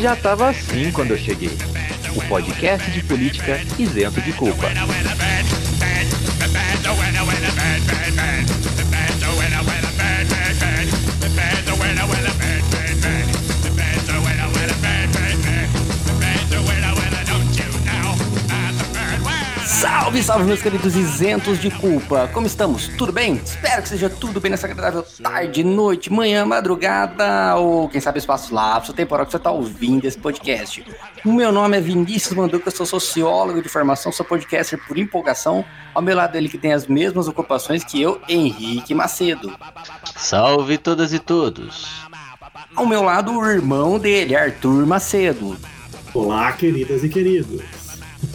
Já tava assim quando eu cheguei. O podcast de política isento de culpa. Salve, salve, meus queridos isentos de culpa. Como estamos? Tudo bem? Espero que seja tudo bem nessa agradável tarde, noite, manhã, madrugada ou quem sabe espaço lapso temporal que você está ouvindo esse podcast. O meu nome é Vinícius Manduca, sou sociólogo de formação, sou podcaster por empolgação. Ao meu lado ele que tem as mesmas ocupações que eu, Henrique Macedo. Salve todas e todos. Ao meu lado o irmão dele, Arthur Macedo. Olá, queridas e queridos.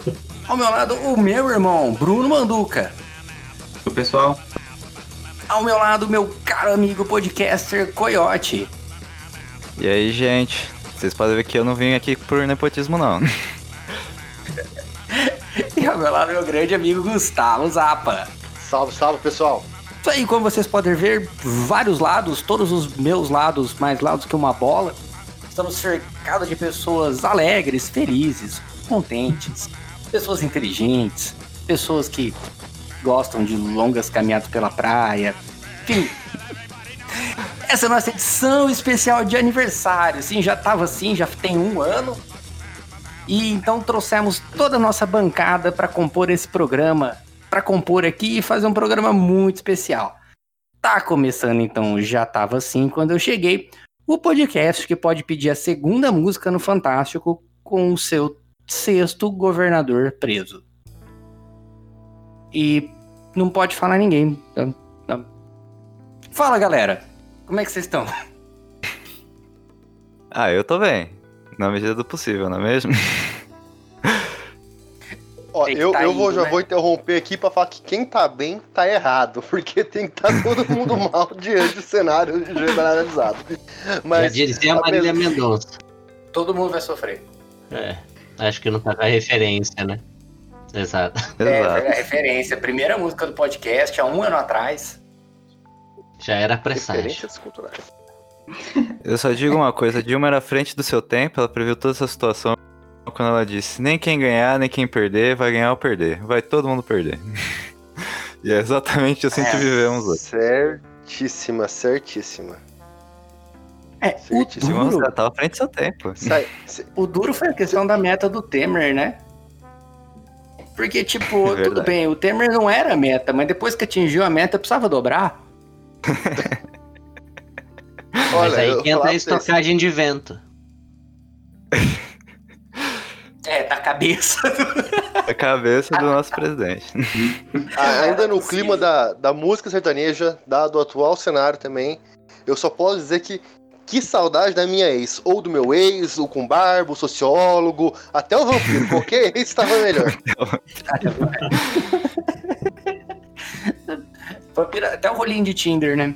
Ao meu lado, o meu irmão, Bruno Manduca. O pessoal. Ao meu lado, meu caro amigo podcaster Coyote. E aí, gente? Vocês podem ver que eu não vim aqui por nepotismo, não. e ao meu lado, meu grande amigo Gustavo Zapa. Salve, salve, pessoal. Isso aí, como vocês podem ver, vários lados, todos os meus lados, mais lados que uma bola. Estamos cercados de pessoas alegres, felizes, contentes pessoas inteligentes, pessoas que gostam de longas caminhadas pela praia, enfim. Essa é a nossa edição especial de aniversário. Sim, já estava assim, já tem um ano. E então trouxemos toda a nossa bancada para compor esse programa, para compor aqui e fazer um programa muito especial. Tá começando então, já estava assim quando eu cheguei, o podcast que pode pedir a segunda música no Fantástico com o seu sexto governador preso. E não pode falar ninguém. Fala, galera. Como é que vocês estão? Ah, eu tô bem. Na medida do possível, não é mesmo? Ó, eu, tá eu vou, já né? vou interromper aqui pra falar que quem tá bem tá errado, porque tem que estar tá todo mundo mal diante do cenário generalizado. Mas, Já dizia a Marília Mendonça. Todo mundo vai sofrer. É. Acho que não tá com a referência, né? Exato. É, Exato. É a referência. Primeira música do podcast, há um ano atrás. Já era presságio. Eu só digo uma coisa, Dilma era à frente do seu tempo, ela previu toda essa situação quando ela disse, nem quem ganhar, nem quem perder, vai ganhar ou perder. Vai todo mundo perder. e é exatamente assim é, que vivemos hoje. Certíssima, certíssima. É, o duro... Já tava à frente do seu tempo. O duro foi a questão da meta do Temer, né? Porque, tipo, é tudo bem, o Temer não era meta, mas depois que atingiu a meta, precisava dobrar. Olha, mas aí que entra a estocagem de vento. É, da cabeça. Da cabeça do nosso presidente. Ah, ainda no clima da, da música sertaneja, dado o atual cenário também, eu só posso dizer que que saudade da minha ex. Ou do meu ex, o com barbo, o sociólogo, até o vampiro. Qualquer ex estava melhor. até o rolinho de Tinder, né?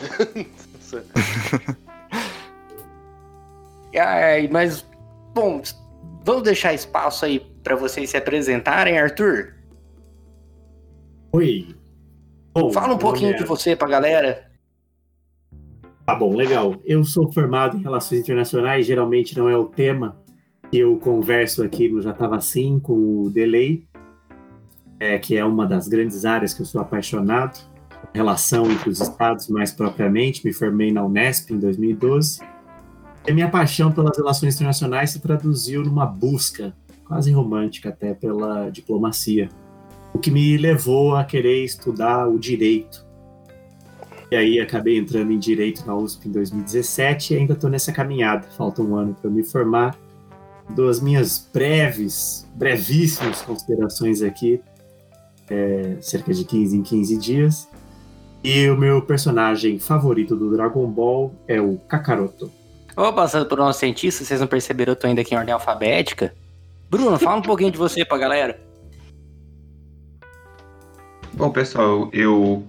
Ai, mas, bom, vamos deixar espaço aí para vocês se apresentarem, Arthur? Oi. Bom, Fala um pouquinho é... de você pra galera. Tá bom, legal. Eu sou formado em Relações Internacionais, geralmente não é o tema que eu converso aqui no Já Tava Assim com o Delay, é, que é uma das grandes áreas que eu sou apaixonado, relação entre os estados mais propriamente, me formei na Unesp em 2012. E a minha paixão pelas relações internacionais se traduziu numa busca quase romântica até pela diplomacia, o que me levou a querer estudar o direito e aí acabei entrando em Direito na USP em 2017 e ainda estou nessa caminhada. Falta um ano para me formar. Dou as minhas breves, brevíssimas considerações aqui, é, cerca de 15 em 15 dias. E o meu personagem favorito do Dragon Ball é o Kakaroto. Vou passando por nosso cientista, vocês não perceberam, eu tô ainda aqui em ordem alfabética. Bruno, fala um pouquinho de você pra galera. Bom, pessoal, eu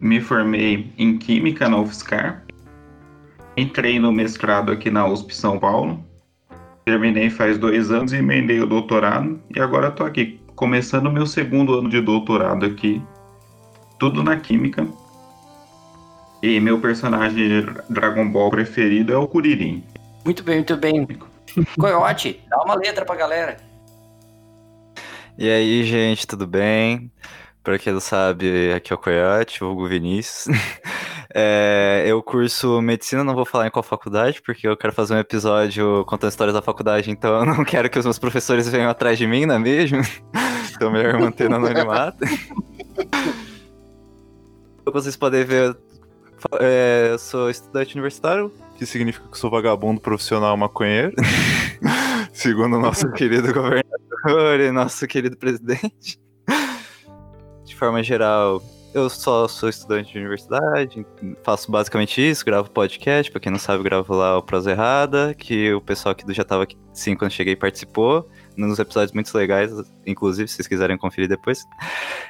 me formei em Química na UFSCar. Entrei no mestrado aqui na USP São Paulo. Terminei faz dois anos e emendei o doutorado. E agora estou aqui, começando o meu segundo ano de doutorado aqui. Tudo na Química. E meu personagem de Dragon Ball preferido é o Kuririn. Muito bem, muito bem. Coyote, dá uma letra pra galera. E aí, gente, tudo bem? Pra quem não sabe, aqui é o Coyote, o Hugo Vinícius. É, eu curso medicina, não vou falar em qual faculdade, porque eu quero fazer um episódio contando histórias da faculdade, então eu não quero que os meus professores venham atrás de mim, não é mesmo? Então melhor manter no anonimato. Vocês podem ver, é, eu sou estudante universitário, que significa que sou vagabundo profissional maconheiro, segundo o nosso querido governador e nosso querido presidente. De forma geral, eu só sou estudante de universidade, faço basicamente isso, gravo podcast, pra quem não sabe, gravo lá o Prosa Errada, que o pessoal do Já Tava Aqui sim quando cheguei participou, nos episódios muito legais, inclusive, se vocês quiserem conferir depois.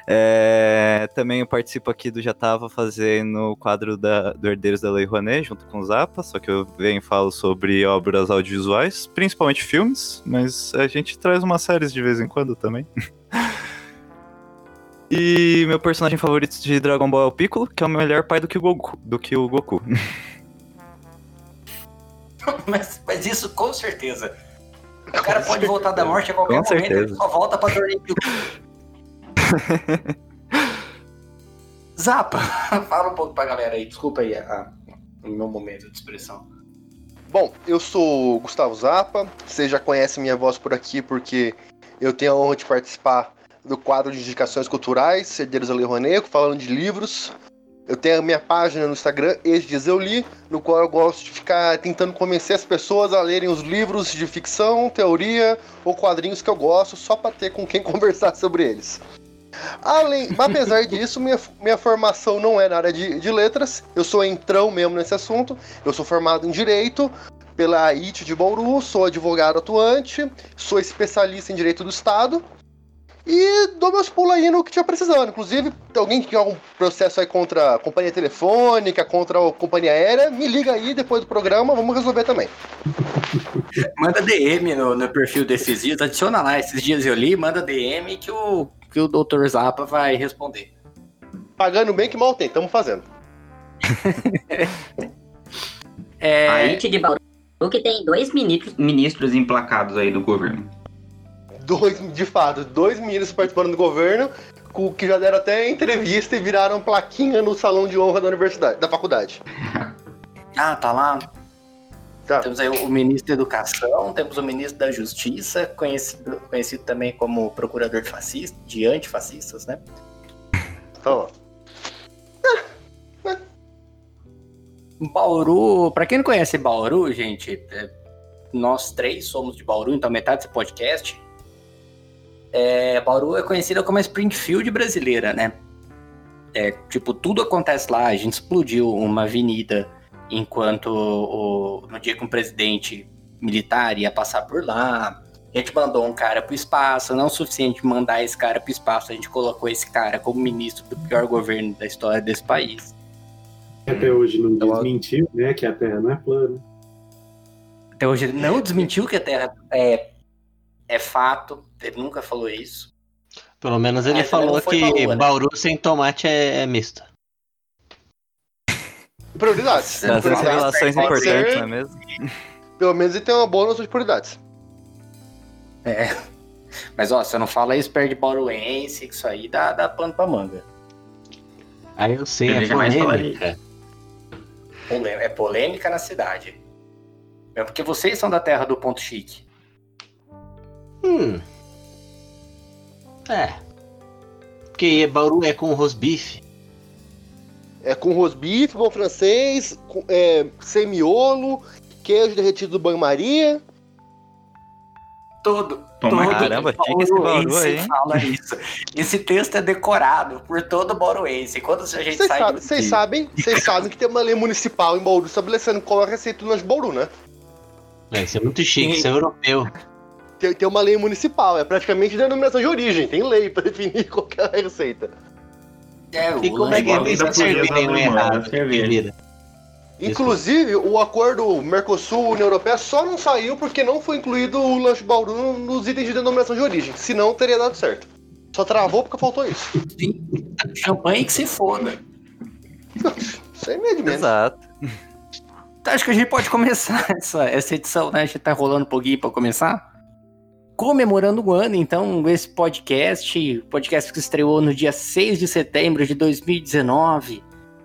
É, também eu participo aqui do Já Tava fazendo o quadro da, do Herdeiros da Lei Rouanet, junto com o Zapa, só que eu venho e falo sobre obras audiovisuais, principalmente filmes, mas a gente traz umas séries de vez em quando também. E meu personagem favorito de Dragon Ball é o Piccolo, que é o melhor pai do que o Goku. Do que o Goku. mas, mas isso com certeza. O cara pode voltar da morte a qualquer Com momento, certeza. ele só volta pra dormir. Zapa, fala um pouco pra galera aí. Desculpa aí a- o meu momento de expressão. Bom, eu sou o Gustavo Zappa. Você já conhece minha voz por aqui porque eu tenho a honra de participar do quadro de indicações culturais, Herdeiros da Lei Rouanet, falando de livros. Eu tenho a minha página no Instagram, Dias Eu Li, no qual eu gosto de ficar tentando convencer as pessoas a lerem os livros de ficção, teoria ou quadrinhos que eu gosto, só para ter com quem conversar sobre eles. Além, apesar disso, minha, minha formação não é na área de, de letras, eu sou entrão mesmo nesse assunto, eu sou formado em Direito pela IT de Bauru, sou advogado atuante, sou especialista em Direito do Estado e dou meus pulos aí no que tiver precisando. Inclusive, alguém que quer algum processo aí contra a companhia telefônica, contra a companhia aérea, me liga aí depois do programa, vamos resolver também. Manda DM no, no perfil desses dias, adiciona lá, esses dias eu li, manda DM que o, que o Dr. Zapa vai responder. Pagando bem que mal tem, estamos fazendo. É, A IT de Bauru que tem dois ministros. Ministros emplacados aí do governo. Dois, de fato, dois meninos participando do governo, com- que já deram até entrevista e viraram plaquinha no salão de honra da universidade, da faculdade. Ah, tá lá. Tá. Temos aí o ministro da Educação, temos o ministro da Justiça, conhecido, conhecido também como procurador de, fascista, de antifascistas, né? Tá lá. Bauru, pra quem não conhece Bauru, gente, é, nós três somos de Bauru, então metade desse podcast. É, Bauru é conhecida como a Springfield brasileira, né? É, tipo, tudo acontece lá. A gente explodiu uma avenida enquanto o- no dia que um presidente militar ia passar por lá. A gente mandou um cara pro espaço, não o suficiente mandar esse cara pro espaço, a gente colocou esse cara como ministro do pior governo da história desse país. Até hoje não Então, desmentiu, né, que a Terra não é plana. Até hoje ele não desmentiu que a Terra é, é fato, ele nunca falou isso. Pelo menos ele É, também falou que né? Bauru sem tomate é, é misto. Prioridades. Essas revelações importantes, ser- não é mesmo? Pelo menos ele tem uma boa noção de prioridades. É. Mas ó, você não fala isso perto de Bauruense, que isso aí dá, dá pano pra manga. Aí eu sei, Ele é jamais polêmica. Polê- É polêmica na cidade. É porque vocês são da terra do ponto chique. Hum. É. Porque Bauru é com rosbife. É com rosbife, bom francês, com, é, semiolo, queijo derretido do banho-maria. Todo, Toma todo Caramba, tinha que esse Bauru aí, fala isso. Esse texto é decorado por todo bauruense. Quando a gente Vocês sai sabem, do- vocês sabem, vocês sabem que tem uma lei municipal em Bauru estabelecendo qual é a receita do lanche Bauru, né? É, isso é muito chique, isso é europeu. Tem, tem uma lei municipal, é praticamente denominação de origem, tem lei pra definir qual que a receita. É, o E como é que eles servirem errado? Inclusive, o acordo Mercosul-União Europeia só não saiu porque não foi incluído o lanche Bauru nos itens de denominação de origem. Senão teria dado certo. Só travou porque faltou isso. Champanhe que se foda. Isso aí meio de menos. Exato. Então, acho que a gente pode começar essa, essa edição, né? A gente tá rolando um pouquinho pra começar. Comemorando o ano, então, esse podcast, podcast que estreou no dia 6 de setembro de 2019,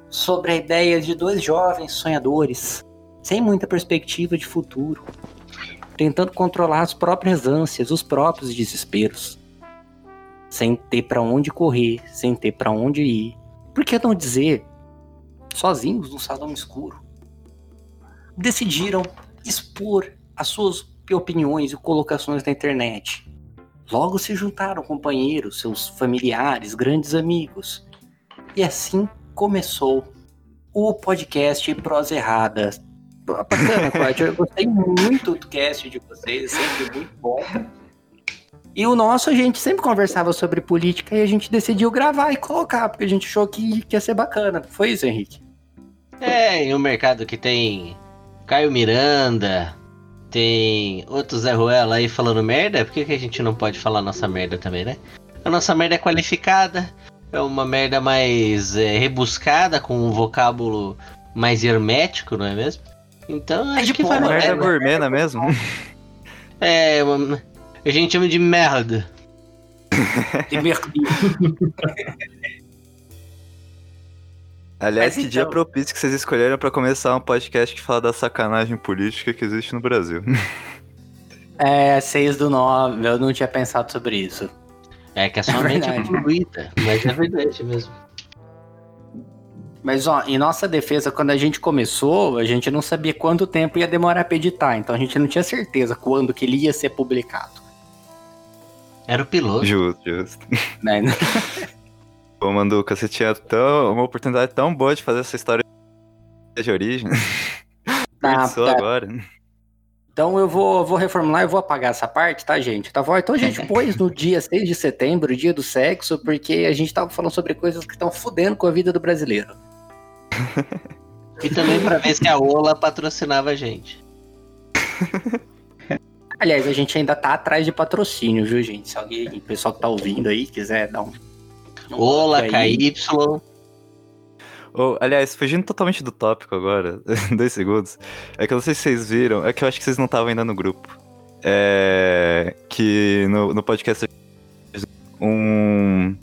sobre a ideia de dois jovens sonhadores, sem muita perspectiva de futuro, tentando controlar as próprias ânsias, os próprios desesperos, sem ter pra onde correr, sem ter pra onde ir. Por que não dizer, sozinhos num salão escuro? decidiram expor as suas opiniões e colocações na internet. Logo se juntaram companheiros, seus familiares, grandes amigos. E assim começou o podcast Prosa Errada. Bacana, Cláudio. Eu gostei muito do cast de vocês, é sempre muito bom. E o nosso, a gente sempre conversava sobre política e a gente decidiu gravar e colocar, porque a gente achou que, que ia ser bacana. Foi isso, Henrique? É, em um mercado que tem Caio Miranda, tem outro Zé Ruela aí falando merda, por que, que a gente não pode falar nossa merda também, né? A nossa merda é qualificada, é uma merda mais é, rebuscada, com um vocábulo mais hermético, não é mesmo? Então acho de que Merda merda. gourmet, não é mesmo? É, uma- a gente chama de merda. Divertido. Aliás, Mas que dia então- propício que vocês escolheram pra começar um podcast que fala da sacanagem política que existe no Brasil. É, 6 do 9, eu não tinha pensado sobre isso. É que a sua É mente é fluida, mas é verdade mesmo. Mas, ó, em nossa defesa, quando a gente começou, a gente não sabia quanto tempo ia demorar pra editar, então a gente não tinha certeza quando que ele ia ser publicado. Era o piloto. justo, justo. Né? Pô, Manduca, você tinha tão, uma oportunidade tão boa de fazer essa história de origem. Tá, tá. agora. Então eu vou, vou reformular, eu vou apagar essa parte, tá, gente? Tá bom? Então a gente pôs no dia 6 de setembro, o dia do sexo, porque a gente tava falando sobre coisas que estão fudendo com a vida do brasileiro. E também pra ver se a Ola patrocinava a gente. Aliás, a gente ainda tá atrás de patrocínio, viu, gente? Se alguém, o pessoal que tá ouvindo aí, quiser dar um. Aí. KY. Ô, aliás, fugindo totalmente do tópico agora, dois segundos. É que eu não sei se vocês viram, é que eu acho que vocês não estavam ainda no grupo. É. Que no, no podcast. Um.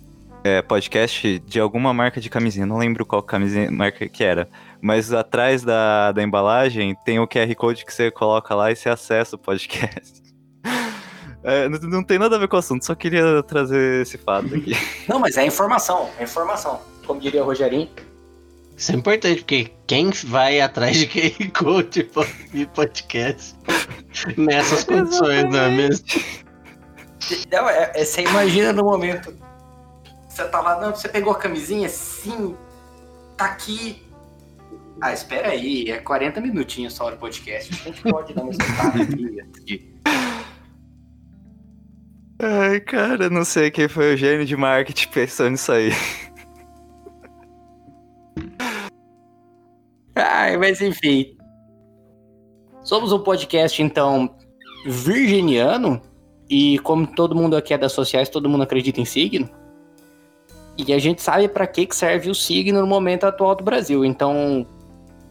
é, podcast de alguma marca de camisinha, não lembro qual camisinha, marca que era. Mas atrás da, da embalagem tem o QR Code que você coloca lá e você acessa o podcast. É, não, não tem nada a ver com o assunto, só queria trazer esse fato aqui. Não, mas é informação, é informação. Como diria o Rogerinho. Isso é importante, porque quem vai atrás de Code pra ouvir podcast nessas condições, não é mesmo? Não, é, é- você imagina no momento. Você tá lá, não, você pegou a camisinha? Sim. Tá aqui. Ah, espera aí, é 40 minutinhos só do podcast. A gente pode dar uma escutada aqui. Ai, cara, não sei quem foi o gênio de marketing pensando nisso aí. Ai, mas enfim. Somos um podcast, então, virginiano. E como todo mundo aqui é das sociais, todo mundo acredita em signo. E a gente sabe pra que que serve o signo no momento atual do Brasil. Então,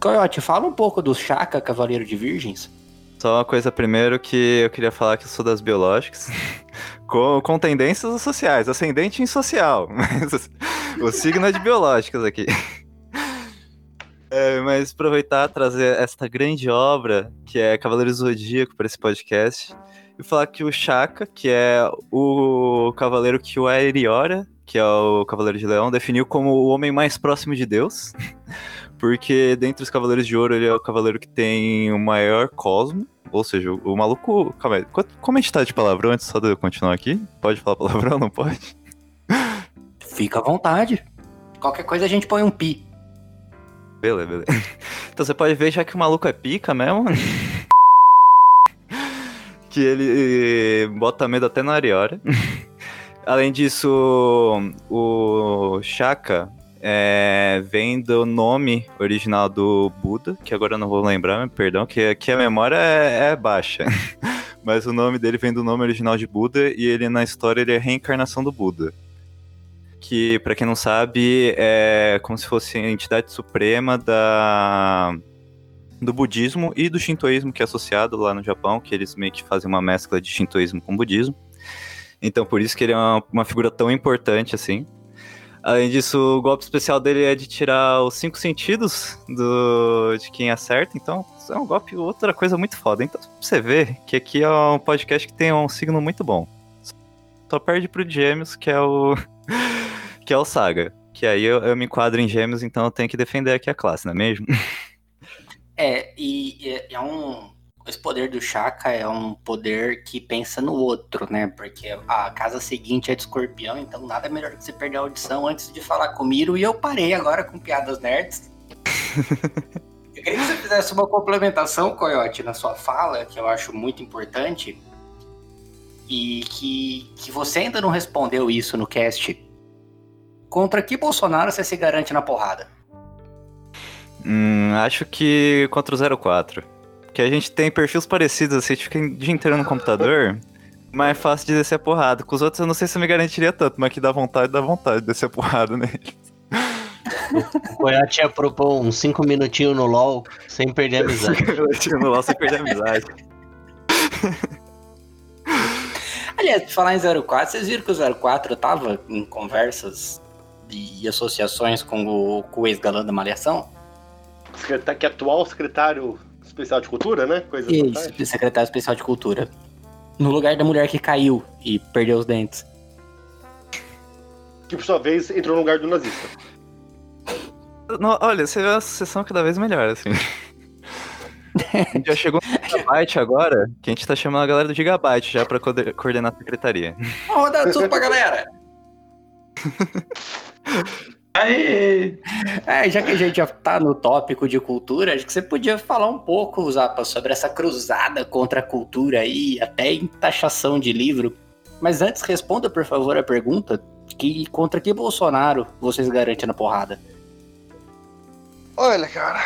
Coyote, fala um pouco do Chaka, Cavaleiro de Virgens. Só uma coisa primeiro que eu queria falar que eu sou das biológicas, com, com tendências sociais, ascendente em social, mas o signo é de biológicas aqui. É, mas aproveitar trazer esta grande obra que é Cavaleiro do Zodíaco para esse podcast e falar que o Chaka, que é o cavaleiro que o Aeriora, que é o Cavaleiro de Leão, definiu como o homem mais próximo de Deus. Porque dentre os Cavaleiros de Ouro, ele é o cavaleiro que tem o maior cosmo. Ou seja, o, o maluco. Calma aí. Como a gente tá de palavrão antes só de eu continuar aqui? Pode falar palavrão, não pode? Fica à vontade. Qualquer coisa a gente põe um pi. Beleza, beleza. Então você pode ver já que o maluco é pica mesmo. que ele bota medo até na Ariora. Além disso, o Shaka é, vem do nome original do Buda, que agora eu não vou lembrar, perdão, que aqui a memória é, é baixa. Mas o nome dele vem do nome original de Buda e ele na história ele é a reencarnação do Buda. que, pra quem não sabe, é como se fosse a entidade suprema da do budismo e do shintoísmo que é associado lá no Japão, que eles meio que fazem uma mescla de shintoísmo com budismo. Então por isso que ele é uma, uma figura tão importante assim. Além disso, o golpe especial dele é de tirar os cinco sentidos do, de quem acerta, então é um golpe, outra coisa muito foda. Então você vê que aqui é um podcast que tem um signo muito bom. Só perde pro Gêmeos, que é o. que é o Saga. Que aí eu, eu me enquadro em Gêmeos, então eu tenho que defender aqui a classe, não é mesmo? É, e é, é um. Esse poder do Chaka é um poder que pensa no outro, né? Porque a casa seguinte é de escorpião, então nada melhor que você perder a audição antes de falar com o Miro. E eu parei agora com piadas nerds. eu queria que você fizesse uma complementação, Coyote, na sua fala, que eu acho muito importante. E que, que você ainda não respondeu isso no cast. Contra que Bolsonaro você se garante na porrada? Hum, acho que contra o 04. Porque a gente tem perfis parecidos, assim, a gente fica o dia inteiro no computador, mas é fácil de descer a porrada. Com os outros eu não sei se eu me garantiria tanto, mas que dá vontade, dá vontade de descer a porrada nele. O Coyote ia propor uns 5 minutinhos no LoL sem perder a amizade. no LoL sem perder a amizade. Aliás, pra falar em 04, vocês viram que o 04 tava em conversas e associações com o, o ex-galã da Malhação? Secretário, que é atual secretário especial de cultura, né? Coisa Isso, secretário especial de cultura. No lugar da mulher que caiu e perdeu os dentes. Que por sua vez entrou no lugar do nazista. No, olha, você vê a sessão cada vez melhor, assim. A gente já chegou no Gigabyte agora, que a gente tá chamando a galera do Gigabyte já pra coorde- coordenar a secretaria. Vamos rodar tudo pra galera! Aê! É, já que a gente já tá no tópico de cultura, acho que você podia falar um pouco, Zapa, sobre essa cruzada contra a cultura aí, até em taxação de livro. Mas antes, responda, por favor, a pergunta: que contra que Bolsonaro vocês garantem na porrada? Olha, cara,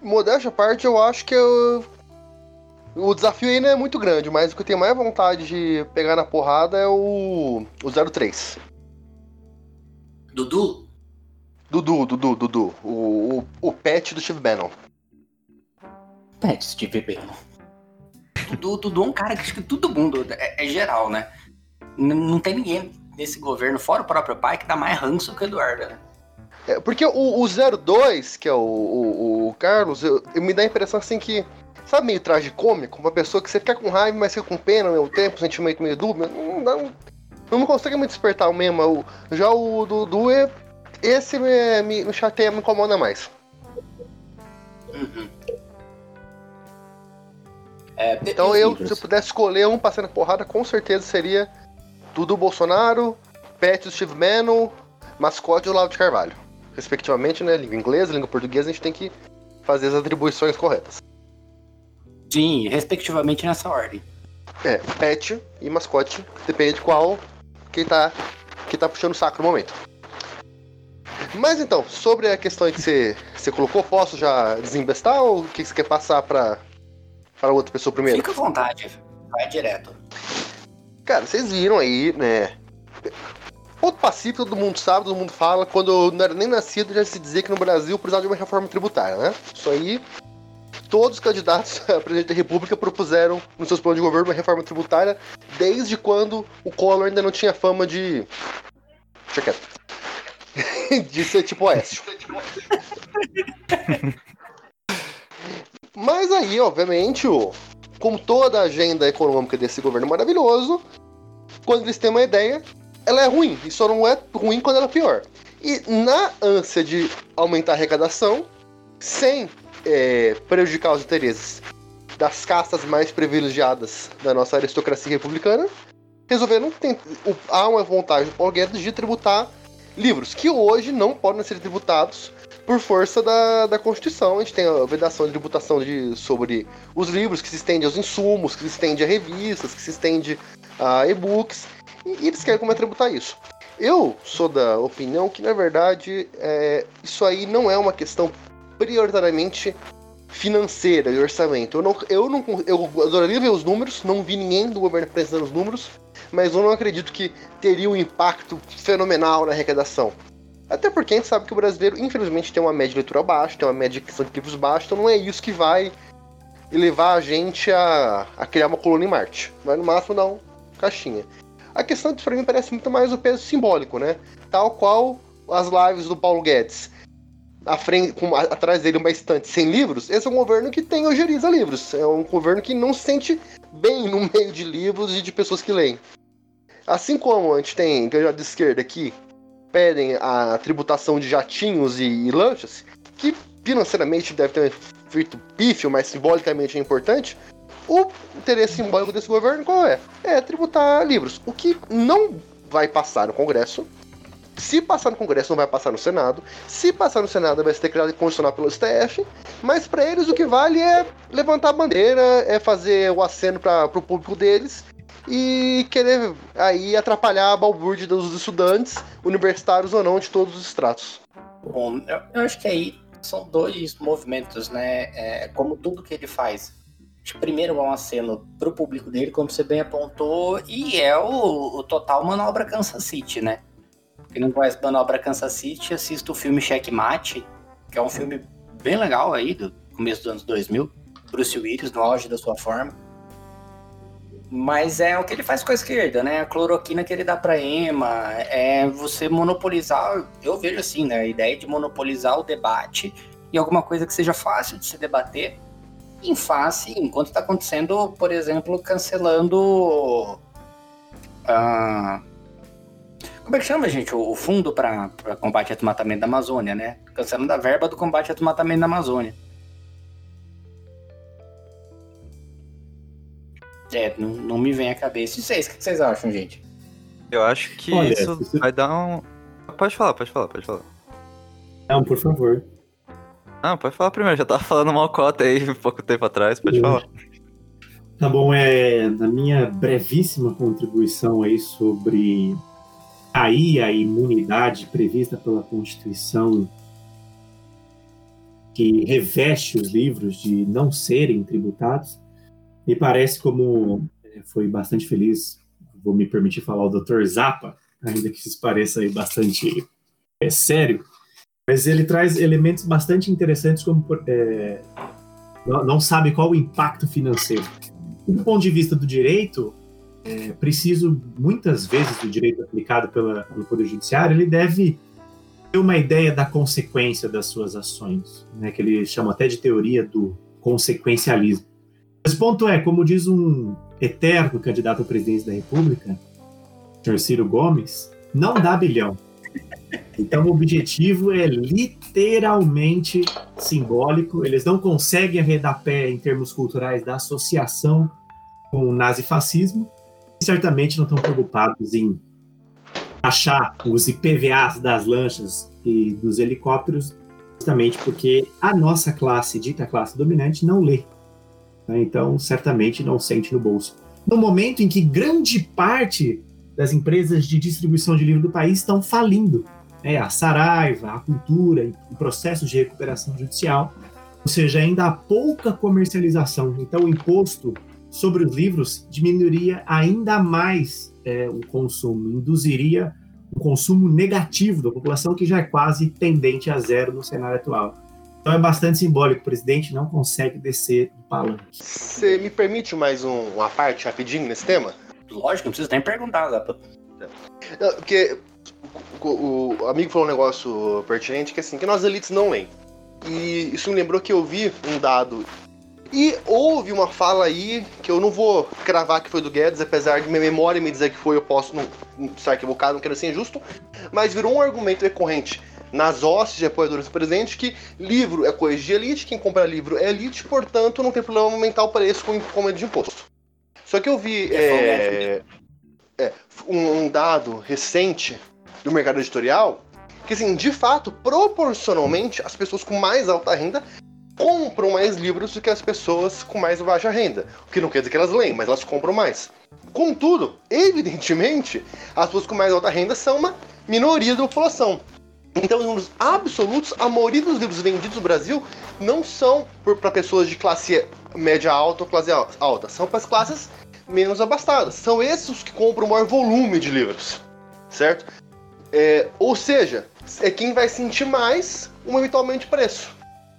modéstia à parte, eu acho que eu... o desafio ainda é muito grande, mas o que eu tenho mais vontade de pegar na porrada é o, o 03. Dudu? Dudu, Dudu, Dudu. O, o, o pet do Steve Bannon. Pet Steve Bannon. Dudu, Dudu é um cara que acho que todo mundo, é, é geral, né? N- não tem ninguém nesse governo, fora o próprio pai, que dá mais ranço que o Eduardo, né? É, porque o, o 02, que é o, o, o Carlos, eu, eu me dá a impressão assim que. Sabe, meio tragicômico? Uma pessoa que você fica com raiva, mas fica com pena ao mesmo tempo, sentimento meio dúbio. Não, não, não consegue me despertar o mesmo. O- já o Dudu, é, esse me, me, me chateia, me incomoda mais. Uhum. É, Então e eu, se eu pudesse escolher um passando porrada, com certeza seria Dudu Bolsonaro, Pet Steve Bannon, mascote do Lavo de Carvalho. Respectivamente, né? Língua inglesa, língua portuguesa, a gente tem que fazer as atribuições corretas. Sim, respectivamente nessa ordem. É, pet e mascote, depende de qual quem tá, quem tá puxando o saco no momento. Mas então, sobre a questão que você, você colocou, posso já desembestar ou o que você quer passar pra, pra outra pessoa primeiro? Fica à vontade, vai direto. Cara, vocês viram aí, né? Ponto pacífico, todo mundo sabe, todo mundo fala. Quando eu não era nem nascido, já se dizia que no Brasil precisava de uma reforma tributária, né? Isso aí, todos os candidatos a presidente da República propuseram nos seus planos de governo uma reforma tributária desde quando o Collor ainda não tinha fama de. Deixa quieto. de ser tipo Oeste. Mas aí, obviamente, o, como toda a agenda econômica desse governo maravilhoso, quando eles têm uma ideia, ela é ruim. E só não é ruim quando ela é pior. E na ânsia de aumentar a arrecadação, sem é, prejudicar os interesses das castas mais privilegiadas da nossa aristocracia republicana, resolveram. tent- o- Há uma vontade do Paulo Guedes de tributar livros que hoje não podem ser tributados por força da, da Constituição. A gente tem a vedação de tributação de, sobre os livros, que se estende aos insumos, que se estende a revistas, que se estende a e-books, e, e eles querem como é tributar isso. Eu sou da opinião que, na verdade, é, isso aí não é uma questão prioritariamente financeira de orçamento. Eu não, eu não eu adoraria ver os números, não vi ninguém do governo apresentando os números, mas eu não acredito que teria um impacto fenomenal na arrecadação. Até porque a gente sabe que o brasileiro, infelizmente, tem uma média de leitura baixa, tem uma média de questão de livros baixa, então não é isso que vai levar a gente a, a criar uma colônia em Marte. Vai no máximo dar um caixinha. A questão disso pra mim parece muito mais o peso simbólico, né? Tal qual as lives do Paulo Guedes. Frente, com, atrás dele uma estante sem livros, esse é um governo que tem ojeriza livros. É um governo que não se sente bem no meio de livros e de pessoas que leem. Assim como a gente tem candidato de esquerda aqui, pedem a tributação de jatinhos e, e lanchas, que financeiramente deve ter um efeito pífio, mas simbolicamente é importante, o interesse simbólico desse governo qual é? É tributar livros. O que não vai passar no Congresso. Se passar no Congresso, não vai passar no Senado. Se passar no Senado, vai ser declarado inconstitucional pelo STF. Mas para eles o que vale é levantar a bandeira, é fazer o aceno para o público deles e querer aí atrapalhar a balbúrdia dos estudantes, universitários ou não, de todos os estratos. Bom, eu, acho que aí são dois movimentos, né? É, como tudo que ele faz. Primeiro é um aceno pro público dele, como você bem apontou, e é o, o total manobra Kansas City, né? Quem não conhece manobra Kansas City, assista o filme Checkmate, que é um filme bem legal aí, do começo dos anos 2000. Bruce Willis, no auge da sua forma. Mas é o que ele faz com a esquerda, né? A cloroquina que ele dá pra EMA, é você monopolizar, eu vejo assim, né? A ideia de monopolizar o debate e alguma coisa que seja fácil de se debater em face, enquanto está acontecendo, por exemplo, cancelando. ah, como é que chama, gente? O, o fundo para combate ao desmatamento da Amazônia, né? Cancelando a verba do combate ao desmatamento da Amazônia. É, não, não me vem à cabeça. E vocês, o que vocês acham, gente? Eu acho que Olha, isso você- vai dar um. Pode falar, pode falar, pode falar. Não, por favor. Não, pode falar primeiro, já tava falando mal cota aí um pouco tempo atrás, pode Uhum. falar. Tá bom, é na minha brevíssima contribuição aí sobre aí a imunidade prevista pela Constituição que reveste os livros de não serem tributados, me parece como é, foi bastante feliz, vou me permitir falar o Dr. Zappa, ainda que isso pareça aí bastante é, sério, mas ele traz elementos bastante interessantes como é, não sabe qual o impacto financeiro do ponto de vista do direito, é preciso, muitas vezes, do direito aplicado pela, pelo Poder Judiciário, ele deve ter uma ideia da consequência das suas ações, né, que ele chama até de teoria do consequencialismo. Mas o ponto é, como diz um eterno candidato à presidência da República, Sr. Ciro Gomes, não dá bilhão. Então, o objetivo é literalmente simbólico. Eles não conseguem arredar pé em termos culturais da associação com o nazifascismo. E certamente não estão preocupados em achar os IPVAs das lanchas e dos helicópteros, justamente porque a nossa classe, dita classe dominante, não lê. Né? Então, certamente não sente no bolso. No momento em que grande parte das empresas de distribuição de livro do país estão falindo, né? a Saraiva, a Cultura, em processos de recuperação judicial, ou seja, ainda há pouca comercialização. Então, o imposto sobre os livros diminuiria ainda mais é, o consumo, induziria um consumo negativo da população, que já é quase tendente a zero no cenário atual. Então é bastante simbólico, o presidente não consegue descer do palanque. Você me permite mais um- uma parte rapidinho nesse tema? Lógico, não preciso nem perguntar, Zapa. Não, Porque o, o amigo falou um negócio pertinente que assim, que nós elites não leem. E isso me lembrou que eu vi um dado. E houve uma fala aí que eu não vou cravar que foi do Guedes, apesar de minha memória me dizer que foi, eu posso não, não estar equivocado, não quero ser injusto, mas virou um argumento recorrente nas hostes de apoiadores do presidente que livro é coisa de elite, quem compra livro é elite, portanto não tem problema aumentar o preço com com medo de imposto. Só que eu vi É, é, é, um, um dado recente do mercado editorial que, assim, de fato, proporcionalmente, as pessoas com mais alta renda compram mais livros do que as pessoas com mais baixa renda. O que não quer dizer que elas leem, mas elas compram mais. Contudo, evidentemente, as pessoas com mais alta renda são uma minoria da população. Então, em números absolutos, a maioria dos livros vendidos no Brasil não são para pessoas de classe média alta ou classe al- alta, são para as classes menos abastadas. São esses os que compram o maior volume de livros, certo? É, ou seja, é quem vai sentir mais um eventualmente preço.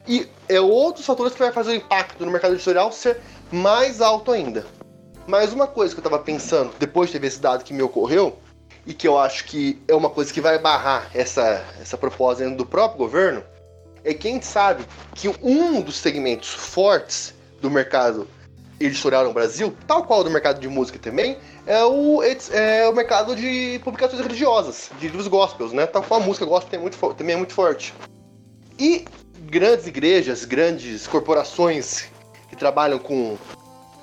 E é outros fatores que vai fazer o impacto no mercado editorial ser mais alto ainda. Mas uma coisa que eu estava pensando, depois de ter esse dado que me ocorreu, e que eu acho que é uma coisa que vai barrar essa, essa proposta do próprio governo, é que a gente sabe que um dos segmentos fortes do mercado editorial no Brasil, tal qual do mercado de música também, é o, é o mercado de publicações religiosas, de livros gospels, né? Tal qual a música gospel tem muito, também é muito forte. E grandes igrejas, grandes corporações que trabalham com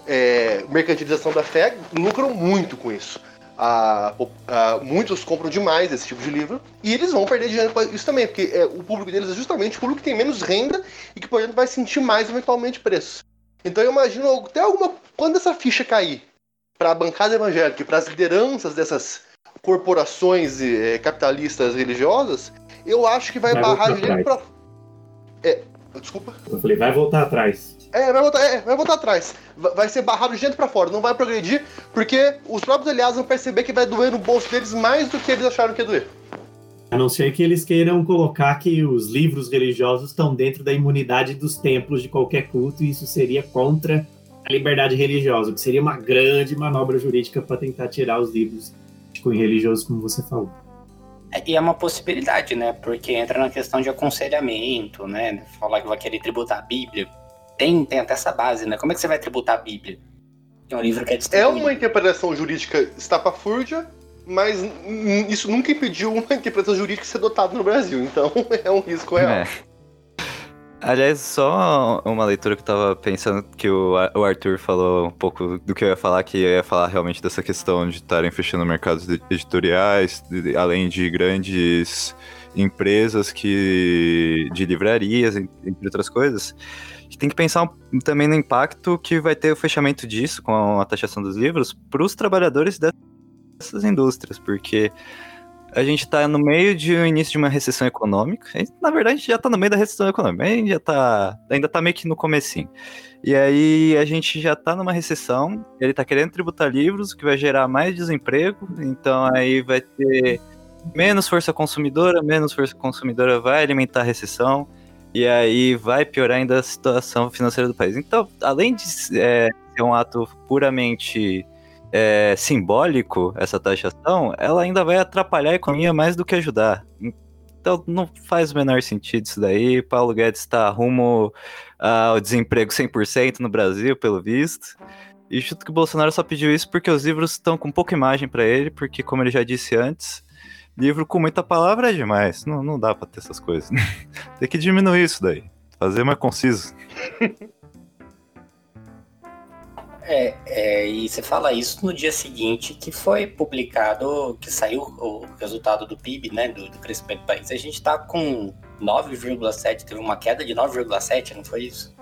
é, mercantilização da fé lucram muito com isso. A, a, muitos compram demais esse tipo de livro e eles vão perder dinheiro com isso também, porque é, o público deles é justamente o público que tem menos renda e que, portanto, vai sentir mais eventualmente preço. Então eu imagino até alguma. Quando essa ficha cair para a bancada evangélica e para as lideranças dessas corporações é, capitalistas religiosas, eu acho que vai, vai barrar dinheiro para. É, desculpa. Eu falei, vai voltar atrás. É, vai voltar, é, vai voltar atrás. Vai ser barrado de dentro pra fora, não vai progredir, porque os próprios aliados vão perceber que vai doer no bolso deles mais do que eles acharam que ia doer. A não ser que eles queiram colocar que os livros religiosos estão dentro da imunidade dos templos de qualquer culto, e isso seria contra a liberdade religiosa, o que seria uma grande manobra jurídica para tentar tirar os livros de cunho religioso, como você falou. É, e é uma possibilidade, né? Porque entra na questão de aconselhamento, né? Falar que vai querer tributar a Bíblia tem, tem até essa base, né? Como é que você vai tributar a Bíblia? É um livro que é distribuído. É uma interpretação jurídica estapafúrdia, mas isso nunca impediu uma interpretação jurídica ser adotada no Brasil, então é um risco real. É. Aliás, só uma leitura que eu tava pensando que o, Arthur falou um pouco do que eu ia falar, que eu ia falar realmente dessa questão de estarem fechando mercados editoriais, além de grandes empresas que de livrarias, entre outras coisas tem que pensar também no impacto que vai ter o fechamento disso com a taxação dos livros para os trabalhadores dessas indústrias, porque a gente está no meio de um início de uma recessão econômica. na verdade, a gente já está no meio da recessão econômica. A gente já tá, ainda está meio que no comecinho. E aí a gente já está numa recessão, ele está querendo tributar livros, o que vai gerar mais desemprego. Então aí vai ter menos força consumidora, menos força consumidora vai alimentar a recessão. E aí vai piorar ainda a situação financeira do país. Então, além de é, ser um ato puramente é, simbólico, essa taxação, ela ainda vai atrapalhar a economia mais do que ajudar. Então não faz o menor sentido isso daí. Paulo Guedes está rumo ao desemprego 100% no Brasil, pelo visto. E chuto que o Bolsonaro só pediu isso porque os livros estão com pouca imagem para ele, porque, como ele já disse antes, livro com muita palavra é demais. Não, não dá pra ter essas coisas. Tem que diminuir isso daí. Fazer mais conciso. É, é, e você fala isso no dia seguinte que foi publicado, que saiu o resultado do PIB, né, do, do crescimento do país. A gente tá com 9,7, teve uma queda de 9,7, não foi isso?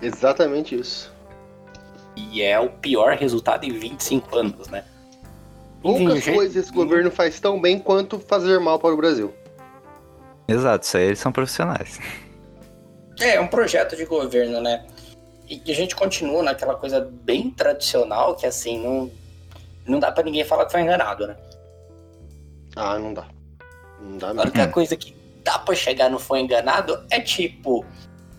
Exatamente isso. E é o pior resultado em 25 anos, né? Poucas coisas esse governo faz tão bem quanto fazer mal para o Brasil. Exato, isso aí eles são profissionais. É, é um projeto de governo, né? E a gente continua naquela coisa bem tradicional que assim, não, não dá para ninguém falar que foi enganado, né? Ah, não dá. Não dá mesmo. A única coisa que dá pra chegar no foi enganado é tipo,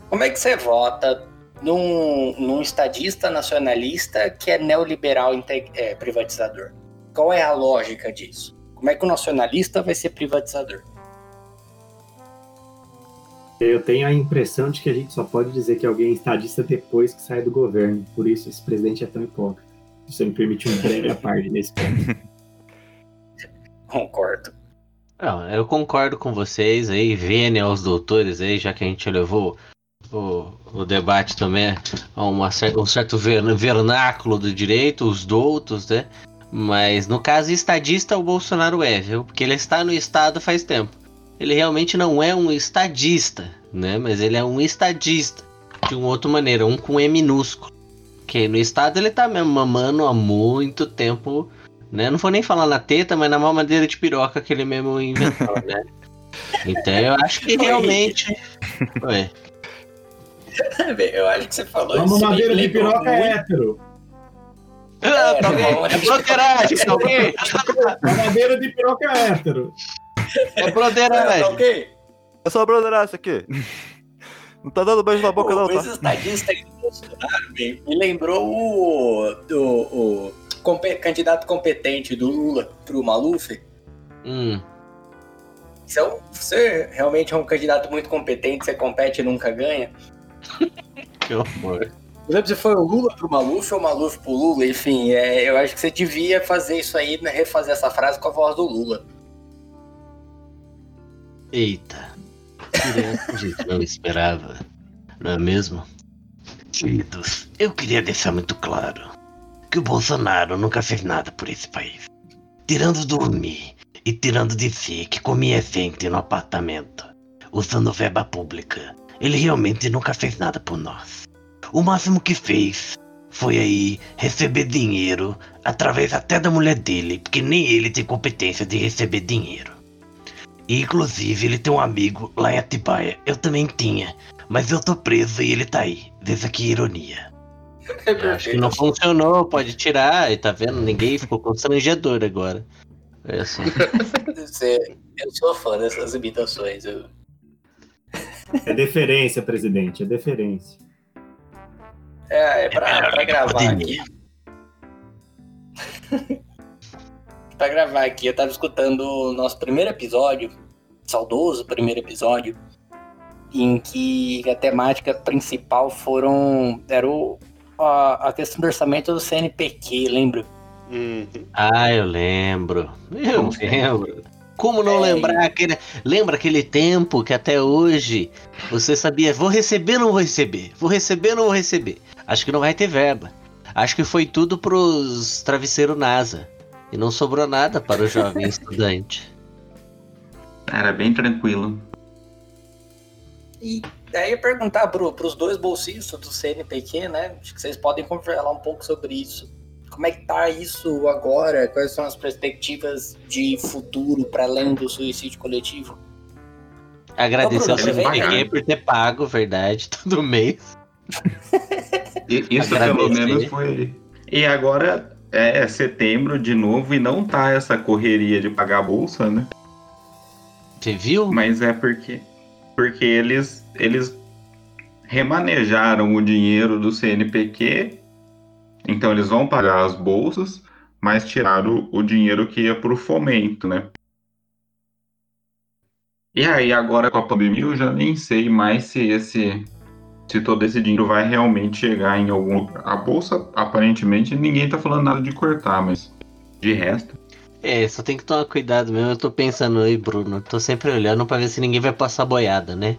como é que você vota num, num estadista nacionalista que é neoliberal é, privatizador? Qual é a lógica disso? Como é que o nacionalista vai ser privatizador? Eu tenho a impressão de que a gente só pode dizer que alguém é estadista depois que sai do governo. Por isso esse presidente é tão hipócrita. Você me permite um breve a parte nesse ponto. Concordo. Não, eu concordo com vocês aí, vênia aos doutores aí, já que a gente levou o, o debate também a uma, um certo vernáculo do direito, os doutos, né? Mas no caso estadista, o Bolsonaro é, viu? Porque ele está no Estado faz tempo. Ele realmente não é um estadista, né? Mas ele é um estadista. De uma outra maneira, um com E minúsculo. Que no Estado ele tá mesmo mamando há muito tempo, né? Não vou nem falar na teta, mas na mamadeira de piroca que ele mesmo inventou, né? Então eu acho que realmente. Eu acho que você falou isso. Uma mamadeira de piroca é hétero. Ah, tá. É broderagem, tá ok? Mamadeira de piroca hétero. É broderagem. Tá ok? É só broderagem isso aqui. Não tá dando beijo na boca, não, Pô, tá? Esse estadista aí do Bolsonaro me, me lembrou o, o, o candidato competente do Lula pro Maluf. Hum, Você, é um- você realmente é um candidato muito competente, você compete e nunca ganha. que horror. Não lembro se foi o Lula pro Maluf ou o Maluf pro Lula, enfim, é, eu acho que você devia fazer isso aí, né, refazer essa frase com a voz do Lula. Eita. Gente não esperava. Não é mesmo? Queridos, eu queria deixar muito claro que o Bolsonaro nunca fez nada por esse país. Tirando dormir e tirando dizer que comia gente no apartamento, usando verba pública, ele realmente nunca fez nada por nós. O máximo que fez foi aí receber dinheiro através até da mulher dele, porque nem ele tem competência de receber dinheiro. E, inclusive, ele tem um amigo lá em Atibaia. Eu também tinha. Mas eu tô preso e ele tá aí. Veja que ironia. Acho que não funcionou, pode tirar. E tá vendo? Ninguém ficou constrangedor agora. É assim. Eu sou fã dessas imitações. eu- É deferência, presidente, é deferência. É, é pra, pra gravar aqui. Pra gravar aqui, eu tava escutando o nosso primeiro episódio, saudoso primeiro episódio, em que a temática principal foram. Era o, a, a questão do orçamento do CNPq, lembra? Uhum. Ah, eu lembro. Eu lembro. Como não É, lembrar aquele. Lembra aquele tempo que até hoje você sabia, vou receber ou não vou receber? Vou receber ou não vou receber? Acho que não vai ter verba. Acho que foi tudo pros travesseiros NASA. E não sobrou nada para o jovem estudante. Era bem tranquilo. E daí eu perguntar pro, pros dois bolsistas do CNPq, né? Acho que vocês podem falar um pouco sobre isso. Como é que tá isso agora? Quais são as perspectivas de futuro para além do suicídio coletivo? Agradecer ao CNPq por ter pago, verdade, todo mês. E- Isso pelo menos foi. E agora é setembro de novo e não tá essa correria de pagar a bolsa, né? Você viu? Mas é porque porque eles eles remanejaram o dinheiro do CNPq, então eles vão pagar as bolsas, mas tiraram o dinheiro que ia pro fomento, né? E aí agora com a pandemia eu já nem sei mais se esse se todo esse dinheiro vai realmente chegar em algum lugar. A bolsa aparentemente ninguém tá falando nada de cortar, mas de resto É, só tem que tomar cuidado mesmo. Eu tô pensando aí, Bruno. Tô sempre olhando pra ver se ninguém vai passar boiada, né?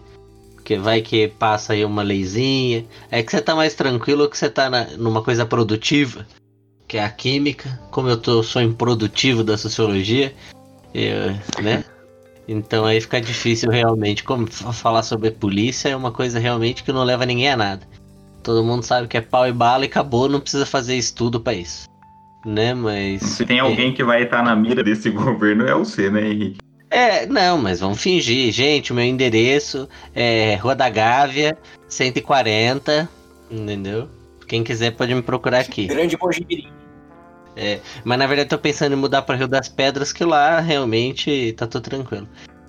Porque vai que passa aí uma leizinha. É que você tá mais tranquilo que você tá na- numa coisa produtiva, que é a química. Como eu tô, sou improdutivo da sociologia, eu, né? Então aí fica difícil realmente. Como falar sobre polícia é uma coisa realmente que não leva ninguém a nada. Todo mundo sabe que é pau e bala e acabou, não precisa fazer estudo pra isso. Né, mas. se tem alguém que vai estar na mira desse governo é você, né, Henrique? É, não, mas vamos fingir. Gente, o meu endereço é Rua da Gávea, 140, entendeu? Quem quiser pode me procurar aqui. Grande Mojimirim. Mas na verdade tô pensando em mudar para Rio das Pedras, que lá realmente tá tudo tranquilo.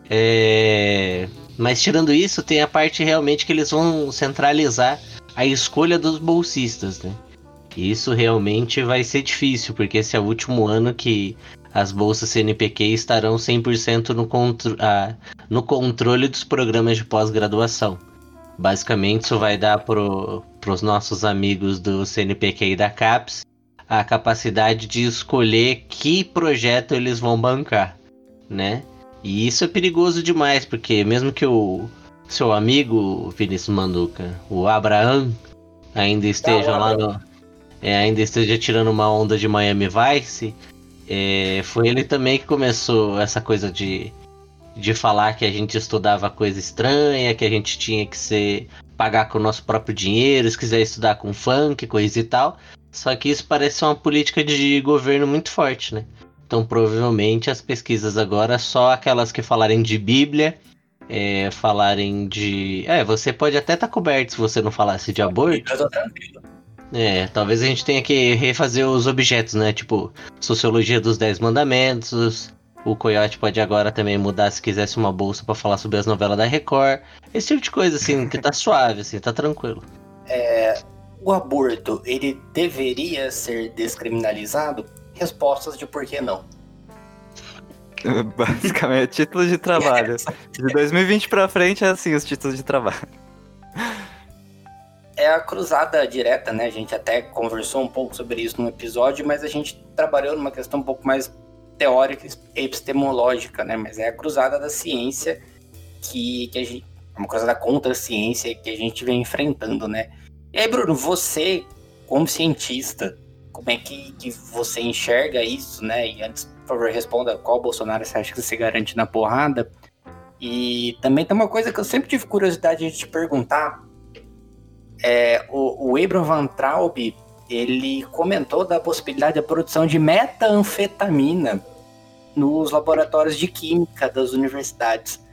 É... Mas tirando isso, tem a parte realmente que eles vão centralizar a escolha dos bolsistas, né? Isso realmente vai ser difícil, porque esse é o último ano que as bolsas CNPq estarão 100% no, contro no controle dos programas de pós-graduação. Basicamente, isso vai dar para os nossos amigos do CNPq e da CAPES a capacidade de escolher que projeto eles vão bancar, né? E isso é perigoso demais, porque mesmo que o seu amigo Vinícius Manduca, o Abraham, ainda esteja lá no, é, ainda esteja tirando uma onda de Miami Vice, é, foi ele também que começou essa coisa de, de falar que a gente estudava coisa estranha, que a gente tinha que ser pagar com o nosso próprio dinheiro, se quiser estudar com funk, coisa e tal. Só que isso parece uma política de governo muito forte, né? Então provavelmente as pesquisas agora, só aquelas que falarem de Bíblia, é, falarem de. É, você pode até estar coberto se você não falasse de aborto. Eu tô tranquilo. É, talvez a gente tenha que refazer os objetos, né? Tipo, Sociologia dos Dez Mandamentos. O Coyote pode agora também mudar se quisesse uma bolsa pra falar sobre as novelas da Record. Esse tipo de coisa, assim, que tá suave, assim, tá tranquilo. O aborto, ele deveria ser descriminalizado? Respostas de por que não. Basicamente, título de trabalho. De 2020 pra frente é assim os títulos de trabalho. É a cruzada direta, né? A gente até conversou um pouco sobre isso no episódio, mas a gente trabalhou numa questão um pouco mais teórica e epistemológica, né? Mas é a cruzada da ciência que, que a gente. É uma cruzada contra a ciência que a gente vem enfrentando, né? E aí, Bruno, você, como cientista, como é que, que você enxerga isso, né? E antes, por favor, responda qual Bolsonaro você acha que se garante na porrada. E também tem uma coisa que eu sempre tive curiosidade de te perguntar. É, o, o Abraham Van Traub, ele comentou da possibilidade da produção de metanfetamina nos laboratórios de química das universidades.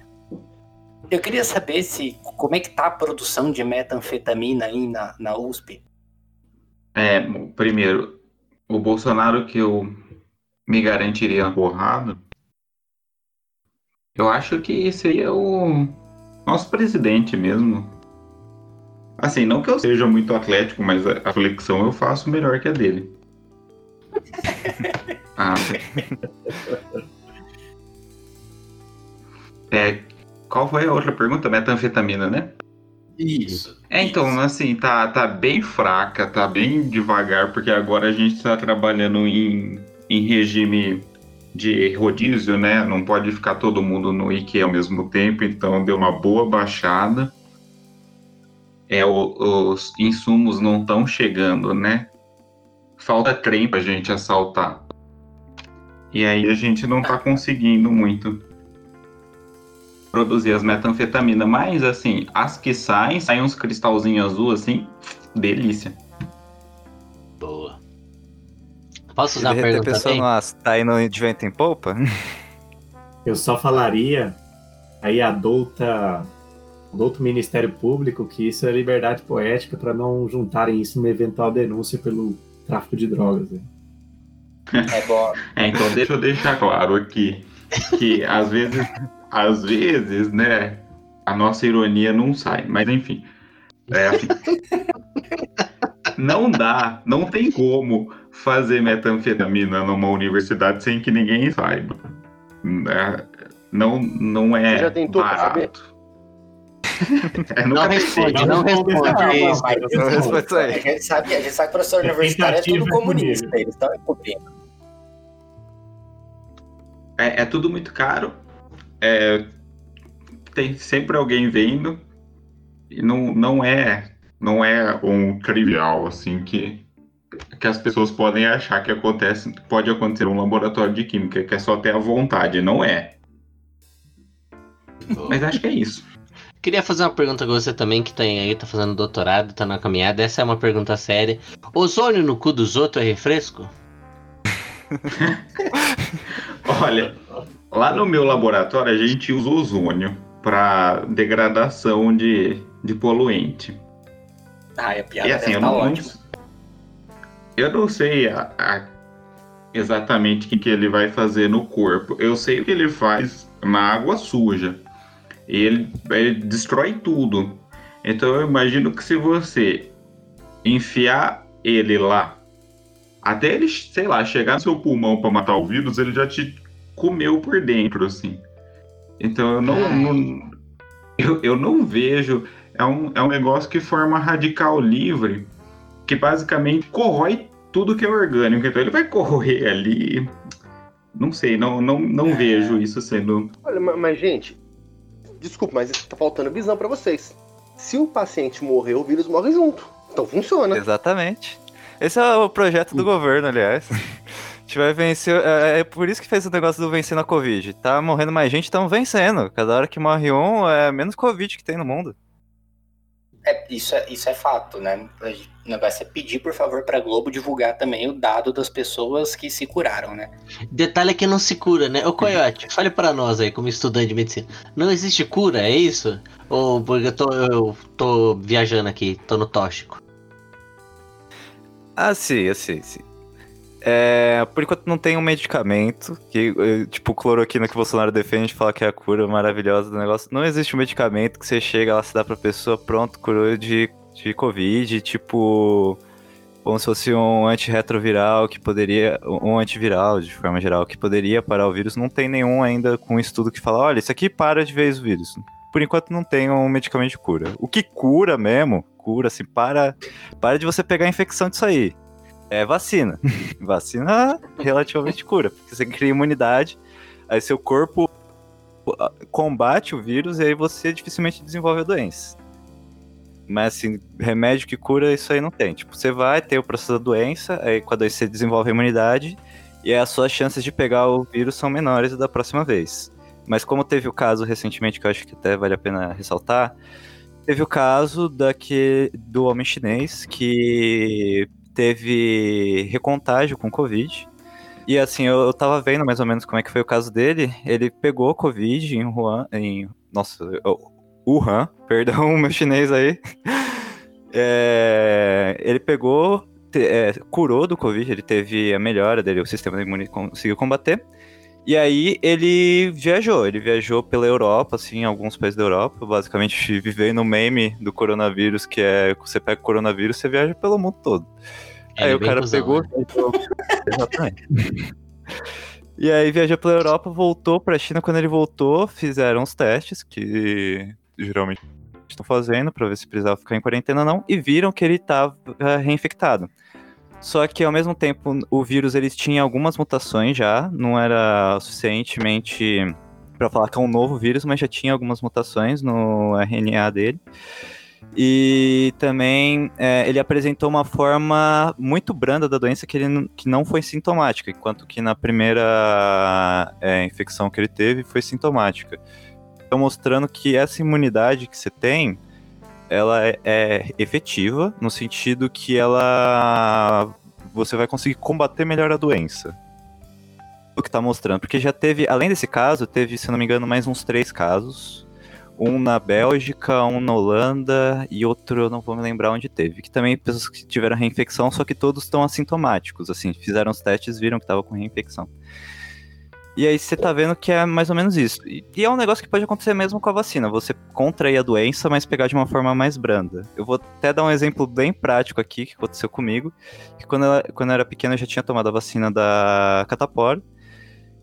Eu queria saber se como é que tá a produção de metanfetamina aí na, na USP. É, primeiro, o Bolsonaro que eu me garantiria uma porrada, eu acho que seria o nosso presidente mesmo. Assim, não que eu seja muito atlético, mas a a flexão eu faço melhor que a dele. Ah. É, qual foi a outra pergunta? Metanfetamina, né? Isso. É, então, assim, tá, tá bem fraca, tá bem devagar, porque agora a gente tá trabalhando em, em regime de rodízio, né? Não pode ficar todo mundo no IKEA ao mesmo tempo, então deu uma boa baixada. É, o- os insumos não estão chegando, né? Falta trem pra gente assaltar. E aí a gente não tá conseguindo muito produzir as metanfetaminas, mas assim, as que saem, saem uns cristalzinhos azul assim, delícia. Boa. Posso derreter a pergunta pessoa tá indo de vento em polpa? Eu só falaria aí adulta, adulto Ministério Público que isso é liberdade poética para não juntarem isso numa eventual denúncia pelo tráfico de drogas. né? É bom. É, então deixa eu deixar claro aqui que às vezes, às vezes, né, a nossa ironia não sai, mas enfim. É assim. Não dá, não tem como fazer metanfetamina numa universidade sem que ninguém saiba. É, Não, não é Você já tentou barato. É, Não responde, não responde. Não, responde a gente sabe, que professor universitário é tudo comunista, eles estão encobrindo. É, é tudo muito caro. É, tem sempre alguém vendo. E não, não é não é um trivial assim que que as pessoas podem achar que acontece pode acontecer num laboratório de química que é só ter a vontade não é mas acho que é isso Queria fazer uma pergunta com você também, que tem aí, tá fazendo doutorado, tá na caminhada. Essa é uma pergunta séria. Ozônio no cu dos outros é refresco? olha lá no meu laboratório a gente usa ozônio para degradação de, de poluente Ah, a piada E assim, eu tá não, ótima. eu não sei a- a- exatamente o que, que ele vai fazer no corpo. Eu sei o que ele faz na água suja. Ele, ele destrói tudo. Então eu imagino que se você enfiar ele lá, até ele, sei lá, chegar no seu pulmão para matar o vírus, ele já te comeu por dentro, assim. Então eu não. não- eu, eu não vejo. É um, é um negócio que forma radical livre que basicamente corrói tudo que é orgânico. Então ele vai corroer ali. Não sei, não, não, não vejo isso sendo. Olha, ma- mas, gente, desculpa, mas tá faltando visão pra vocês. Se o paciente morrer, o vírus morre junto. Então funciona. Exatamente. Esse é o projeto do governo, aliás. A gente vai vencer. É, é por isso que fez o negócio do vencer na Covid. Tá morrendo mais gente, estão vencendo. Cada hora que morre um, é menos Covid que tem no mundo. É, isso, é, isso é fato, né? O negócio é pedir, por favor, pra Globo divulgar também o dado das pessoas que se curaram, né? Detalhe é que não se cura, né? Ô Coyote, fale pra nós aí, como estudante de medicina. Não existe cura, é isso? Ou porque eu tô, eu tô viajando aqui, tô no tóxico? Ah, sim, sei, sim. É, por enquanto não tem um medicamento, que, eh, tipo, cloroquina que o Bolsonaro defende, fala que é a cura maravilhosa do negócio. Não existe um medicamento que você chega lá, se dá pra pessoa, pronto, curou de, de Covid, tipo, como se fosse um antirretroviral que poderia, um antiviral de forma geral, que poderia parar o vírus. Não tem nenhum ainda com estudo que fala, olha, isso aqui para de vez o vírus. Por enquanto não tem um medicamento de cura. O que cura mesmo, cura, assim, para, para de você pegar a infecção disso aí é vacina. vacina relativamente cura, porque você cria imunidade, aí seu corpo ah, combate o vírus e aí você dificilmente desenvolve a doença. Mas assim, remédio que cura isso aí não tem. Tipo, você vai ter o processo da doença, aí quando você desenvolve a imunidade, e aí as suas chances de pegar o vírus são menores da próxima vez. Mas como teve o caso recentemente, que eu acho que até vale a pena ressaltar, teve o caso daqui, do homem chinês que teve recontágio com Covid. E assim, eu, eu tava vendo mais ou menos como é que foi o caso dele. Ele pegou Covid em Wuhan. Em, nossa, Wuhan, perdão meu chinês aí. É, ele pegou, te, é, curou do Covid, ele teve a melhora dele, o sistema imune conseguiu combater. E aí ele viajou, ele viajou pela Europa, assim, alguns países da Europa, basicamente vivendo no meme do coronavírus, que é você pega o coronavírus, você viaja pelo mundo todo. É, aí o bem cara cuzão, pegou. né? Exatamente. E aí viajou pela Europa, voltou pra China. Quando ele voltou, fizeram os testes que geralmente estão fazendo pra ver se precisava ficar em quarentena ou não, e viram que ele estava reinfectado. Só que ao mesmo tempo o vírus ele tinha algumas mutações já, não era suficientemente pra falar que é um novo vírus, mas já tinha algumas mutações no RNA dele. E também é, ele apresentou uma forma muito branda da doença que, ele, que não foi sintomática, enquanto que na primeira é, infecção que ele teve foi sintomática. Então mostrando que essa imunidade que você tem, ela é, é efetiva no sentido que ela você vai conseguir combater melhor a doença. O que tá mostrando, porque já teve, além desse caso, teve, se não me engano, mais uns três casos um na Bélgica, um na Holanda e outro eu não vou me lembrar onde teve. Que também pessoas que tiveram reinfecção, só que todos estão assintomáticos, assim, fizeram os testes, viram que tava com reinfecção. E aí você tá vendo que é mais ou menos isso. E, é um negócio que pode acontecer mesmo com a vacina. Você contrair a doença, mas pegar de uma forma mais branda. Eu vou até dar um exemplo bem prático aqui que aconteceu comigo. Que quando, ela- quando eu era pequeno eu já tinha tomado a vacina da catapora.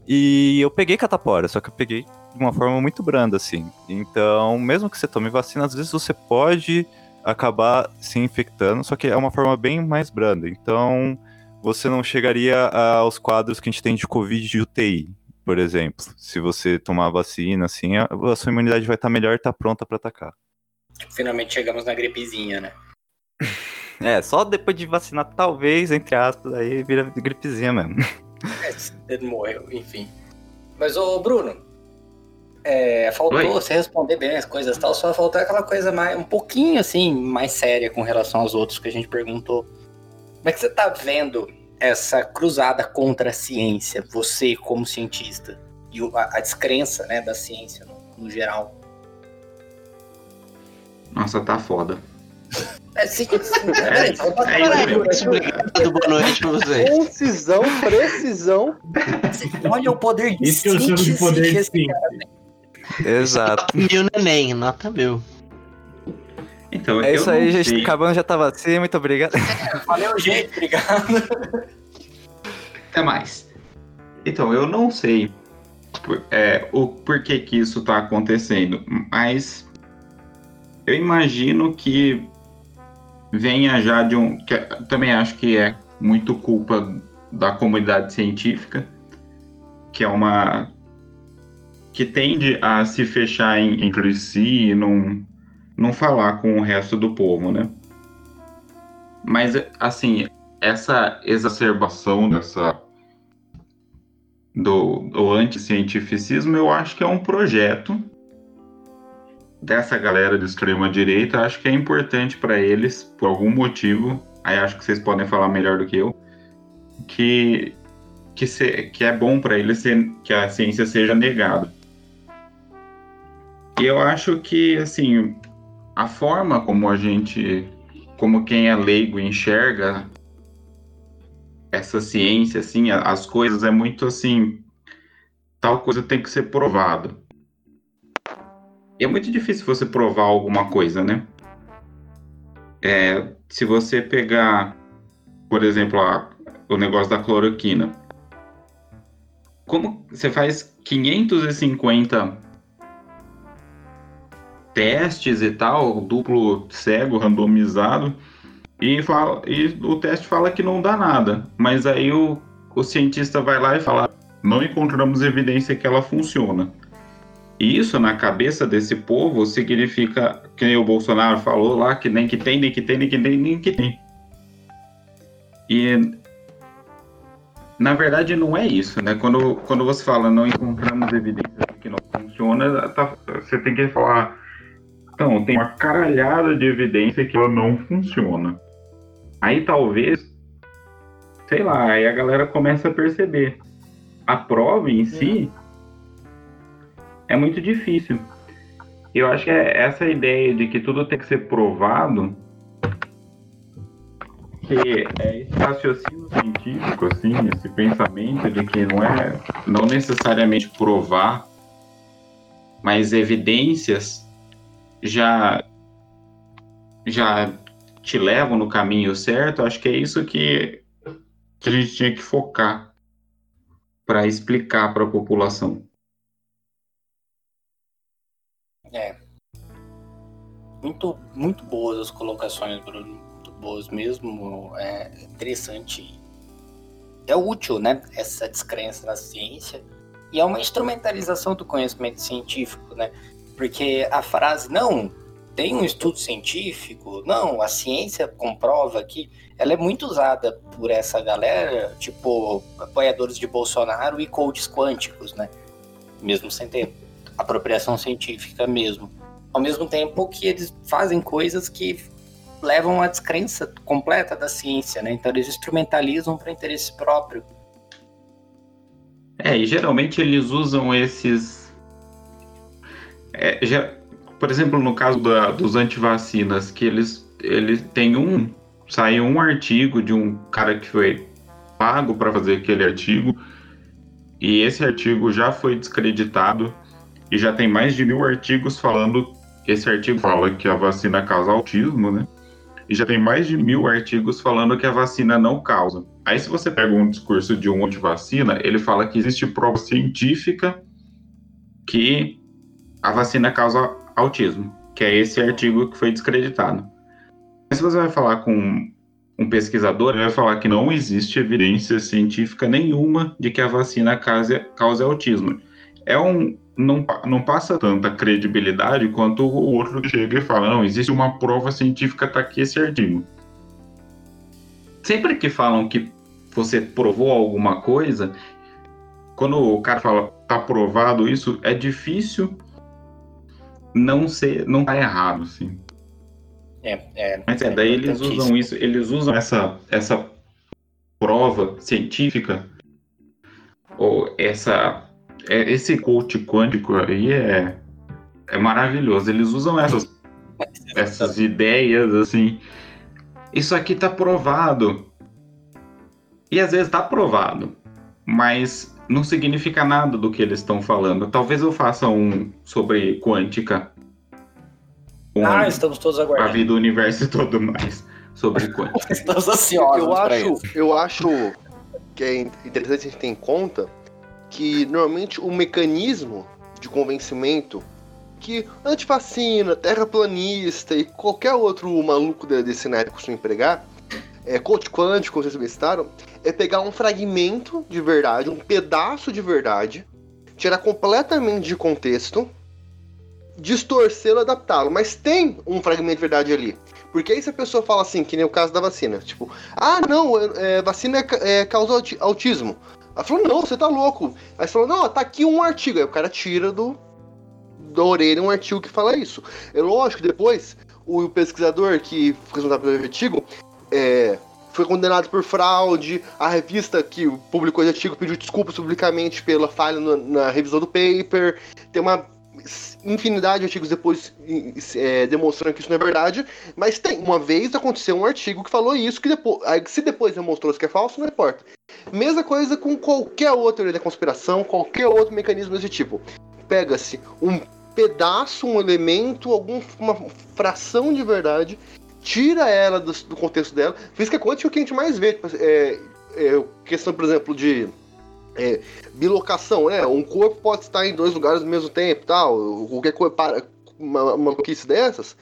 E eu peguei catapora, só que eu peguei de uma forma muito branda, assim. Então, mesmo que você tome vacina, às vezes você pode acabar se infectando, só que é uma forma bem mais branda. Então, você não chegaria aos quadros que a gente tem de Covid de UTI, por exemplo. Se você tomar a vacina, assim, a, a sua imunidade vai estar melhor e tá pronta para atacar. Finalmente chegamos na gripezinha, né? É, só depois de vacinar, talvez, entre aspas, aí vira gripezinha mesmo. É, ele morreu, enfim. Mas, ô Bruno, é, faltou Oi. você responder bem as coisas e tal, só faltou aquela coisa mais, um pouquinho assim, mais séria com relação aos outros que a gente perguntou. Como é que você tá vendo essa cruzada contra a ciência, você como cientista, e o- a, a descrença né, da ciência no, no geral? Nossa, tá foda. É, sim, sim, peraí, só pra é isso caralho, mesmo. né? Obrigado, boa noite pra vocês. Concisão, precisão. Olha o poder de Isso eu chamo de poder de síntese. Exato. Mil neném, nota mil. Então, É isso aí, gente. sei. Acabando já tava assim, muito obrigado. Valeu, gente, obrigado. Até mais. Então, eu não sei por- é, o porquê que isso tá acontecendo, mas eu imagino que venha já de um. Que eu também acho que é muito culpa da comunidade científica, que é uma. que tende a se fechar em- entre si e não, não falar com o resto do povo, né? Mas, assim, essa exacerbação dessa do, do anticientificismo, eu acho que é um projeto dessa galera de extrema direita. Acho que é importante para eles, por algum motivo. Aí acho que vocês podem falar melhor do que eu. Que, que, se, que é bom para eles ser, que a ciência seja negada. E eu acho que, assim, a forma como a gente, como quem é leigo enxerga essa ciência, assim, as coisas é muito assim, tal coisa tem que ser provado. E é muito difícil você provar alguma coisa, né? É, se você pegar, por exemplo, a- o negócio da cloroquina, como você faz 550 testes e tal, duplo cego, randomizado, e, fala, e o teste fala que não dá nada. Mas aí o, o cientista vai lá e fala: não encontramos evidência que ela funciona. E isso na cabeça desse povo significa, que nem o Bolsonaro falou lá, que nem que tem, nem que tem, nem que tem, nem que tem. E na verdade não é isso, né? Quando, quando você fala não encontramos evidência que não funciona, tá- você tem que falar. Então, tem uma caralhada de evidência que ela não funciona. Aí talvez, sei lá, aí a galera começa a perceber. A prova em si é muito difícil. Eu acho que é essa ideia de que tudo tem que ser provado, que é esse raciocínio científico, assim, esse pensamento de que não é, não necessariamente provar, mas evidências já já te levam no caminho certo, acho que é isso que, que a gente tinha que focar para explicar para a população. É. Muito, muito boas as colocações, Bruno. Muito boas mesmo. É interessante. É útil, né? Essa descrença na ciência. E é uma instrumentalização do conhecimento científico, né? Porque a frase, não, tem um estudo científico, não, a ciência comprova que ela é muito usada por essa galera, tipo, apoiadores de Bolsonaro e coaches quânticos, né? Mesmo sem ter apropriação científica mesmo. Ao mesmo tempo que eles fazem coisas que levam à descrença completa da ciência, né? Então eles instrumentalizam para interesse próprio. É, e geralmente eles usam esses. É, já- por exemplo, no caso da- dos antivacinas, que eles, eles têm um. Saiu um artigo de um cara que foi pago para fazer aquele artigo, e esse artigo já foi descreditado, e já tem mais de mil artigos falando. Esse artigo fala que a vacina causa autismo, né? E já tem mais de mil artigos falando que a vacina não causa. Aí, se você pega um discurso de um antivacina, ele fala que existe prova científica que a vacina causa autismo, que é esse artigo que foi descreditado. Mas se você vai falar com um pesquisador, ele vai falar que não existe evidência científica nenhuma de que a vacina cause, cause autismo. É um. Não, não passa tanta credibilidade quanto o outro chega e fala: não, existe uma prova científica, tá aqui esse artigo. Sempre que falam que você provou alguma coisa, quando o cara fala tá provado isso, é difícil não ser, não tá errado, assim. É, é, Mas é, daí eles usam isso, eles usam essa, essa prova científica, ou essa, é, esse coach quântico aí é, é maravilhoso. Eles usam essas, essas ideias, assim, isso aqui tá provado. E às vezes tá provado, mas não significa nada do que eles estão falando. Talvez eu faça um sobre quântica. Um, Ah, estamos todos a aguardando. vida, o universo e tudo mais sobre quântica. Estamos ansiosos Eu acho, isso. eu acho que é interessante a gente ter em conta que normalmente o mecanismo de convencimento que antivacina, terraplanista e qualquer outro maluco de- desse cenário costuma empregar, é, coach quântico, vocês mencionaram, é pegar um fragmento de verdade, um pedaço de verdade, tirar completamente de contexto, distorcê-lo, adaptá-lo. Mas tem um fragmento de verdade ali. Porque aí se a pessoa fala assim, que nem o caso da vacina, tipo, ah, não, é, é, vacina é, é, causa auti- autismo. Ela falou, não, você tá louco. Aí você falou, não, tá aqui um artigo. Aí o cara tira do da orelha um artigo que fala isso. É lógico depois o pesquisador que responsável pelo artigo é, foi condenado por fraude. A revista que publicou esse artigo pediu desculpas publicamente pela falha no- na revisão do paper. Tem uma infinidade de artigos depois é, demonstrando que isso não é verdade, mas tem. Uma vez aconteceu um artigo que falou isso, que depois, se depois demonstrou que é falso, não importa. Mesma coisa com qualquer outra teoria da conspiração, qualquer outro mecanismo desse tipo. Pega-se um pedaço, um elemento, alguma fração de verdade, tira ela do, do contexto dela. Física quântica é o que a gente mais vê. Tipo, é, é, questão, por exemplo, de é, bilocação, né? Um corpo pode estar em dois lugares ao mesmo tempo, tal, qualquer coisa para uma maluquice dessas.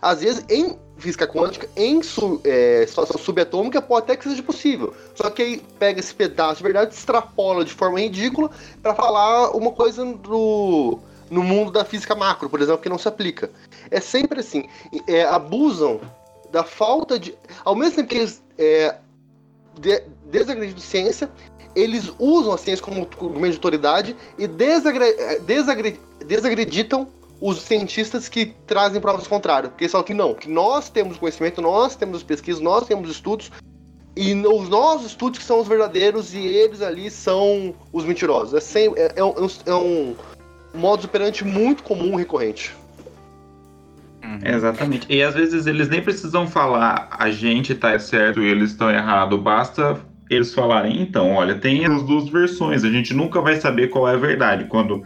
Às vezes, em física quântica, em su, é, situação subatômica, pode até que seja possível. Só que aí pega esse pedaço de verdade, extrapola de forma ridícula para falar uma coisa do, no mundo da física macro, por exemplo, que não se aplica. É sempre assim. É, abusam da falta de. Ao mesmo tempo que eles é, de, desacreditam ciência, eles usam a ciência como argumento de autoridade e desagre, desagre, desagreditam os cientistas que trazem provas contrárias. Porque eles falam que não, que nós temos conhecimento, nós temos pesquisas, nós temos estudos, e os nossos estudos que são os verdadeiros e eles ali são os mentirosos. É, sem, é, é, um, é um modus operandi muito comum, recorrente. Uhum. Exatamente. E às vezes eles nem precisam falar a gente tá certo e eles estão errado. Basta eles falarem, então, olha, tem as duas versões, a gente nunca vai saber qual é a verdade, quando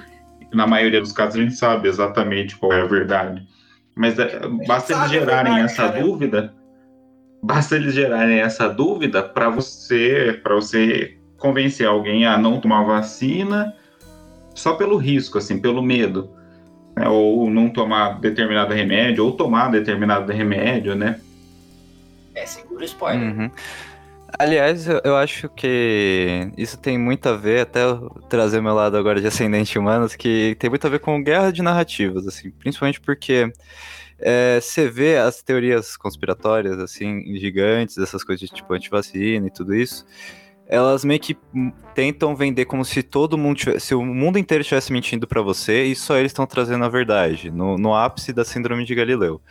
na maioria dos casos a gente sabe exatamente qual é a verdade. Mas é, basta eles gerarem verdade, essa cara. dúvida, basta eles gerarem essa dúvida para você, para você convencer alguém a não tomar vacina só pelo risco, assim, pelo medo, né? ou não tomar determinado remédio, ou tomar determinado remédio, né? É seguro spoiler. Uhum. Aliás, eu, eu, acho que isso tem muito a ver, até trazer meu lado agora de ascendente humanos, que tem muito a ver com guerra de narrativas, assim, principalmente porque é, você vê as teorias conspiratórias, assim, gigantes, essas coisas de tipo antivacina e tudo isso, elas meio que tentam vender como se todo mundo tivesse, se o mundo inteiro estivesse mentindo para você e só eles estão trazendo a verdade, no, no ápice da síndrome de Galileu.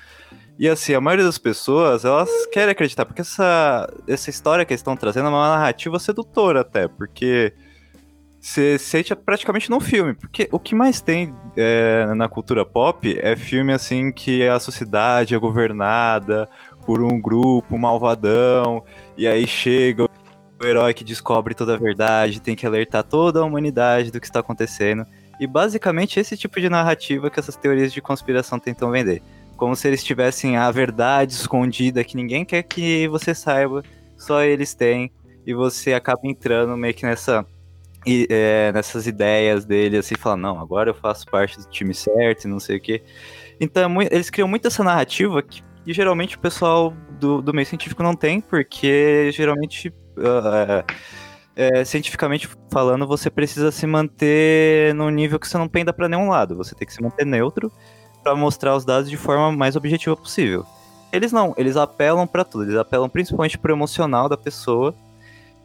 E assim, a maioria das pessoas, elas querem acreditar, porque essa, essa história que eles estão trazendo é uma narrativa sedutora até, porque você sente praticamente num filme, porque o que mais tem é, na cultura pop é filme assim que a sociedade é governada por um grupo malvadão, e aí chega o herói que descobre toda a verdade, tem que alertar toda a humanidade do que está acontecendo. E basicamente esse tipo de narrativa que essas teorias de conspiração tentam vender como se eles tivessem a verdade escondida que ninguém quer que você saiba, só eles têm, e você acaba entrando meio que nessa e, é, nessas ideias dele, assim, falando, não, agora eu faço parte do time certo e não sei o quê. Então, é eles criam muito essa narrativa que, que geralmente o pessoal do, do meio científico não tem, porque geralmente, é, cientificamente falando, você precisa se manter num nível que você não penda para nenhum lado, você tem que se manter neutro para mostrar os dados de forma mais objetiva possível. Eles não, eles apelam para tudo, eles apelam principalmente pro emocional da pessoa.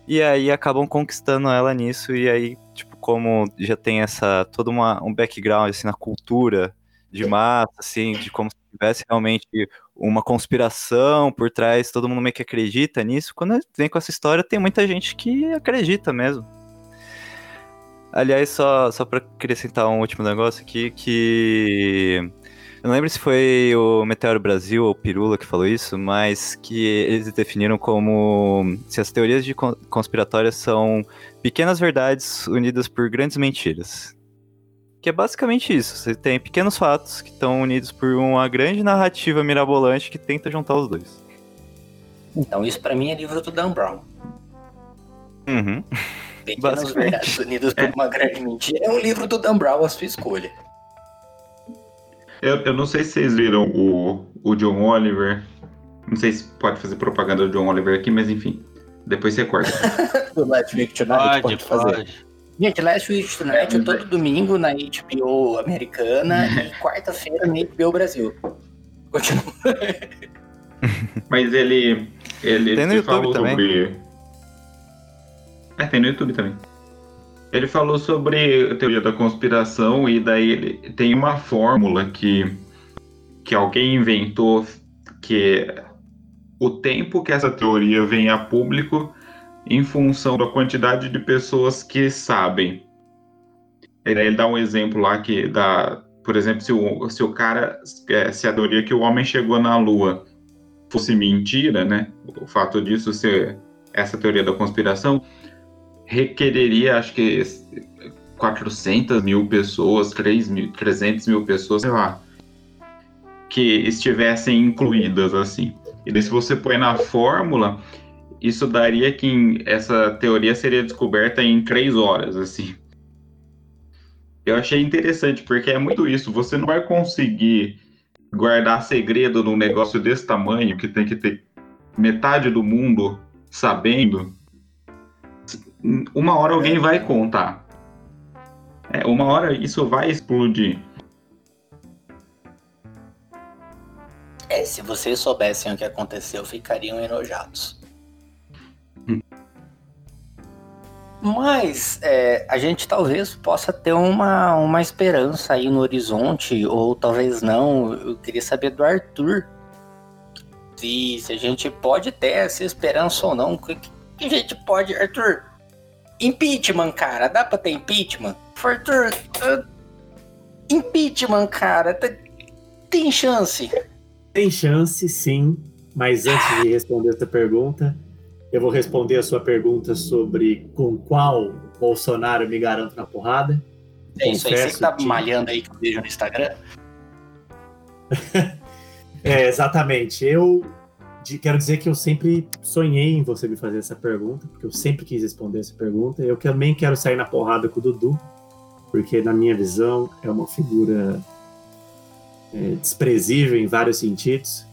E aí acabam conquistando ela nisso. E aí, tipo, como já tem essa todo uma, um background assim na cultura de massa, assim, de como se tivesse realmente uma conspiração por trás, todo mundo meio que acredita nisso. Quando vem com essa história, tem muita gente que acredita mesmo. Aliás, só, só para acrescentar um último negócio aqui, que eu não lembro se foi o Meteoro Brasil ou Pirula que falou isso, mas que eles definiram como se as teorias de conspiratórias são pequenas verdades unidas por grandes mentiras. Que é basicamente isso. Você tem pequenos fatos que estão unidos por uma grande narrativa mirabolante que tenta juntar os dois. Então, isso para mim é livro do Dan Brown. Uhum. Pequenas verdades unidas por uma grande mentira. É um livro do Dan Brown, a sua escolha. Eu, eu não sei se vocês viram o, o John Oliver. Não sei se pode fazer propaganda do John Oliver aqui, mas enfim. Depois você corta. do Tonight pode, pode fazer. Pode. Gente, Last Week Tonight é todo domingo na HBO americana e quarta-feira na HBO Brasil. Continua. Mas ele. Ele tem no YouTube falou também. sobre. É, tem no YouTube também. Ele falou sobre a teoria da conspiração e daí ele tem uma fórmula que, que alguém inventou que o tempo que essa teoria vem a público em função da quantidade de pessoas que sabem. Ele dá um exemplo lá que da, por exemplo, se o, se o cara, é, se a teoria que o homem chegou na Lua fosse mentira, né? O fato disso ser essa teoria da conspiração requereria, acho que 400 mil pessoas, 3 mil, 300 mil pessoas, sei lá, que estivessem incluídas assim. E daí, se você põe na fórmula, isso daria que essa teoria seria descoberta em três horas, assim. Eu achei interessante, porque é muito isso. Você não vai conseguir guardar segredo num negócio desse tamanho, que tem que ter metade do mundo sabendo. Uma hora alguém vai contar. É, uma hora isso vai explodir. É, se vocês soubessem o que aconteceu, ficariam enojados. Mas é, a gente talvez possa ter uma, uma esperança aí no horizonte, ou talvez não. Eu queria saber do Arthur. Se, se a gente pode ter essa esperança ou não. O que, que a gente pode, Arthur? Impeachment, cara. Dá pra ter impeachment? Arthur, uh, impeachment, cara. Tem chance. Tem chance, sim. Mas antes de responder essa pergunta, eu vou responder a sua pergunta sobre com qual Bolsonaro me garanto na porrada. É isso aí, você que tá que... malhando aí que eu vejo no Instagram. é, exatamente. Eu de, quero dizer que eu sempre sonhei em você me fazer essa pergunta, porque eu sempre quis responder essa pergunta. Eu também quero sair na porrada com o Dudu, porque na minha visão é uma figura é, desprezível em vários sentidos,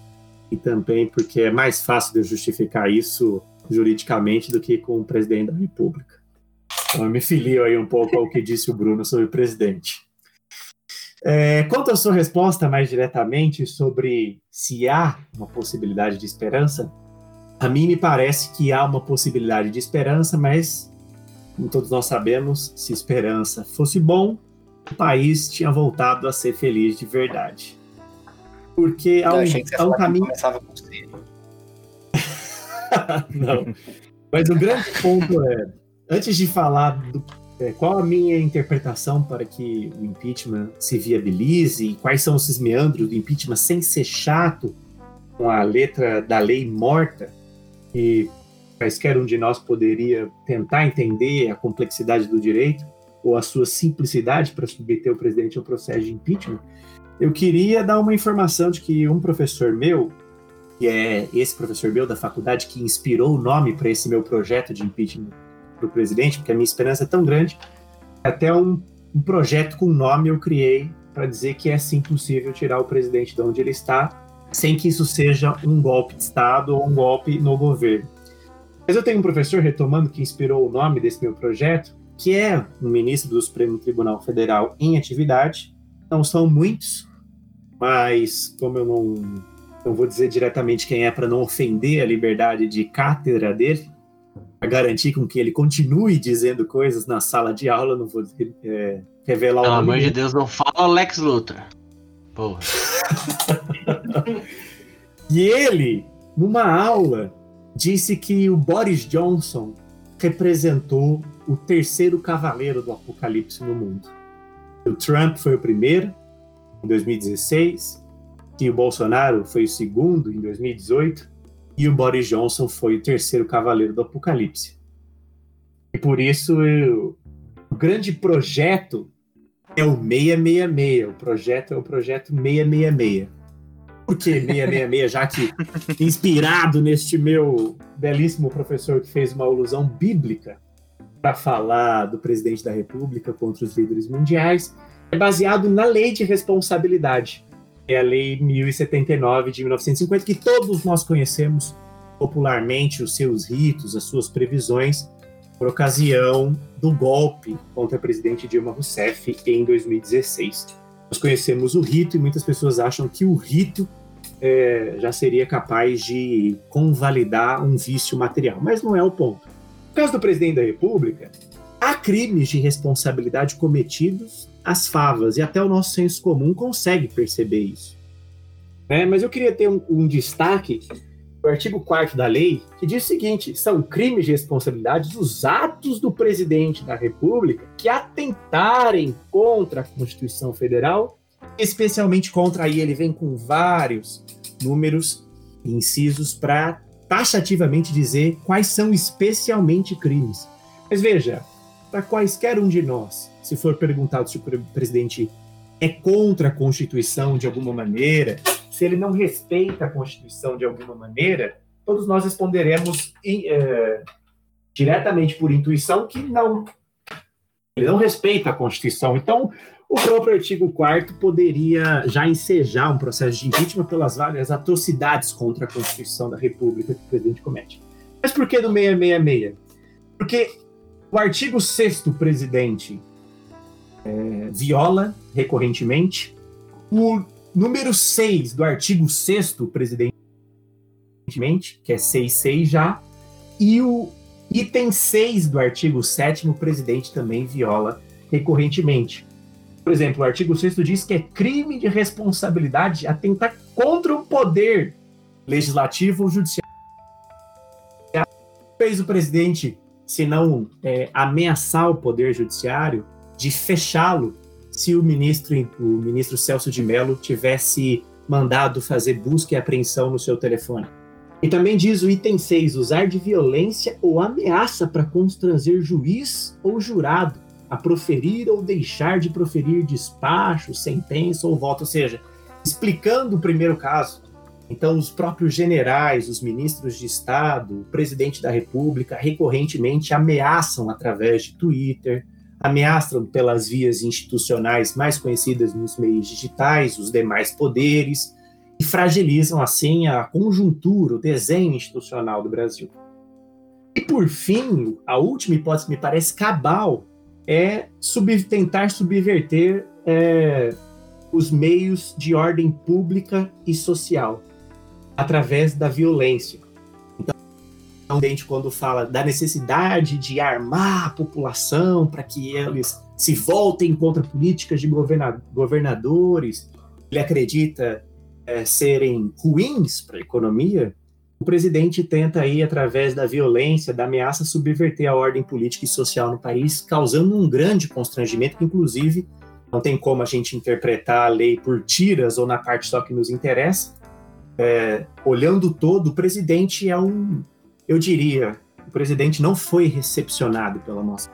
e também porque é mais fácil de eu justificar isso juridicamente do que com o presidente da República. Então, eu me filio aí um pouco ao que disse o Bruno sobre o presidente. É, quanto à sua resposta mais diretamente sobre se há uma possibilidade de esperança, a mim me parece que há uma possibilidade de esperança, mas, como todos nós sabemos, se esperança fosse bom, o país tinha voltado a ser feliz de verdade. Porque há um, há um caminho. Começava com Não. Mas o grande ponto é, antes de falar do, é, qual a minha interpretação para que o impeachment se viabilize e quais são esses meandros do impeachment sem ser chato com a letra da lei morta, e quaisquer um de nós poderia tentar entender a complexidade do direito ou a sua simplicidade para submeter o presidente ao processo de impeachment, eu queria dar uma informação de que um professor meu, que é esse professor meu da faculdade que inspirou o nome para esse meu projeto de impeachment para o presidente, porque a minha esperança é tão grande, até um, um projeto com nome eu criei para dizer que é sim possível tirar o presidente de onde ele está, sem que isso seja um golpe de Estado ou um golpe no governo. Mas eu tenho um professor, retomando, que inspirou o nome desse meu projeto, que é um ministro do Supremo Tribunal Federal em atividade. Não são muitos, mas como eu não não vou dizer diretamente quem é para não ofender a liberdade de cátedra dele, para garantir com que ele continue dizendo coisas na sala de aula, não vou é, revelar Pelo o nome. Pelo amor de Deus, não fala Lex Luthor. Porra. e ele, numa aula, disse que o Boris Johnson representou o terceiro cavaleiro do apocalipse no mundo. O Trump foi o primeiro, em 2016, que o Bolsonaro foi o segundo em 2018 e o Boris Johnson foi o terceiro cavaleiro do Apocalipse. E por isso eu, o grande projeto é o 666. O projeto é o projeto 666. Por que 666? Já que inspirado neste meu belíssimo professor que fez uma alusão bíblica para falar do presidente da República contra os líderes mundiais, é baseado na lei de responsabilidade é a Lei 1079 de 1950, que todos nós conhecemos popularmente, os seus ritos, as suas previsões, por ocasião do golpe contra o presidente Dilma Rousseff em 2016. Nós conhecemos o rito e muitas pessoas acham que o rito é, já seria capaz de convalidar um vício material, mas não é o ponto. No caso do presidente da República, há crimes de responsabilidade cometidos às favas, e até o nosso senso comum consegue perceber isso. Né? Mas eu queria ter um, um destaque do artigo 4 da lei, que diz o seguinte: são crimes de responsabilidade os atos do presidente da República que atentarem contra a Constituição Federal especialmente contra aí ele vem com vários números incisos para taxativamente dizer quais são especialmente crimes. Mas veja, para quaisquer um de nós, se for perguntado se o presidente é contra a Constituição de alguma maneira, se ele não respeita a Constituição de alguma maneira, todos nós responderemos é, diretamente por intuição que não. Ele não respeita a Constituição. Então, o próprio artigo 4 poderia já ensejar um processo de impeachment pelas várias atrocidades contra a Constituição da República que o presidente comete. Mas por que do 666? Porque o artigo 6 presidente é, viola recorrentemente o número 6 do artigo 6 presidentemente, que é 66 já, e o item 6 do artigo 7 o presidente também viola recorrentemente. Por exemplo, o artigo 6 diz que é crime de responsabilidade atentar contra o poder legislativo ou judiciário. Fez o presidente, se não é, ameaçar o poder judiciário, de fechá-lo se o ministro, o ministro Celso de Mello tivesse mandado fazer busca e apreensão no seu telefone. E também diz o item 6, usar de violência ou ameaça para constranger juiz ou jurado a proferir ou deixar de proferir despacho, sentença ou voto, ou seja, explicando o primeiro caso. Então, os próprios generais, os ministros de Estado, o presidente da República, recorrentemente ameaçam através de Twitter, ameaçam pelas vias institucionais mais conhecidas nos meios digitais, os demais poderes, e fragilizam assim a conjuntura, o desenho institucional do Brasil. E por fim, a última hipótese me parece cabal é sub, tentar subverter é, os meios de ordem pública e social através da violência. Então, o presidente, quando fala da necessidade de armar a população para que eles se voltem contra políticas de governadores, ele acredita é, serem ruins para a economia, o presidente tenta aí, através da violência, da ameaça, subverter a ordem política e social no país, causando um grande constrangimento que, inclusive, não tem como a gente interpretar a lei por tiras ou na parte só que nos interessa. É, olhando todo, o presidente é um, eu diria, o presidente não foi recepcionado pela nossa.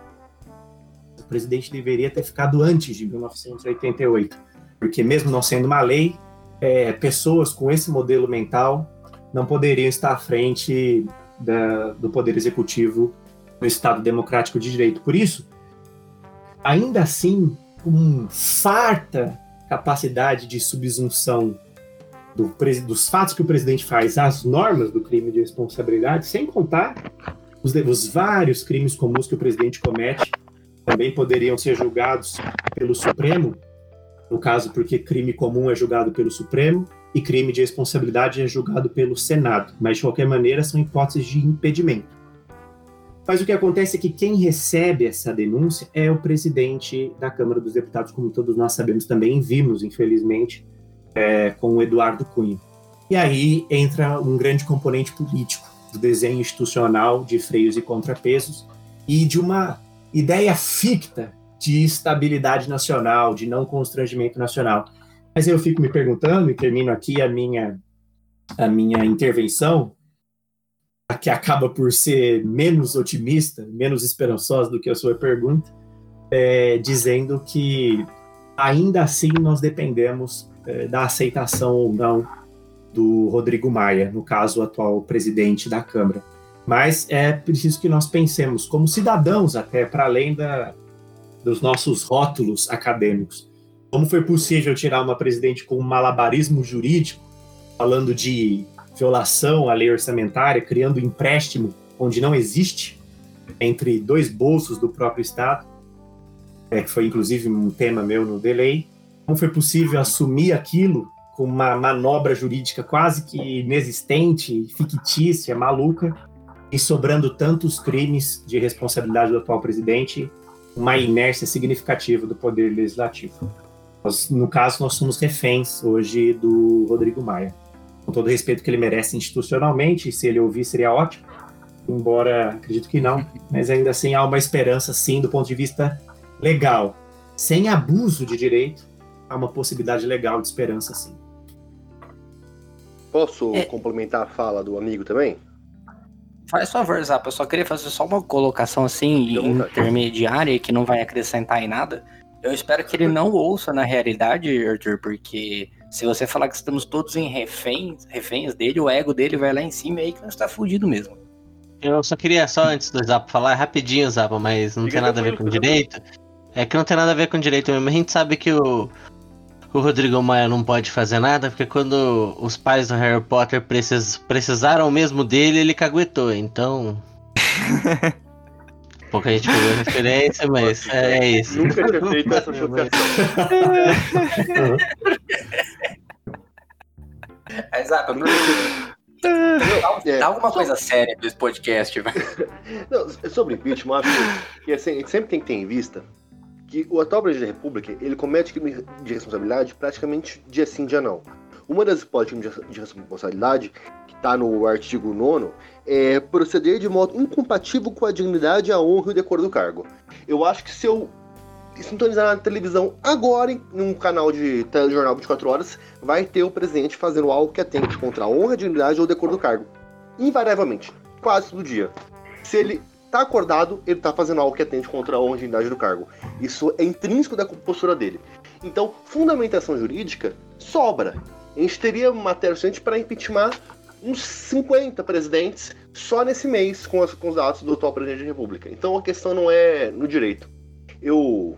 O presidente deveria ter ficado antes de 1988, porque mesmo não sendo uma lei, é, pessoas com esse modelo mental não poderiam estar à frente da, do Poder Executivo no Estado Democrático de Direito. Por isso, ainda assim, com farta capacidade de subsunção do, dos fatos que o presidente faz às normas do crime de responsabilidade, sem contar os, os vários crimes comuns que o presidente comete, também poderiam ser julgados pelo Supremo, no caso porque crime comum é julgado pelo Supremo, e crime de responsabilidade é julgado pelo Senado, mas de qualquer maneira são hipóteses de impedimento. Mas o que acontece é que quem recebe essa denúncia é o presidente da Câmara dos Deputados, como todos nós sabemos também, vimos, infelizmente, é, com o Eduardo Cunha. E aí entra um grande componente político do desenho institucional de freios e contrapesos e de uma ideia ficta de estabilidade nacional, de não constrangimento nacional. Mas eu fico me perguntando, e termino aqui a minha, a minha intervenção, que acaba por ser menos otimista, menos esperançosa do que a sua pergunta, é, dizendo que ainda assim nós dependemos é, da aceitação ou não do Rodrigo Maia, no caso, o atual presidente da Câmara. Mas é preciso que nós pensemos como cidadãos, até para além da, dos nossos rótulos acadêmicos. Como foi possível tirar uma presidente com um malabarismo jurídico, falando de violação à lei orçamentária, criando empréstimo onde não existe, entre dois bolsos do próprio Estado, é, que foi inclusive um tema meu no delay. Como foi possível assumir aquilo com uma manobra jurídica quase que inexistente, fictícia, maluca, e sobrando tantos crimes de responsabilidade do atual presidente, uma inércia significativa do poder legislativo. Nós, no caso, nós somos reféns hoje do Rodrigo Maia. Com todo o respeito que ele merece institucionalmente, se ele ouvir seria ótimo, embora acredito que não, mas ainda assim há uma esperança, sim, do ponto de vista legal, sem abuso de direito, há uma possibilidade legal de esperança, sim. Posso É. complementar a fala do amigo também? Faz favor, Zap, eu só queria fazer só uma colocação assim, vontade. intermediária, que não vai acrescentar em nada. Eu espero que ele não ouça na realidade, Arthur, porque se você falar que estamos todos em reféns, reféns dele, o ego dele vai lá em cima e aí que nós tá fudido mesmo. Eu só queria, só antes do Zapa falar, rapidinho, Zapa, mas não Fica tem nada a ver com direito. É que não tem nada a ver com direito mesmo. A gente sabe que o, o Rodrigo Maia não pode fazer nada, porque quando os pais do Harry Potter precis, precisaram mesmo dele, ele caguetou. Então. Pouca gente pegou a referência, mas é, é isso. Nunca tinha feito essa associação. É, Zap, dá, É, dá alguma coisa séria desse podcast, velho. Não, sobre impeachment, acho que assim, a gente sempre tem que ter em vista que o atual presidente da República ele comete crime de responsabilidade praticamente dia sim, dia não. Uma das hipóteses de responsabilidade, que está no artigo 9, é proceder de modo incompatível com a dignidade, a honra e o decoro do cargo. Eu acho que se eu sintonizar na televisão agora, em um canal de telejornal 24 horas, vai ter o presidente fazendo algo que atente contra a honra, a dignidade ou o decoro do cargo. Invariavelmente, quase todo dia. Se ele tá acordado, ele tá fazendo algo que atente contra a e dignidade do cargo. Isso é intrínseco da postura dele. Então, fundamentação jurídica sobra. A gente teria matéria suficiente para impeachment uns 50 presidentes só nesse mês com, as- com os dados do atual presidente da República. Então a questão não é no direito. Eu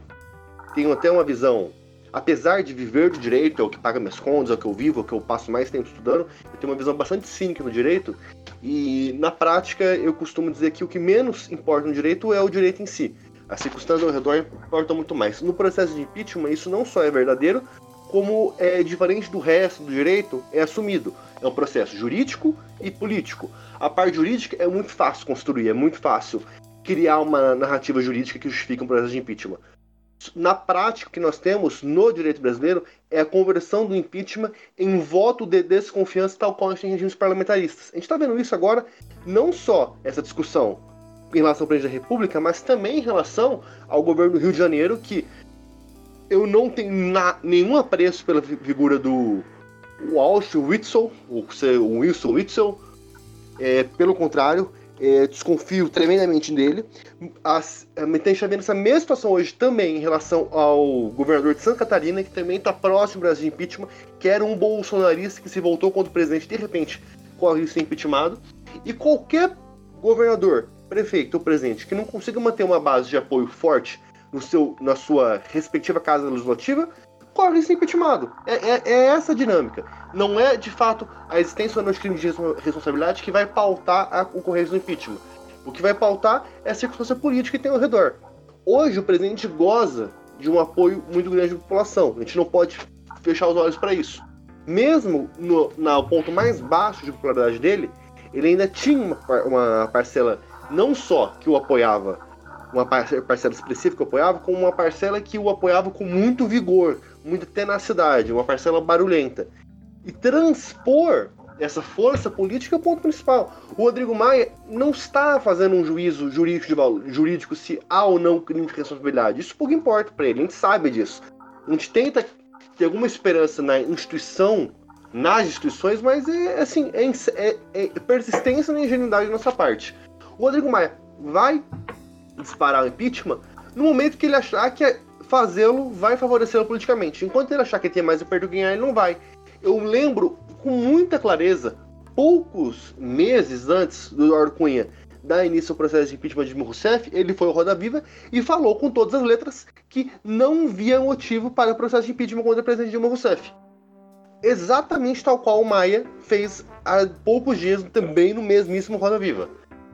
tenho até uma visão, apesar de viver do direito, é o que paga minhas contas, é o que eu vivo, é o que eu passo mais tempo estudando, eu tenho uma visão bastante cínica no direito e na prática eu costumo dizer que o que menos importa no direito é o direito em si. As circunstâncias ao redor importam muito mais. No processo de impeachment, isso não só é verdadeiro, como é diferente do resto do direito, é assumido. É um processo jurídico e político. A parte jurídica é muito fácil construir, é muito fácil criar uma narrativa jurídica que justifique um processo de impeachment. Na prática, que nós temos no direito brasileiro é a conversão do impeachment em voto de desconfiança, tal qual a gente tem em regimes parlamentaristas. A gente está vendo isso agora, não só essa discussão em relação ao presidente da República, mas também em relação ao governo do Rio de Janeiro, que eu não tenho na- nenhum apreço pela fi- figura do Walsh Witzel, ou se- o Wilson Witzel. É, pelo contrário, é, desconfio tremendamente dele. As, a gente está vendo essa mesma situação hoje também em relação ao governador de Santa Catarina, que também está próximo do Brasil de impeachment, que era um bolsonarista que se voltou contra o presidente de repente corre ser impeachmentado. E qualquer governador, prefeito ou presidente que não consiga manter uma base de apoio forte no seu, na sua respectiva casa legislativa, corre ser impeachmentado. É, é, é essa a dinâmica. Não é, de fato, a existência ou não de crime de respo- responsabilidade que vai pautar a ocorrência do impeachment. O que vai pautar é a circunstância política que tem ao redor. Hoje, o presidente goza de um apoio muito grande da população. A gente não pode fechar os olhos para isso. Mesmo no na, ponto mais baixo de popularidade dele, ele ainda tinha uma, uma parcela não só que o apoiava, uma par- parcela específica que o apoiava, como uma parcela que o apoiava com muito vigor, muita tenacidade, uma parcela barulhenta. E transpor essa força política é o ponto principal. O Rodrigo Maia não está fazendo um juízo jurídico, de jurídico se há ou não crime de responsabilidade. Isso pouco importa para ele, a gente sabe disso. A gente tenta ter alguma esperança na instituição, nas instituições, mas é assim, é, é- é persistência na ingenuidade da nossa parte. O Rodrigo Maia vai disparar o impeachment no momento que ele achar que é fazê-lo vai favorecê-lo politicamente. Enquanto ele achar que tem mais a perder do que ganhar, ele não vai. Eu lembro com muita clareza, poucos meses antes do Eduardo Cunha dar início ao processo de impeachment de Dilma Rousseff, ele foi ao Roda Viva e falou com todas as letras que não via motivo para o processo de impeachment contra o presidente Dilma Rousseff. Exatamente tal qual o Maia fez há poucos dias também no mesmíssimo Roda Viva.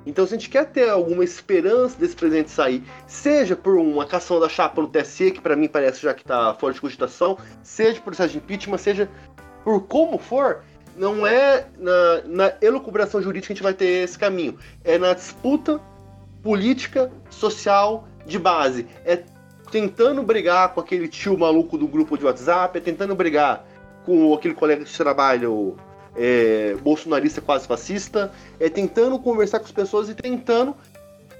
Então, se a gente quer ter alguma esperança desse presidente sair, seja por uma cação da chapa no TSE, que para mim parece já que está fora de cogitação, seja por processo de impeachment, seja por como for, não é na, na elucubração jurídica que a gente vai ter esse caminho. É na disputa política, social, de base. É tentando brigar com aquele tio maluco do grupo de WhatsApp, é tentando brigar com aquele colega de trabalho é, bolsonarista quase fascista, é tentando conversar com as pessoas e tentando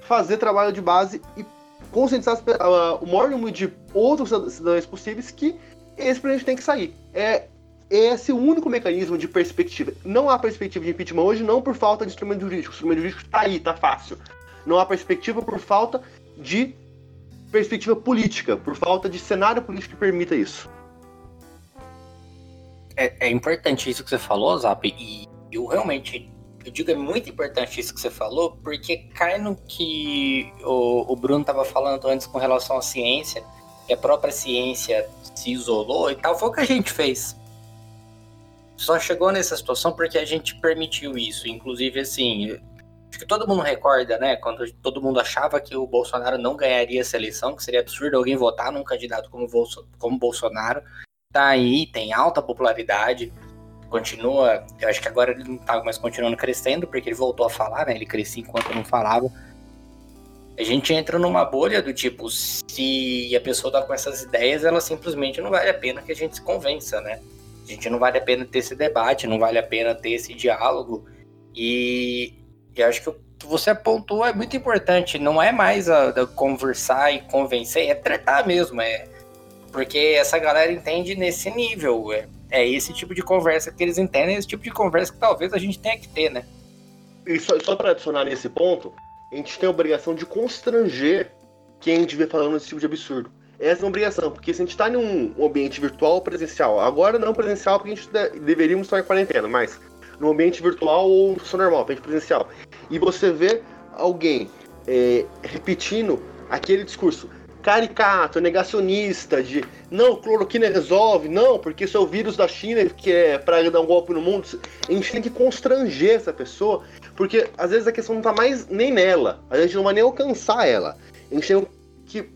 fazer trabalho de base e conscientizar a- o maior número de outros cidadãos possíveis que esse presidente tem que sair. É esse o único mecanismo de perspectiva. Não há perspectiva de impeachment hoje, não por falta de instrumento jurídico. O instrumento jurídico está aí, está fácil. Não há perspectiva por falta de perspectiva política, por falta de cenário político que permita isso. É, é importante isso que você falou, Zap, e eu realmente eu digo é muito importante isso que você falou, porque cai no que o, o Bruno estava falando antes com relação à ciência, que a própria ciência se isolou e tal, foi o que a gente fez. Só chegou nessa situação porque a gente permitiu isso. Inclusive, assim, acho que todo mundo recorda, né? Quando todo mundo achava que o Bolsonaro não ganharia essa eleição, que seria absurdo alguém votar num candidato como, Bolso, como Bolsonaro. Tá aí, tem alta popularidade continua. Eu acho que agora ele não tá mais continuando crescendo, porque ele voltou a falar, né? Ele crescia enquanto não falava. A gente entra numa bolha do tipo, se a pessoa tá com essas ideias, ela simplesmente não vale a pena que a gente se convença, né? A gente não vale a pena ter esse debate, não vale a pena ter esse diálogo. E eu acho que o que você apontou é muito importante. Não é mais a, a conversar e convencer, é tratar mesmo. É, porque essa galera entende nesse nível. É, é esse tipo de conversa que eles entendem, esse tipo de conversa que talvez a gente tenha que ter, né? E só, só para adicionar nesse ponto, a gente tem a obrigação de constranger quem estiver falando esse tipo de absurdo. Essa é uma obrigação, porque se a gente está em um ambiente virtual ou presencial, agora não presencial porque a gente de, deveríamos estar em quarentena, mas no ambiente virtual ou no normal, ambiente presencial, e você vê alguém é, repetindo aquele discurso, caricato, negacionista, de não, cloroquina resolve, não, porque isso é o vírus da China que é para dar um golpe no mundo. A gente tem que constranger essa pessoa, porque às vezes a questão não tá mais nem nela, a gente não vai nem alcançar ela. A gente tem que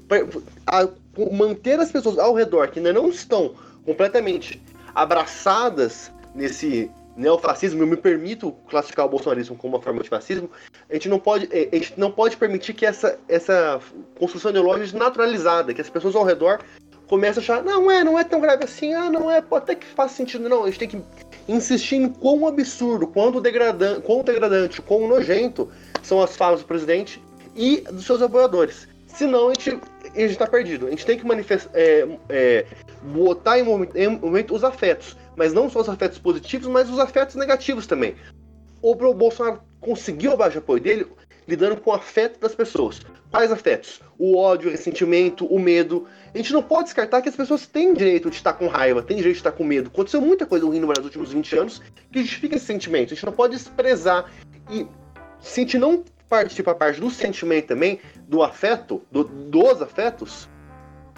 a, manter as pessoas ao redor que ainda não estão completamente abraçadas nesse neofascismo, eu me permito classificar o bolsonarismo como uma forma de fascismo, a gente não pode, é, a gente não pode permitir que essa, essa construção ideológica naturalizada, que as pessoas ao redor comecem a achar, não é, não é tão grave assim, ah, não é, até que faz sentido, não, a gente tem que insistir em quão absurdo, quanto degradante, quão degradante, quão nojento são as falas do presidente e dos seus apoiadores. Senão a gente, a gente tá perdido. A gente tem que manifestar, é, é, botar em em momento os afetos mas não só os afetos positivos, mas os afetos negativos também. O Bolsonaro conseguiu a base apoio dele lidando com o afeto das pessoas. Quais afetos? O ódio, o ressentimento, o medo. A gente não pode descartar que as pessoas têm direito de estar com raiva, têm direito de estar com medo. Aconteceu muita coisa ruim nos últimos 20 anos que justifica esse sentimento. A gente não pode desprezar e se a gente não partir para a parte do sentimento também, do afeto, do, dos afetos,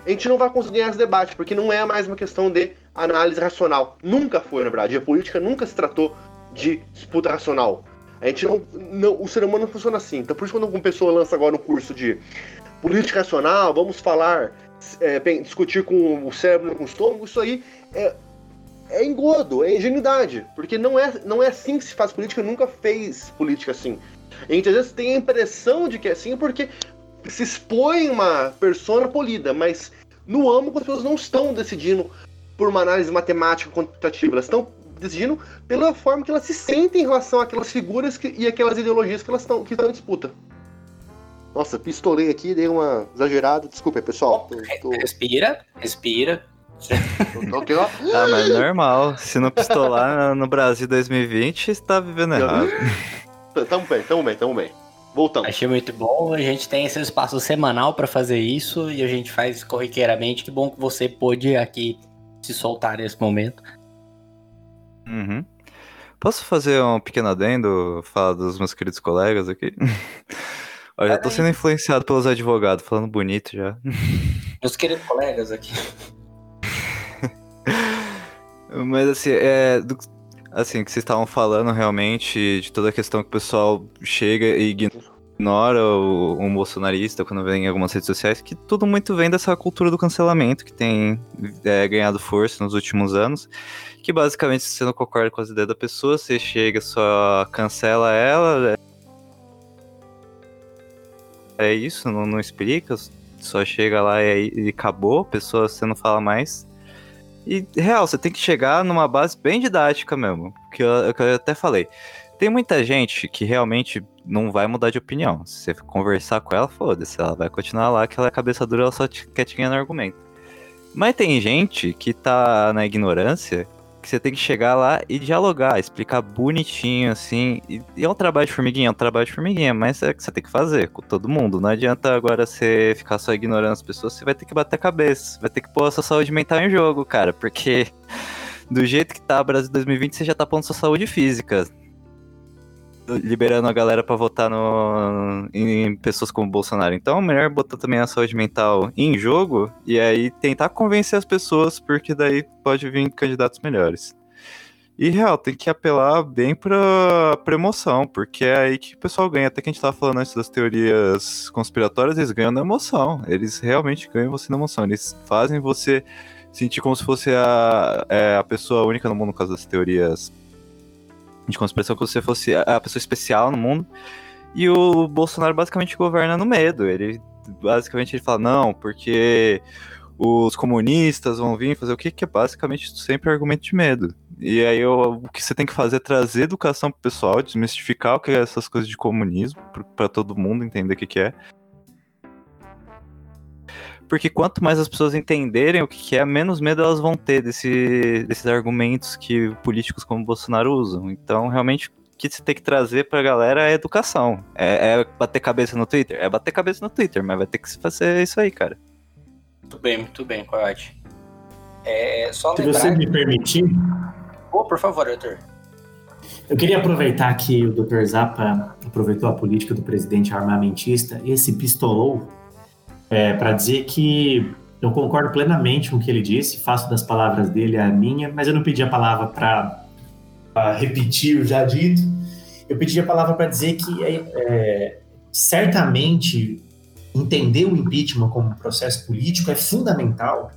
a gente não vai conseguir ganhar esse debate, porque não é mais uma questão de análise racional. Nunca foi, na verdade. A política nunca se tratou de disputa racional. A gente não, não, o ser humano não funciona assim. Então, por isso, quando uma pessoa lança agora um curso de política racional, vamos falar, é, discutir com o cérebro, com o estômago, isso aí é, é engodo, é ingenuidade. Porque não é, não é assim que se faz política, nunca fez política assim. A gente às vezes tem a impressão de que é assim porque se expõe uma persona polida, mas no âmbito as pessoas não estão decidindo por uma análise matemática quantitativa, elas estão decidindo pela forma que elas se sentem em relação àquelas figuras que, e aquelas ideologias que elas estão que estão em disputa. Nossa, pistolei aqui, dei uma exagerada. Desculpa aí, pessoal. Tô, tô... Respira, respira. Tô, ah, mas é normal. Se não pistolar no Brasil 2020, está vivendo errado. Tamo bem, tamo bem, tamo bem. Voltamos. Achei muito bom. A gente tem esse espaço semanal para fazer isso e a gente faz corriqueiramente. Que bom que você pôde aqui se soltar nesse momento. Uhum. Posso fazer um pequeno adendo, falar dos meus queridos colegas aqui? Eu já tô sendo influenciado pelos advogados, falando bonito já. Meus queridos colegas aqui. Mas assim, é. Do, assim, que vocês estavam falando realmente de toda a questão que o pessoal chega e ignora o, um bolsonarista quando vem em algumas redes sociais, que tudo muito vem dessa cultura do cancelamento que tem é, ganhado força nos últimos anos. Que basicamente, se você não concorda com as ideias da pessoa, você chega, só cancela ela. É, é isso, não, não explica, só chega lá e, e acabou, a pessoa você não fala mais. E, real, você tem que chegar numa base bem didática mesmo. Que eu, que eu até falei. Tem muita gente que realmente não vai mudar de opinião. Se você conversar com ela, foda-se, ela vai continuar lá, que ela é cabeça dura, ela só quer te ganhar no argumento. Mas tem gente que tá na ignorância que você tem que chegar lá e dialogar, explicar bonitinho, assim. E, e é um trabalho de formiguinha, é um trabalho de formiguinha, mas é que você tem que fazer com todo mundo. Não adianta agora você ficar só ignorando as pessoas, você vai ter que bater a cabeça, vai ter que pôr a sua saúde mental em jogo, cara, porque do jeito que tá o Brasil 2020, você já tá pondo sua saúde física. Liberando a galera pra votar no, em pessoas como Bolsonaro. Então, é melhor botar também a saúde mental em jogo e aí tentar convencer as pessoas, porque daí pode vir candidatos melhores. E real, tem que apelar bem pra, pra emoção, porque é aí que o pessoal ganha. Até que a gente tava falando antes das teorias conspiratórias, eles ganham na emoção. Eles realmente ganham você na emoção. Eles fazem você sentir como se fosse a, é, a pessoa única no mundo, no caso das teorias de conspiração, como se você fosse a, a pessoa especial no mundo. E o Bolsonaro basicamente governa no medo. Ele basicamente ele fala, não, porque os comunistas vão vir fazer o que, que é basicamente sempre argumento de medo. E aí eu, o que você tem que fazer é trazer educação pro pessoal, desmistificar o que é essas coisas de comunismo, para todo mundo entender o que, que é porque quanto mais as pessoas entenderem o que é, menos medo elas vão ter desse, desses argumentos que políticos como Bolsonaro usam. Então, realmente, o que você tem que trazer pra galera é educação. É, é bater cabeça no Twitter? É bater cabeça no Twitter, mas vai ter que fazer isso aí, cara. Muito bem, muito bem, Coyote. É, só Se lembrar... você me permitir, Oh, por favor, doutor. eu queria aproveitar que o Dr. Zappa aproveitou a política do presidente armamentista e se pistolou para dizer que eu concordo plenamente com o que ele disse, faço das palavras dele a minha, mas eu não pedi a palavra para repetir o já dito, eu pedi a palavra para dizer que é, é, certamente entender o impeachment como processo político é fundamental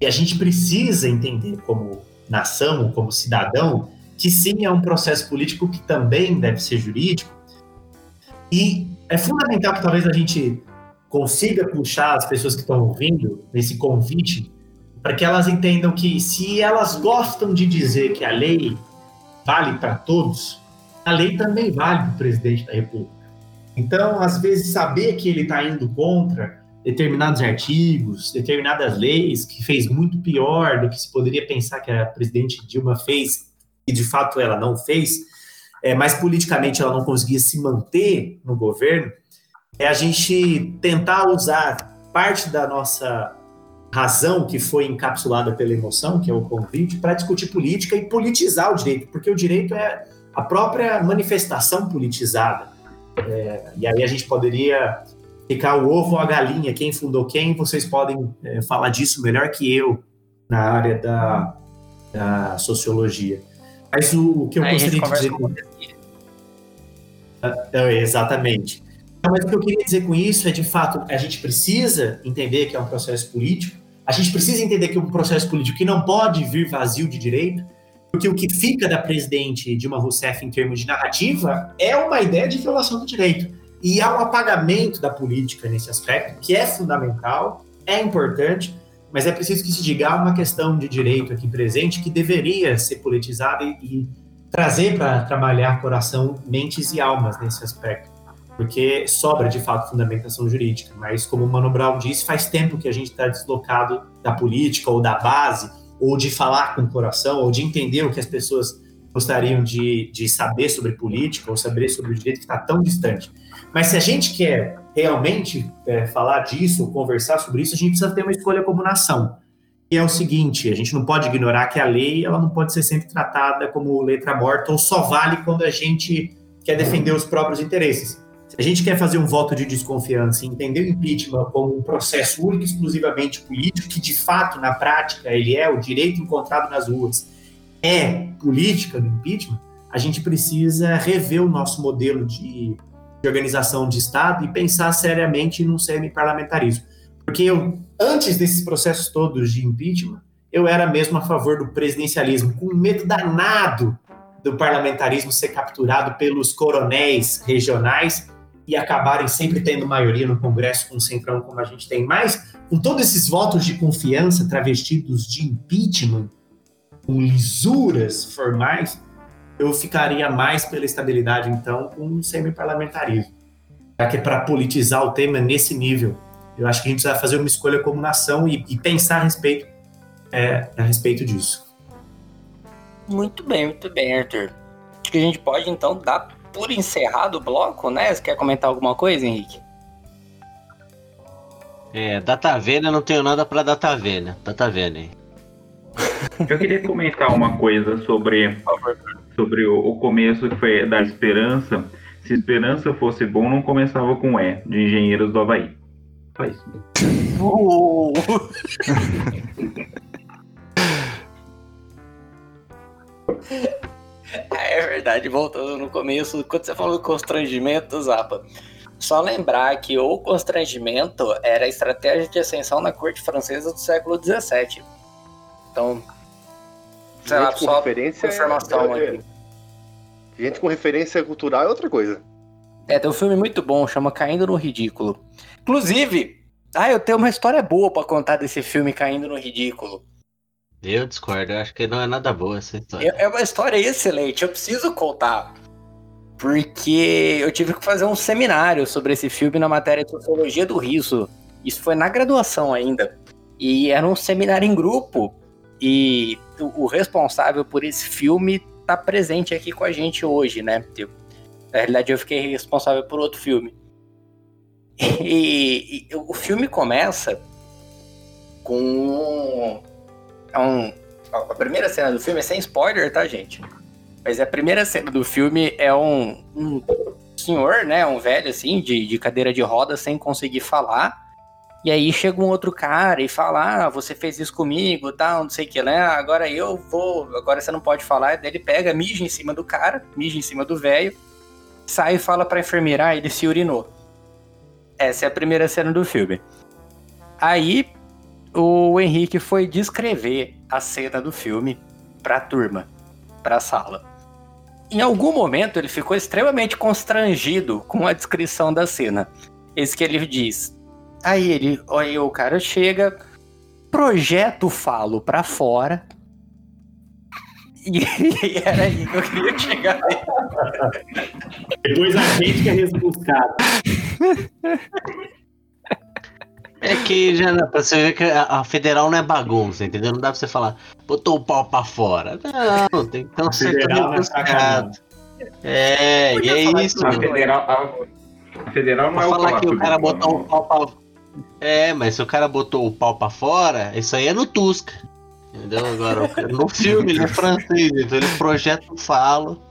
e a gente precisa entender como nação, como cidadão, que sim é um processo político que também deve ser jurídico. E é fundamental que talvez a gente consiga puxar as pessoas que estão ouvindo nesse convite para que elas entendam que se elas gostam de dizer que a lei vale para todos, a lei também vale para o presidente da República. Então, às vezes, saber que ele está indo contra determinados artigos, determinadas leis, que fez muito pior do que se poderia pensar que a presidente Dilma fez, e de fato ela não fez, é, mas politicamente ela não conseguia se manter no governo, é a gente tentar usar parte da nossa razão que foi encapsulada pela emoção, que é o convite, para discutir política e politizar o direito, porque o direito é a própria manifestação politizada. É, e aí a gente poderia ficar o ovo ou a galinha, quem fundou quem, vocês podem é, falar disso melhor que eu na área da, da sociologia. Mas o, o que eu Aí gostaria de dizer... com É, exatamente. Mas o que eu queria dizer com isso é, de fato, a gente precisa entender que é um processo político, a gente precisa entender que é um processo político que não pode vir vazio de direito, porque o que fica da presidente Dilma Rousseff em termos de narrativa é uma ideia de violação do direito. E há um apagamento da política nesse aspecto, que é fundamental, é importante, mas é preciso que se diga uma questão de direito aqui presente que deveria ser politizada e, e trazer para trabalhar coração, mentes e almas nesse aspecto porque sobra de fato fundamentação jurídica. Mas, como o Mano Brown disse, faz tempo que a gente está deslocado da política ou da base, ou de falar com o coração, ou de entender o que as pessoas gostariam de, de saber sobre política ou saber sobre o direito que está tão distante. Mas se a gente quer realmente é, falar disso, conversar sobre isso, a gente precisa ter uma escolha como nação. E é o seguinte, a gente não pode ignorar que a lei ela não pode ser sempre tratada como letra morta ou só vale quando a gente quer defender os próprios interesses. Se a gente quer fazer um voto de desconfiança e entender o impeachment como um processo único e exclusivamente político, que de fato, na prática, ele é o direito encontrado nas ruas, é política do impeachment, a gente precisa rever o nosso modelo de, de organização de Estado e pensar seriamente num semi-parlamentarismo. Porque eu, antes desses processos todos de impeachment, eu era mesmo a favor do presidencialismo, com medo danado do parlamentarismo ser capturado pelos coronéis regionais e acabarem sempre tendo maioria no Congresso com o Centrão, como a gente tem. Mas, com todos esses votos de confiança travestidos de impeachment, com lisuras formais, eu ficaria mais pela estabilidade, então, com um semi-parlamentarismo. Já que é para politizar o tema nesse nível. Eu acho que a gente precisa fazer uma escolha como nação e, e pensar a respeito é a respeito disso. Muito bem, muito bem, Arthur. Acho que a gente pode então dar por encerrado o bloco, né? Você quer comentar alguma coisa, Henrique? É, data vênia, não tenho nada pra data vênia. Data vênia. Eu queria comentar uma coisa sobre, sobre o, o começo que foi da esperança. Se esperança fosse bom, não começava com E, de engenheiros do Havaí. Só isso. Uh! É verdade, voltando no começo, quando você falou constrangimento, Zapa, só lembrar que o constrangimento era a estratégia de ascensão na corte francesa do século XVII. Então, sei lá, Gente com só referência informação é- aqui. Gente com referência cultural é outra coisa. É, tem um filme muito bom, chama Caindo no Ridículo. Inclusive, ah, eu tenho uma história boa pra contar desse filme Caindo no Ridículo. Eu discordo, eu acho que não é nada boa essa história. É é uma história excelente, eu preciso contar. Porque eu tive que fazer um seminário sobre esse filme na matéria de Sociologia do Riso. Isso foi na graduação ainda. E era um seminário em grupo. E o responsável por esse filme tá presente aqui com a gente hoje, né? Na realidade, eu fiquei responsável por outro filme. E, e o filme começa com é um, a primeira cena do filme é sem spoiler, tá, gente? Mas a primeira cena do filme é um, um senhor, né? Um velho, assim, de, de cadeira de roda, sem conseguir falar. E aí chega um outro cara e fala: Ah, você fez isso comigo, tal, não sei o que, né? Agora eu vou. Agora você não pode falar. Daí ele pega, mija em cima do cara, mija em cima do velho, sai e fala pra enfermeira: Ah, ele se urinou. Essa é a primeira cena do filme. Aí o Henrique foi descrever a cena do filme pra turma, pra sala. Em algum momento ele ficou extremamente constrangido com a descrição da cena. Esse que ele diz. Aí ele, aí o cara chega, projeta o falo pra fora. E, era aí que eu queria chegar. Depois a gente que é rebuscado. É que já dá pra você ver que a, a federal não é bagunça, entendeu? Não dá pra você falar, botou o pau pra fora. Não, tem que ter um Federal é. É, e é isso, isso A federal, a, a federal não Pra é o falar que o cara botou o Planalto. pau pra. É, mas se o cara botou o pau pra fora, isso aí é no Tusca. Entendeu? Agora, o cara- no filme ele é francês, então ele projeta o falo.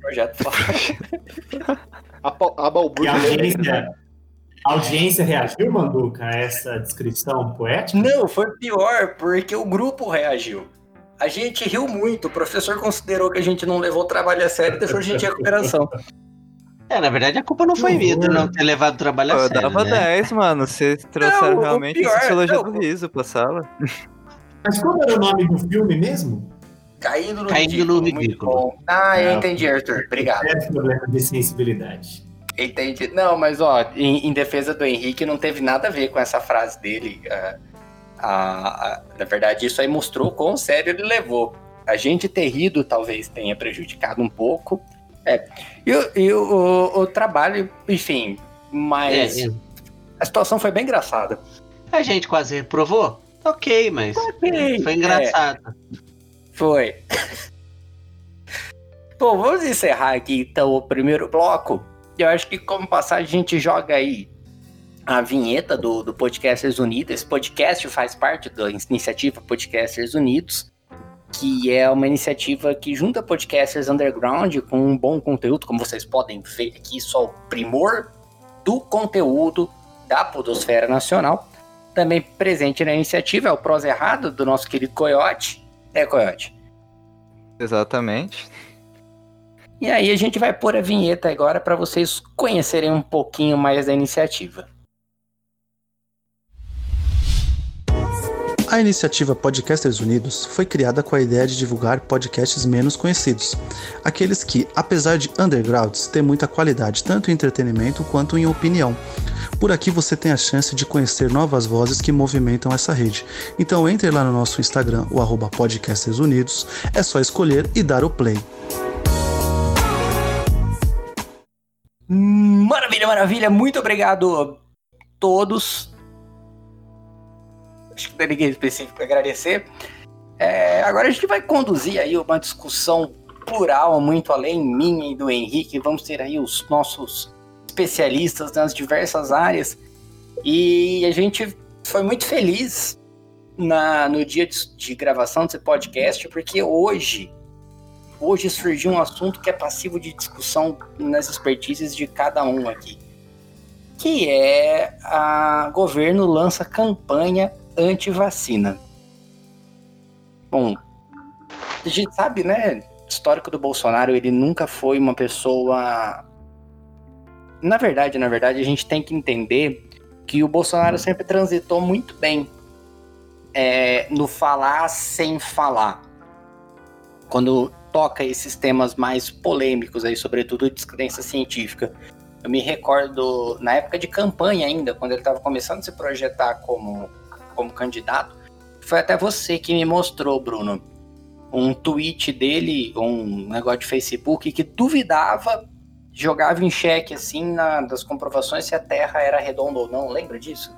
Projeto fala. A, a E balbúrdia. a audiência, a audiência reagiu, Manduca, a essa descrição poética? Não, foi pior, porque o grupo reagiu. A gente riu muito, o professor considerou que a gente não levou o trabalho a sério e deixou a gente em recuperação. É, na verdade a culpa não foi minha não ter levado o trabalho a eu sério, dava né? 10, mano. Vocês trouxeram Não, o realmente pior- a sociologia não, do riso pra sala. Mas qual era o nome do filme mesmo? Caindo no Caindo ridículo. no muito ridículo. bom. Ah, eu Ah, entendi, Arthur. Obrigado. É problema de sensibilidade. Entendi. Não, mas ó, em, em defesa do Henrique, não teve nada a ver com essa frase dele. Ah, a- a- na verdade, isso aí mostrou quão sério ele levou. A gente ter rido talvez tenha prejudicado um pouco. É. E, o- e o, o- o trabalho, enfim, mas É, é. a situação foi bem engraçada. A gente quase reprovou? Ok, mas Ok, foi engraçado. Foi. Bom, vamos encerrar aqui então o primeiro bloco. Eu acho que como passar a gente joga aí a vinheta do, do Podcasters Unidos. Esse podcast faz parte da iniciativa Podcasters Unidos, que é uma iniciativa que junta podcasters underground com um bom conteúdo, como vocês podem ver aqui, só o primor do conteúdo da Podosfera Nacional. Também presente na iniciativa é o Prosa Errado, do nosso querido Coyote. É, Coyote. Exatamente. E aí a gente vai pôr a vinheta agora para vocês conhecerem um pouquinho mais da iniciativa. A iniciativa Podcasters Unidos foi criada com a ideia de divulgar podcasts menos conhecidos, aqueles que, apesar de undergrounds, têm muita qualidade tanto em entretenimento quanto em opinião. Por aqui você tem a chance de conhecer novas vozes que movimentam essa rede. Então entre lá no nosso Instagram, o arroba Podcasters Unidos, é só escolher e dar o play. Maravilha, maravilha. Muito obrigado a todos acho que não tem ninguém específico para agradecer. É, agora a gente vai conduzir aí uma discussão plural, muito além minha e do Henrique. Vamos ter aí os nossos especialistas nas diversas áreas. E a gente foi muito feliz na, no dia de, de gravação desse podcast, porque hoje, hoje surgiu um assunto que é passivo de discussão nas expertises de cada um aqui. Que é a governo lança campanha anti-vacina. Bom, a gente sabe, né? Histórico do Bolsonaro, ele nunca foi uma pessoa. Na verdade, na verdade, a gente tem que entender que o Bolsonaro sempre transitou muito bem é, no falar sem falar. Quando toca esses temas mais polêmicos aí, sobretudo de descrença científica. Eu me recordo na época de campanha ainda, quando ele estava começando a se projetar como, como candidato, foi até você que me mostrou, Bruno, um tweet dele, um negócio de Facebook que duvidava, jogava em xeque assim na, das comprovações se a Terra era redonda ou não. Lembra disso?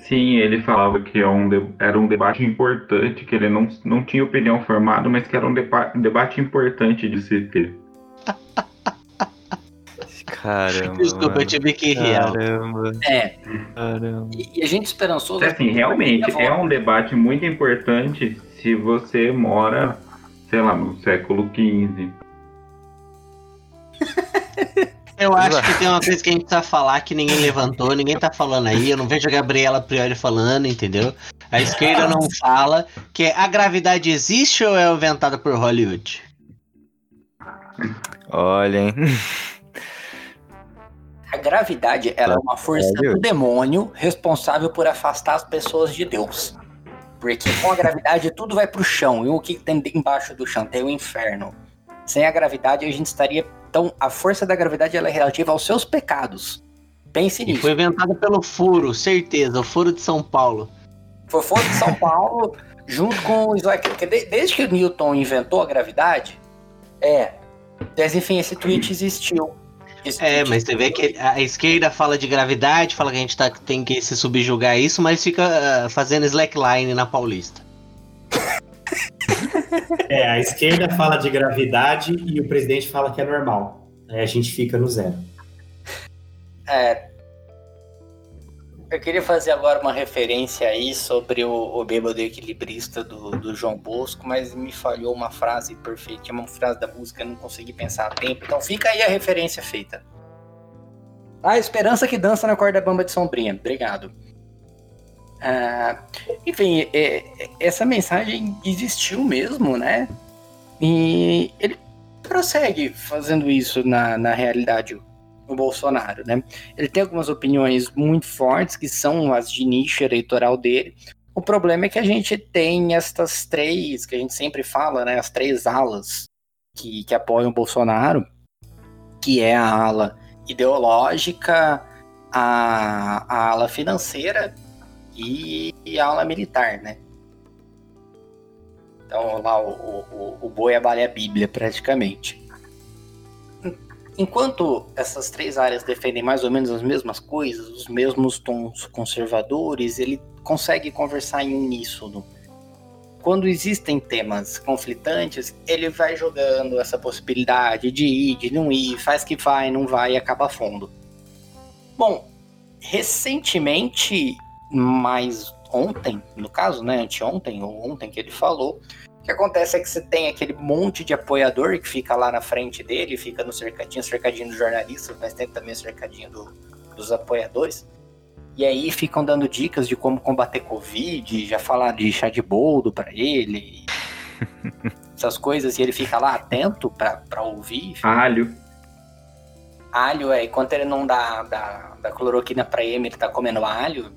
Sim, ele falava que era é um, era um debate importante, que ele não, não tinha opinião formada, mas que era um debate importante de se ter. Caramba. Desculpa, eu tive que rir. Caramba. É. Caramba. E, e a gente esperançoso. Assim, realmente, é um debate muito importante se você mora, sei lá, no século XV. Eu acho que tem uma coisa que a gente tá falar que ninguém levantou, ninguém tá falando aí. Eu não vejo a Gabriela Priori falando, entendeu? A esquerda não fala que a gravidade existe ou é inventada por Hollywood? Olha, hein? A gravidade ela é uma força do demônio responsável por afastar as pessoas de Deus. Porque com a gravidade tudo vai pro chão. E o que tem embaixo do chão? Tem o inferno. Sem a gravidade a gente estaria. Então, a força da gravidade ela é relativa aos seus pecados. Pense E nisso. foi inventada pelo furo, certeza, o furo de São Paulo. Foi fora de São Paulo, junto com o Isaac. Desde que o Newton inventou a gravidade, é. Mas enfim, esse tweet existiu. Esse É, tweet mas você vê que a esquerda fala de gravidade, fala que a gente tá, tem que se subjugar a isso, mas fica ah, fazendo slackline na Paulista. É, a esquerda fala de gravidade e o presidente fala que é normal. Aí a gente fica no zero. É. Eu queria fazer agora uma referência aí sobre o, o bêbado equilibrista do, do João Bosco, mas me falhou uma frase perfeita, tinha uma frase da música, eu não consegui pensar a tempo, então fica aí a referência feita. A esperança que dança na corda bamba de sombrinha. Obrigado. Ah, enfim, é- é- essa mensagem existiu mesmo, né? E ele prossegue fazendo isso na, na realidade, o Bolsonaro, né? Ele tem algumas opiniões muito fortes, que são as de nicho eleitoral dele. O problema é que a gente tem estas três, que a gente sempre fala, né? As três alas que, que apoiam o Bolsonaro, que é a ala ideológica, a, a ala financeira e, a ala militar, né? Então lá o, o, o- boi abale a Bíblia, praticamente. Enquanto essas três áreas defendem mais ou menos as mesmas coisas, os mesmos tons conservadores, ele consegue conversar em uníssono. Quando existem temas conflitantes, ele vai jogando essa possibilidade de ir, de não ir, faz que vai, não vai e acaba fundo. Bom, recentemente, mais ontem, no caso, né, anteontem ou ontem que ele falou, o que acontece é que você tem aquele monte de apoiador que fica lá na frente dele, fica no cercadinho, cercadinho dos jornalistas, mas tem também o cercadinho do- dos apoiadores. E aí ficam dando dicas de como combater Covid, já falar de chá de boldo pra ele, essas coisas, e ele fica lá atento pra, pra ouvir. Alho. Alho, é, enquanto ele não dá, dá, dá cloroquina pra ele, ele tá comendo alho.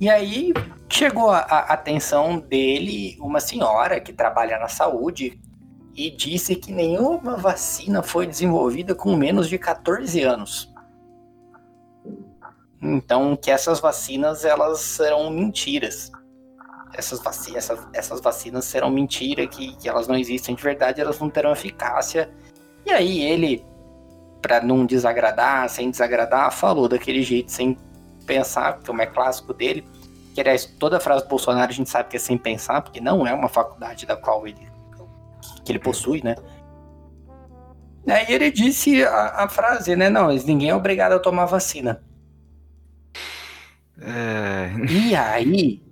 E aí chegou a, a atenção dele uma senhora que trabalha na saúde e disse que nenhuma vacina foi desenvolvida com menos de 14 anos. Então, que essas vacinas elas serão mentiras. Essas, vaci essas, essas vacinas serão mentira, que, que elas não existem de verdade, elas não terão eficácia. E aí ele, para não desagradar, sem desagradar, falou daquele jeito sem pensar, como é clássico dele, que aliás, toda a frase do Bolsonaro a gente sabe que é sem pensar, porque não é uma faculdade da qual ele que ele possui, né? Aí ele disse a, a frase, né? Não, ninguém é obrigado a tomar vacina. É... E aí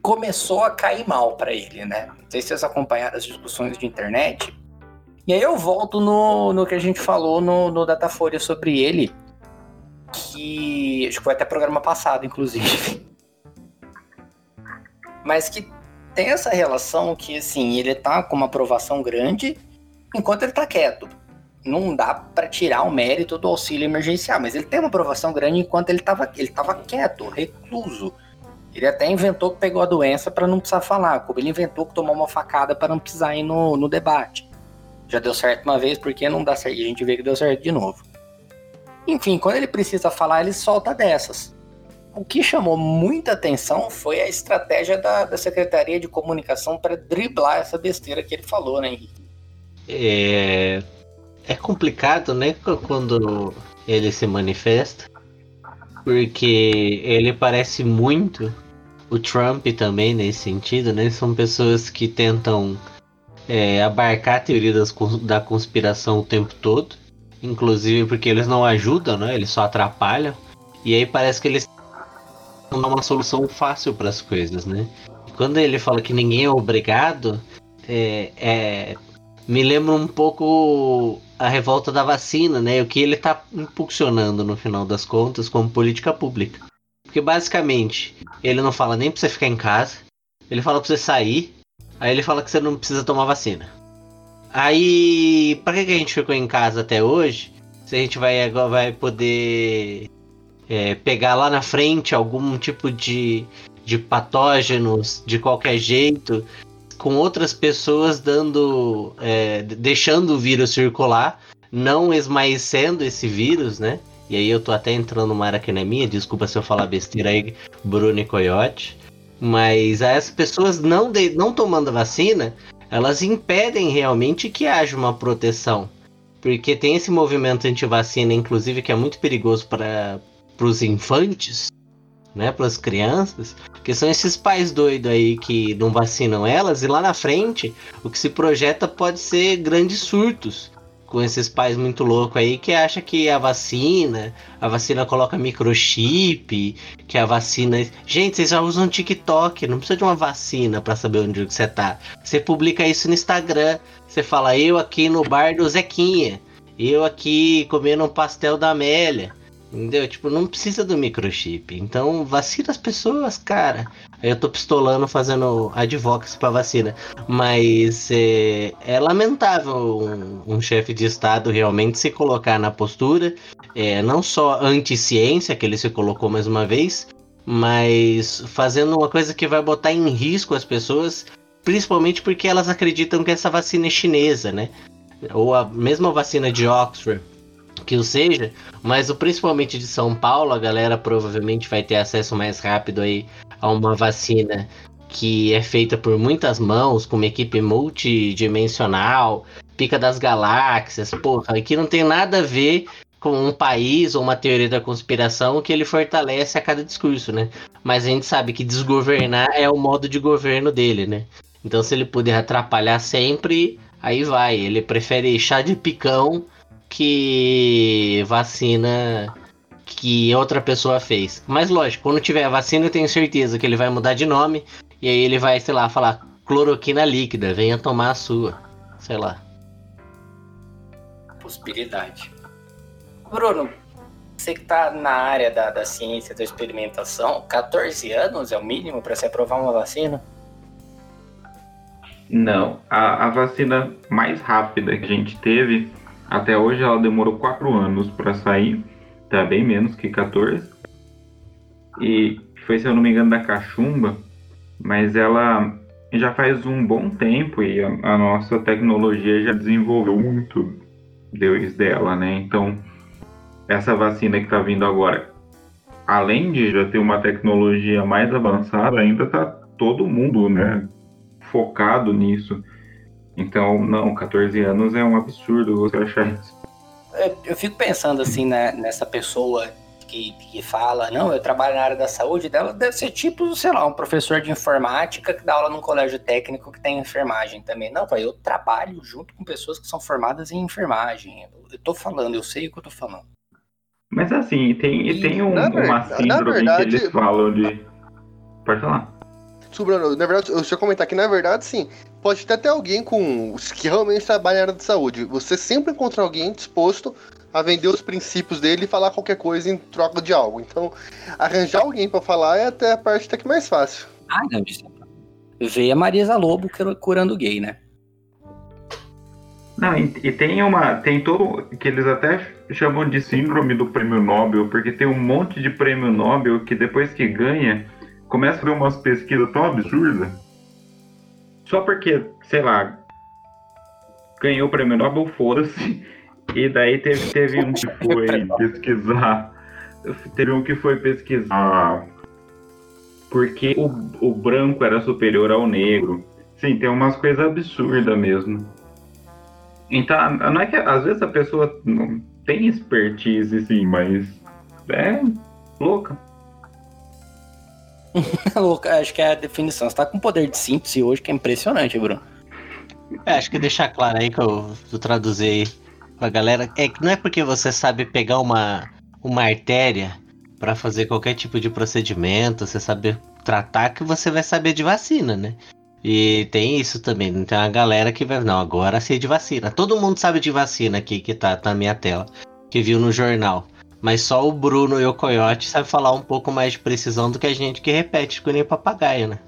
começou a cair mal para ele, né? Não sei se vocês acompanharam as discussões de internet. E aí eu volto no, no que a gente falou no, no Datafolha sobre ele, que acho que foi até programa passado, inclusive. Mas que tem essa relação que, assim, ele tá com uma aprovação grande enquanto ele tá quieto. Não dá para tirar o mérito do auxílio emergencial, mas ele tem uma aprovação grande enquanto ele tava, ele tava quieto, recluso. Ele até inventou que pegou a doença para não precisar falar, como ele inventou que tomou uma facada para não precisar ir no, no debate. Já deu certo uma vez, porque não dá certo? E a gente vê que deu certo de novo. Enfim, quando ele precisa falar, ele solta dessas. O que chamou muita atenção foi a estratégia da, da Secretaria de Comunicação para driblar essa besteira que ele falou, né, Henrique? É, é complicado, né, quando ele se manifesta, porque ele parece muito o Trump também nesse sentido, né? São pessoas que tentam é, abarcar a teoria das, da conspiração o tempo todo, inclusive porque eles não ajudam, né? Eles só atrapalham. E aí parece que eles não dão uma solução fácil para as coisas, né? Quando ele fala que ninguém é obrigado, é, é, me lembra um pouco a revolta da vacina, né? O que ele está impulsionando no final das contas como política pública. Porque basicamente, ele não fala nem para você ficar em casa, ele fala para você sair, aí ele fala que você não precisa tomar vacina. Aí, para que, a gente ficou em casa até hoje? Se a gente vai agora vai poder é, pegar lá na frente algum tipo de, de patógenos de qualquer jeito, com outras pessoas dando. É, deixando o vírus circular, não esmaecendo esse vírus, né? E aí eu tô até entrando numa área que não é minha, desculpa se eu falar besteira aí, Bruno e Coyote. Mas essas pessoas não, de, não tomando vacina, elas impedem realmente que haja uma proteção. Porque tem esse movimento anti-vacina, inclusive, que é muito perigoso para os infantes, né, para as crianças, que são esses pais doidos aí que não vacinam elas e lá na frente o que se projeta pode ser grandes surtos com esses pais muito loucos aí que acha que a vacina, a vacina coloca microchip, que a vacina. Gente, vocês já usam TikTok, não precisa de uma vacina para saber onde você tá. Você publica isso no Instagram, você fala eu aqui no bar do Zequinha, eu aqui comendo um pastel da Amélia. Entendeu? Tipo, não precisa do microchip. Então, vacina as pessoas, cara. Eu tô pistolando fazendo advocacy pra vacina. Mas é, é lamentável um, um chefe de Estado realmente se colocar na postura, é, não só anti-ciência, que ele se colocou mais uma vez, mas fazendo uma coisa que vai botar em risco as pessoas, principalmente porque elas acreditam que essa vacina é chinesa, né? Ou a mesma vacina de Oxford que o seja, mas o principalmente de São Paulo, a galera provavelmente vai ter acesso mais rápido aí a uma vacina que é feita por muitas mãos, com uma equipe multidimensional, pica das galáxias, porra, que não tem nada a ver com um país ou uma teoria da conspiração que ele fortalece a cada discurso, né? Mas a gente sabe que desgovernar é o modo de governo dele, né? Então se ele puder atrapalhar sempre, aí vai. Ele prefere chá de picão que vacina que outra pessoa fez. Mas lógico, quando tiver a vacina, eu tenho certeza que ele vai mudar de nome e aí ele vai, sei lá, falar cloroquina líquida, venha tomar a sua. Sei lá. Possibilidade. Bruno, você que tá na área da, da ciência da experimentação, 14 anos é o mínimo para se aprovar uma vacina? Não, a, a vacina mais rápida que a gente teve até hoje ela demorou 4 anos para sair, tá bem menos que 14. E foi, se eu não me engano, da cachumba, mas ela já faz um bom tempo e a, a nossa tecnologia já desenvolveu muito depois dela, né? Então, essa vacina que está vindo agora, além de já ter uma tecnologia mais avançada, ainda está todo mundo, né, focado nisso. Então, não, 14 anos é um absurdo você achar isso. Eu, fico pensando assim né, nessa pessoa que, que fala, não, eu trabalho na área da saúde, dela deve ser tipo, sei lá, um professor de informática que dá aula num colégio técnico que tem enfermagem também. Não, pai, eu trabalho junto com pessoas que são formadas em enfermagem. Eu tô falando, eu sei o que eu tô falando. Mas assim, tem, E, tem um, uma verdade- na síndrome verdade- que eles falam de. Pode falar. Sobrando, na verdade, eu comentar que, na verdade, sim, pode ter até alguém com que realmente trabalha na área de saúde. Você sempre encontra alguém disposto a vender os princípios dele e falar qualquer coisa em troca de algo. Então, arranjar alguém pra falar é até a parte até que mais fácil. Ah, não, isso é- Veio a Marisa Lobo cur- curando gay, né? Não, e, e tem uma. Tem todo. que eles até chamam de síndrome do prêmio Nobel, porque tem um monte de prêmio Nobel que depois que ganha, começa a ver umas pesquisas tão absurdas. Só porque, sei lá, ganhou o prêmio Nobel, foda-se. E daí teve, teve um que foi pesquisar. Teve um que foi pesquisar porque o, o branco era superior ao negro. Sim, tem umas coisas absurdas mesmo. Então, não é que às vezes a pessoa não tem expertise, sim, mas é louca. Acho que é a definição. Você tá com poder de síntese hoje que é impressionante, Bruno. É, acho que deixar claro aí que eu, eu traduzi aí pra galera. É que não é porque você sabe pegar uma, uma artéria pra fazer qualquer tipo de procedimento, você saber tratar, que você vai saber de vacina, né? E tem isso também. Tem uma galera que vai. Não, agora sei de vacina. Todo mundo sabe de vacina aqui que tá, tá na minha tela. Que viu no jornal. Mas só o Bruno e o Coyote sabem falar um pouco mais de precisão do que a gente que repete com nem papagaio, né?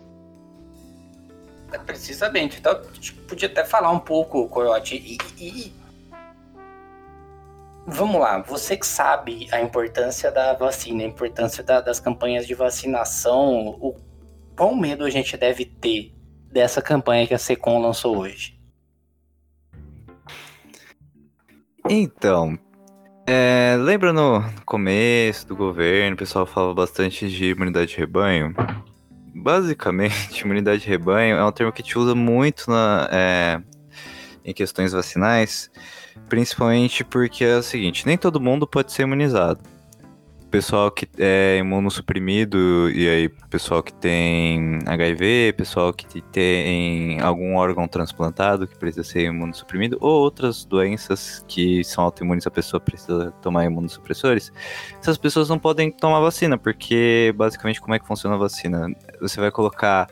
É, Precisamente. Então, podia até falar um pouco, Coyote. E, e- Vamos lá, você que sabe a importância da vacina, a importância da- das campanhas de vacinação, o qual medo a gente deve ter dessa campanha que a Secom lançou hoje? Então, é, lembra no começo do governo, o pessoal falava bastante de imunidade de rebanho? Basicamente, imunidade de rebanho é um termo que gente usa muito na, é, em questões vacinais, principalmente porque é o seguinte, nem todo mundo pode ser imunizado. Pessoal que é imunossuprimido, e aí pessoal que tem HIV, pessoal que tem algum órgão transplantado que precisa ser imunossuprimido, ou outras doenças que são autoimunes, a pessoa precisa tomar imunossupressores, essas pessoas não podem tomar vacina, porque basicamente como é que funciona a vacina? Você vai colocar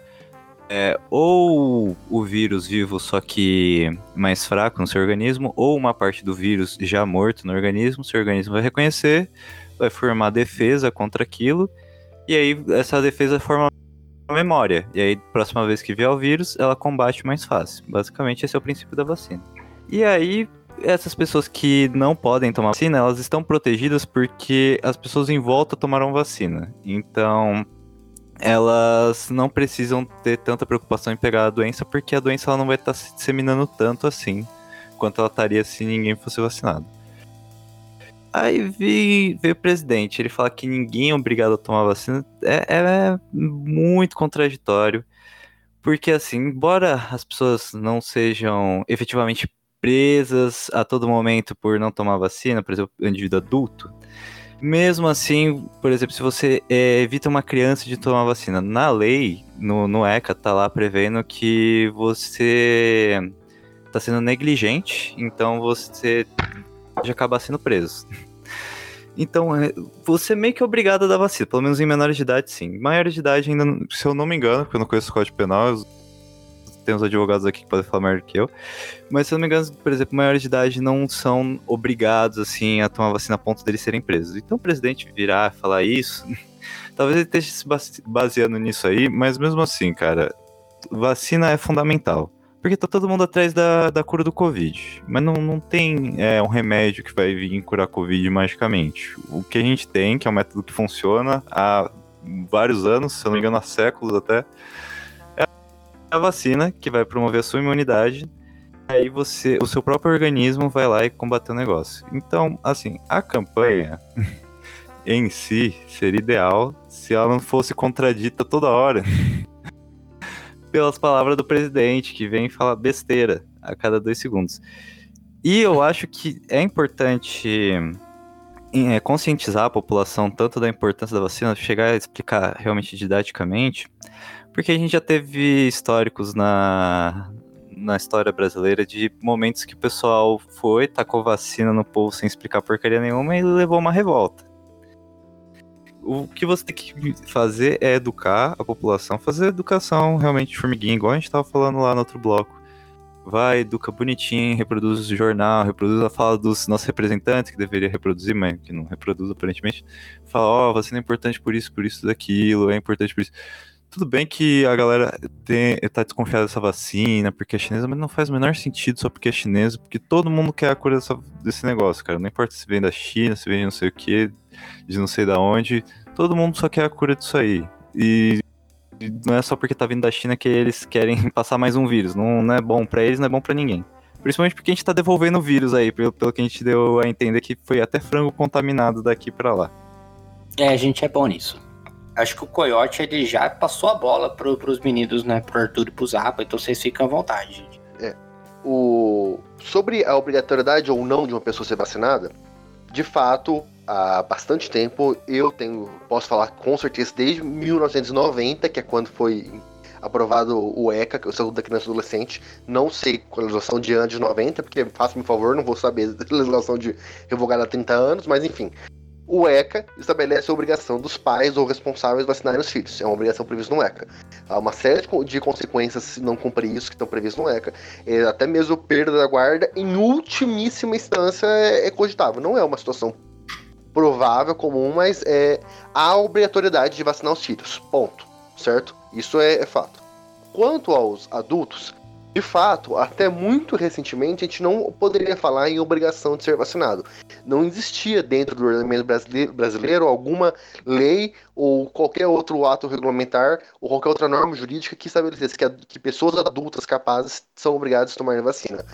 é, ou o vírus vivo, só que mais fraco no seu organismo, ou uma parte do vírus já morto no organismo, seu organismo vai reconhecer, vai formar defesa contra aquilo, e aí essa defesa forma memória. E aí, próxima vez que vier o vírus, ela combate mais fácil. Basicamente, esse é o princípio da vacina. E aí, essas pessoas que não podem tomar vacina, elas estão protegidas porque as pessoas em volta tomaram vacina. Então, elas não precisam ter tanta preocupação em pegar a doença, porque a doença ela não vai estar se disseminando tanto assim quanto ela estaria se ninguém fosse vacinado. Aí veio o presidente, ele fala que ninguém é obrigado a tomar vacina. É, é muito contraditório. Porque, assim, embora as pessoas não sejam efetivamente presas a todo momento por não tomar vacina, por exemplo, indivíduo adulto, mesmo assim, por exemplo, se você é, evita uma criança de tomar vacina, na lei, no, no ECA, tá lá prevendo que você tá sendo negligente, então você pode acabar sendo preso. Então, é, você meio que é obrigado a dar vacina, pelo menos em menores de idade, sim. Maiores de idade, ainda, se eu não me engano, porque eu não conheço o Código Penal, tem uns advogados aqui que podem falar melhor que eu. Mas se eu não me engano, por exemplo, maiores de idade não são obrigados, assim, a tomar vacina a ponto deles serem presos. Então o presidente virar falar isso, talvez ele esteja se base- baseando nisso aí, mas mesmo assim, cara, vacina é fundamental. Porque tá todo mundo atrás da, da cura do Covid. Mas não, não tem é, um remédio que vai vir curar Covid magicamente. O que a gente tem, que é um método que funciona há vários anos, se eu não me engano, há séculos até, é a vacina que vai promover a sua imunidade. Aí você, o seu próprio organismo vai lá e combate o negócio. Então, assim, a campanha em si seria ideal se ela não fosse contradita toda hora pelas palavras do presidente, que vem falar besteira a cada dois segundos. E eu acho que é importante é, conscientizar a população tanto da importância da vacina, chegar a explicar realmente didaticamente, porque a gente já teve históricos na, na história brasileira de momentos que o pessoal foi, tacou vacina no povo sem explicar porcaria nenhuma e levou uma revolta. O que você tem que fazer é educar a população, fazer educação realmente formiguinha, igual a gente estava falando lá no outro bloco. Vai, educa bonitinho, reproduz o jornal, reproduz a fala dos nossos representantes, que deveria reproduzir, mas que não reproduz aparentemente. Fala, ó, oh, é importante por isso, por isso, daquilo, é importante por isso. Tudo bem que a galera tem, tá desconfiada dessa vacina porque é chinesa, mas não faz o menor sentido só porque é chinesa, porque todo mundo quer a cura dessa, desse negócio, cara. Não importa se vem da China, se vem de não sei o que, de não sei da onde, todo mundo só quer a cura disso aí. E não é só porque tá vindo da China que eles querem passar mais um vírus. Não, não é bom para eles, não é bom para ninguém. Principalmente porque a gente tá devolvendo o vírus aí, pelo, pelo que a gente deu a entender que foi até frango contaminado daqui para lá. É, a gente é bom nisso acho que o Coyote ele já passou a bola pro, pros meninos, né? Pro Arthur e pro Zapa, então vocês ficam à vontade, gente. É. O... Sobre a obrigatoriedade ou não de uma pessoa ser vacinada, de fato, há bastante tempo, eu tenho, posso falar com certeza, desde 1990, que é quando foi aprovado o ECA, que é o Saúde da Criança e Adolescente. Não sei qual a legislação de antes de 90, porque faça-me favor, não vou saber da legislação de revogada há 30 anos, mas enfim o ECA estabelece a obrigação dos pais ou responsáveis vacinarem os filhos. É uma obrigação prevista no ECA. Há uma série de consequências se não cumprir isso que estão previstas no ECA. É, até mesmo perda da guarda, em ultimíssima instância, é, é cogitável. Não é uma situação provável, comum, mas é, há obrigatoriedade de vacinar os filhos. Ponto. Certo? Isso é, é fato. Quanto aos adultos, de fato, até muito recentemente, a gente não poderia falar em obrigação de ser vacinado. Não existia dentro do ordenamento brasileiro alguma lei ou qualquer outro ato regulamentar ou qualquer outra norma jurídica que estabelecesse que, que pessoas adultas capazes são obrigadas a tomar vacina.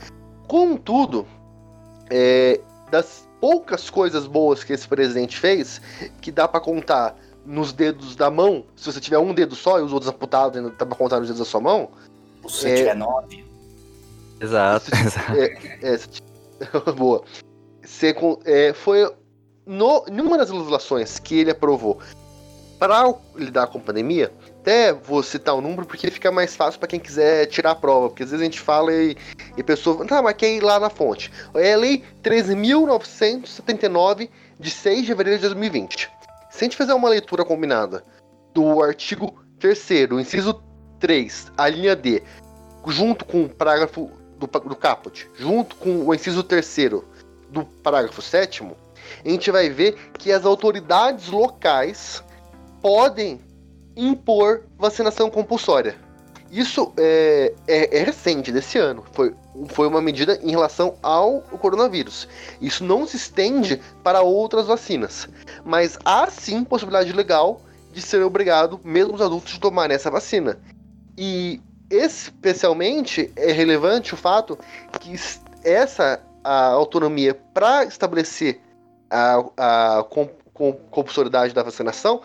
Contudo, é, das poucas coisas boas que esse presidente fez, que dá para contar nos dedos da mão, se você tiver um dedo só e os outros amputados, dá pra contar nos dedos da sua mão, se você é... tiver nove. Exato, exato. É, é, boa. Você, é, foi no, numa das legislações que ele aprovou para lidar com a pandemia, até vou citar o número porque fica mais fácil para quem quiser tirar a prova, porque às vezes a gente fala e, e a pessoa, tá, mas quer ir lá na fonte. É a lei 13.979 de 6 de fevereiro de 2020. Se a gente fizer uma leitura combinada do artigo 3 inciso 3, a linha D, junto com o parágrafo do, do caput, junto com o inciso 3 do parágrafo 7, a gente vai ver que as autoridades locais podem impor vacinação compulsória. Isso é, é, é, recente, desse ano. Foi, foi uma medida em relação ao coronavírus. Isso não se estende para outras vacinas. Mas há sim possibilidade legal de ser obrigado, mesmo os adultos, de tomarem essa vacina. E especialmente é relevante o fato que essa autonomia para estabelecer a, a compulsoriedade da vacinação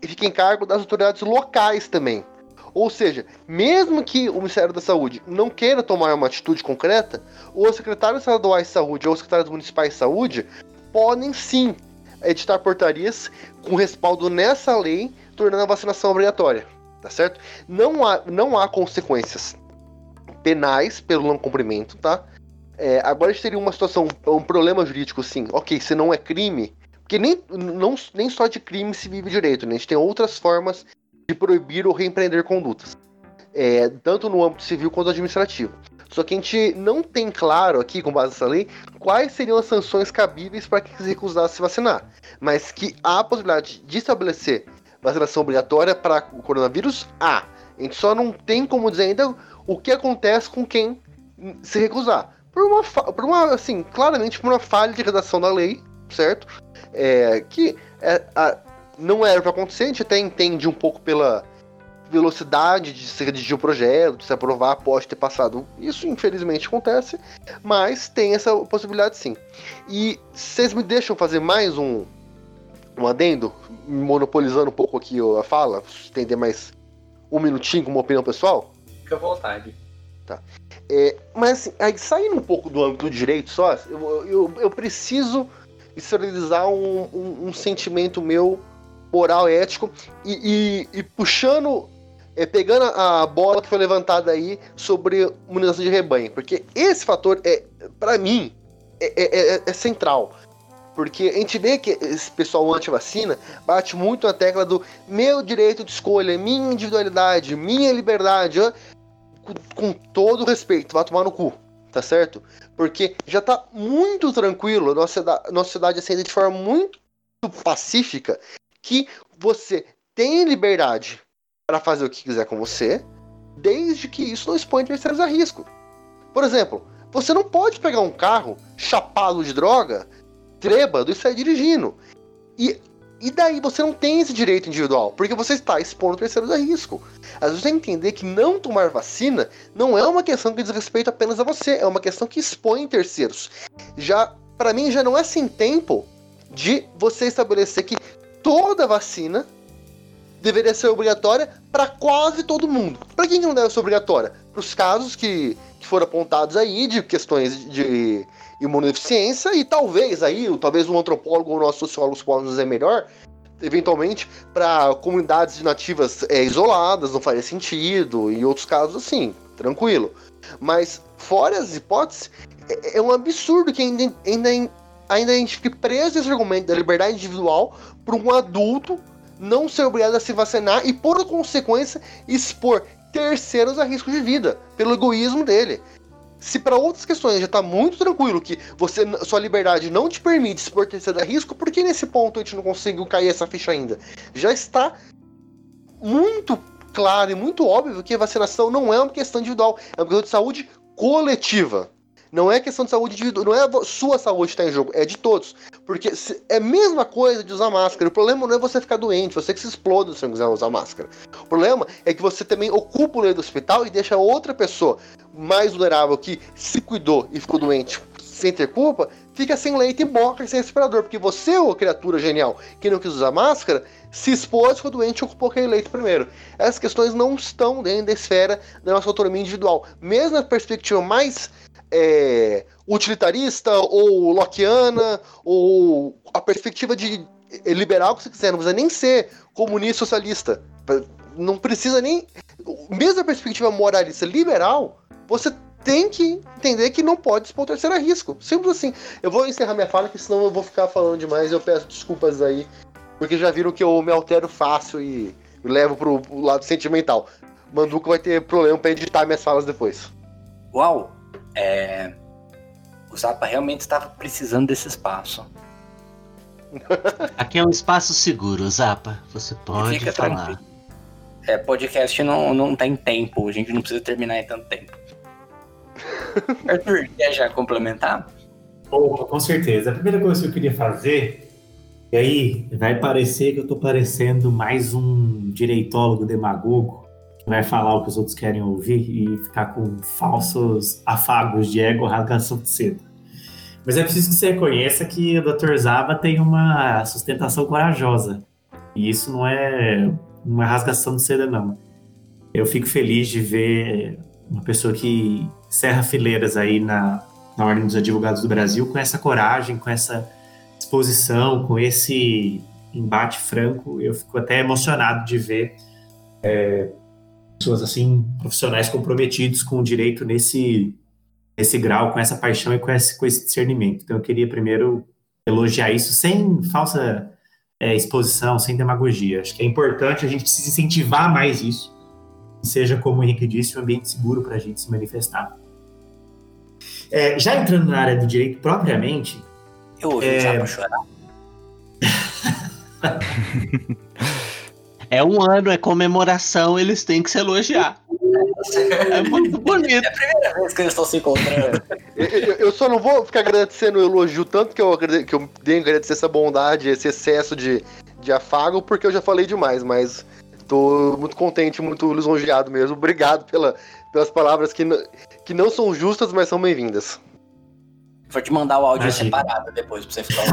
fica em cargo das autoridades locais também. Ou seja, mesmo que o Ministério da Saúde não queira tomar uma atitude concreta, os secretários estaduais de saúde ou os secretários municipais de saúde podem sim editar portarias com respaldo nessa lei, tornando a vacinação obrigatória tá certo? Não há, não há consequências penais pelo não cumprimento, tá? É, agora a gente teria uma situação, um problema jurídico, sim. Ok, se não é crime, porque nem, não, nem só de crime se vive direito, né? A gente tem outras formas de proibir ou reempreender condutas, é, tanto no âmbito civil quanto administrativo. Só que a gente não tem claro aqui, com base nessa lei, quais seriam as sanções cabíveis para quem se recusasse a se vacinar. Mas que há a possibilidade de estabelecer vacinação obrigatória para o coronavírus? Há. A gente só não tem como dizer ainda o que acontece com quem se recusar. Por uma, por uma assim, claramente por uma falha de redação da lei, certo? É, que é, a, não era para acontecer, a gente até entende um pouco pela velocidade de se redigir o projeto, de se aprovar, pode ter passado. Isso infelizmente acontece, mas tem essa possibilidade sim. E vocês me deixam fazer mais um, um adendo, monopolizando um pouco aqui a fala, estender mais um minutinho com uma opinião pessoal? Fica à vontade. Tá. É, mas assim, aí, saindo um pouco do âmbito do direito só, eu, eu, eu preciso esterilizar um, um, um sentimento meu moral, ético, e, e, e puxando, é, pegando a bola que foi levantada aí sobre imunização de rebanho, porque esse fator é, para mim, é, é, é, é central. Porque a gente vê que esse pessoal anti-vacina bate muito na tecla do meu direito de escolha, minha individualidade, minha liberdade. Com, todo respeito, vai tomar no cu, tá certo? Porque já tá muito tranquilo, nossa, nossa sociedade aceita de forma muito pacífica que você tem liberdade para fazer o que quiser com você, desde que isso não expõe terceiros a risco. Por exemplo, você não pode pegar um carro chapado de droga trêbado e sair dirigindo. E, e daí você não tem esse direito individual, porque você está expondo terceiros a risco. Às vezes você entender que não tomar vacina não é uma questão que diz respeito apenas a você, é uma questão que expõe terceiros. Já, para mim, já não é sem tempo de você estabelecer que toda vacina deveria ser obrigatória para quase todo mundo. Para quem não deve ser obrigatória? Para os casos que, que foram apontados aí de questões de imunodeficiência e talvez aí, talvez um antropólogo ou nosso sociólogo possa dizer melhor, eventualmente para comunidades nativas é, isoladas não faria sentido e outros casos assim, tranquilo. Mas fora as hipóteses, é, é um absurdo que ainda, ainda, ainda a gente fique preso esse argumento da liberdade individual para um adulto não ser obrigado a se vacinar e, por consequência, expor terceiros a risco de vida, pelo egoísmo dele. Se para outras questões já está muito tranquilo que você sua liberdade não te permite expor terceiro a risco, por que nesse ponto a gente não conseguiu cair essa ficha ainda? Já está muito claro e muito óbvio que a vacinação não é uma questão individual, é uma questão de saúde coletiva. Não é questão de saúde individual, não é a sua saúde que está em jogo, é de todos. Porque é a mesma coisa de usar máscara. O problema não é você ficar doente, você que se explode se não quiser usar máscara. O problema é que você também ocupa o leito do hospital e deixa outra pessoa mais vulnerável que se cuidou e ficou doente sem ter culpa, fica sem leite e boca sem respirador. Porque você, ô criatura genial, que não quis usar máscara, se expôs, ficou doente e ocupou aquele leito primeiro. Essas questões não estão dentro da esfera da nossa autonomia individual. Mesmo na perspectiva mais é, utilitarista ou lockeana ou a perspectiva de liberal que você quiser, não precisa nem ser comunista socialista. Não precisa nem. Mesmo a perspectiva moralista liberal, você tem que entender que não pode expor o terceiro a risco. Simples assim. Eu vou encerrar minha fala, que senão eu vou ficar falando demais. Eu peço desculpas aí, porque já viram que eu me altero fácil e levo pro, pro lado sentimental. Manduco vai ter problema para editar minhas falas depois. Uau! É... O Zapa realmente estava precisando desse espaço. Aqui é um espaço seguro, Zapa. Você pode Fica falar. Tranquilo. É, podcast não, não tem tempo, a gente não precisa terminar em tanto tempo. Arthur, quer já complementar? Oh, com certeza. A primeira coisa que eu queria fazer, e aí vai parecer que eu estou parecendo mais um direitólogo demagogo, vai falar o que os outros querem ouvir e ficar com falsos afagos de ego, rasgação de seda. Mas é preciso que você reconheça que o Dr. Zava tem uma sustentação corajosa. E isso não é uma rasgação de seda, não. Eu fico feliz de ver uma pessoa que serra fileiras aí na, na Ordem dos Advogados do Brasil com essa coragem, com essa disposição, com esse embate franco. Eu fico até emocionado de ver é, pessoas assim profissionais comprometidos com o direito nesse nesse grau, com essa paixão e com esse, com esse discernimento. Então eu queria primeiro elogiar isso sem falsa é, exposição, sem demagogia. Acho que é importante a gente precisa incentivar mais isso, seja como o Henrique disse, um ambiente seguro para a gente se manifestar. É, já entrando na área do direito propriamente, eu ouvi é... já chorar. É um ano, é comemoração, eles têm que se elogiar. É muito bonito. É a primeira vez que eles estão se encontrando. eu, eu, só não vou ficar agradecendo o elogio tanto que eu, que eu tenho que agradecer essa bondade, esse excesso de, de afago, porque eu já falei demais, mas tô muito contente, muito lisonjeado mesmo. Obrigado pela, pelas palavras que, que não são justas, mas são bem-vindas. Vou te mandar o áudio Imagina. separado depois pra você ficar.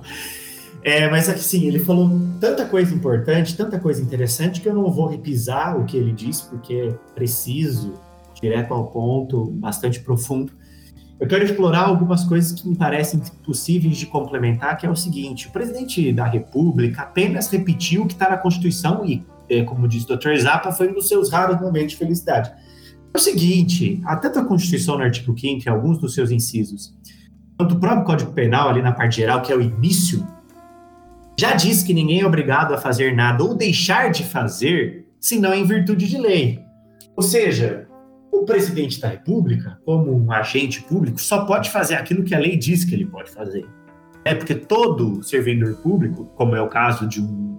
É, mas aqui sim, ele falou tanta coisa importante, tanta coisa interessante, que eu não vou repisar o que ele disse, porque é preciso, direto ao ponto, bastante profundo. eu quero explorar algumas coisas que me parecem possíveis de complementar, que é o seguinte: o presidente da República apenas repetiu o que está na Constituição e, é, como diz o Dr. Zappa, foi um dos seus raros momentos de felicidade. É o seguinte: a tanto a Constituição, no artigo 5 e alguns dos seus incisos, quanto o próprio Código Penal, ali na parte geral, que é o início, já diz que ninguém é obrigado a fazer nada ou deixar de fazer, senão em virtude de lei. Ou seja, o presidente da República, como um agente público, só pode fazer aquilo que a lei diz que ele pode fazer. É porque todo servidor público, como é o caso de um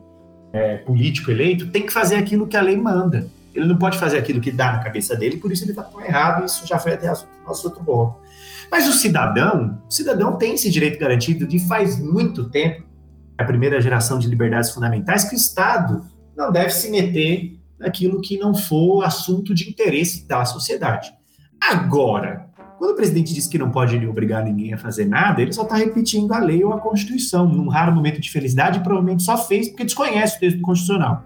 é, político eleito, tem que fazer aquilo que a lei manda. Ele não pode fazer aquilo que dá na cabeça dele, por isso ele está errado. Isso já foi até nosso outro bloco. Mas o cidadão, o cidadão tem esse direito garantido de faz muito tempo, a primeira geração de liberdades fundamentais, que o Estado não deve se meter naquilo que não for assunto de interesse da sociedade. Agora, quando o presidente diz que não pode obrigar ninguém a fazer nada, ele só está repetindo a lei ou a Constituição. Num raro momento de felicidade, provavelmente só fez porque desconhece o texto constitucional.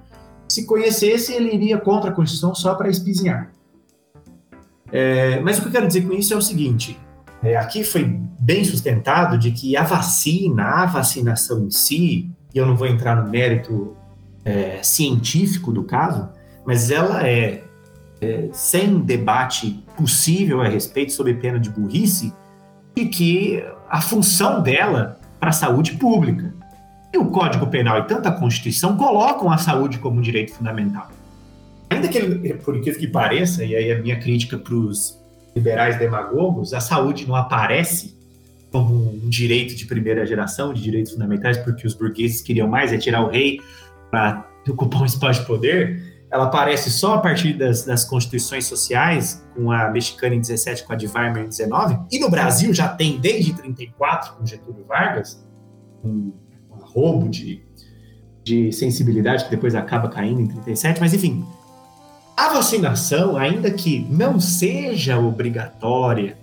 Se conhecesse, ele iria contra a Constituição só para espizinhar. É, mas o que eu quero dizer com isso é o seguinte: é, aqui foi bem sustentado de que a vacina, a vacinação em si, e eu não vou entrar no mérito é, científico do caso, mas ela é, é, sem debate possível a respeito sob pena de burrice, e que a função dela para a saúde pública. E o Código Penal e tanto a Constituição colocam a saúde como um direito fundamental. Ainda que, por incrível que pareça, e aí a minha crítica para os liberais demagogos, a saúde não aparece como um direito de primeira geração, de direitos fundamentais, porque os burgueses queriam mais é tirar o rei para ocupar um espaço de poder, ela aparece só a partir das, das constituições sociais, com a mexicana em 17, com a de Weimar em 19, e no Brasil já tem desde 34, com Getúlio Vargas, um, um roubo de, de sensibilidade que depois acaba caindo em 37, mas enfim, a vacinação, ainda que não seja obrigatória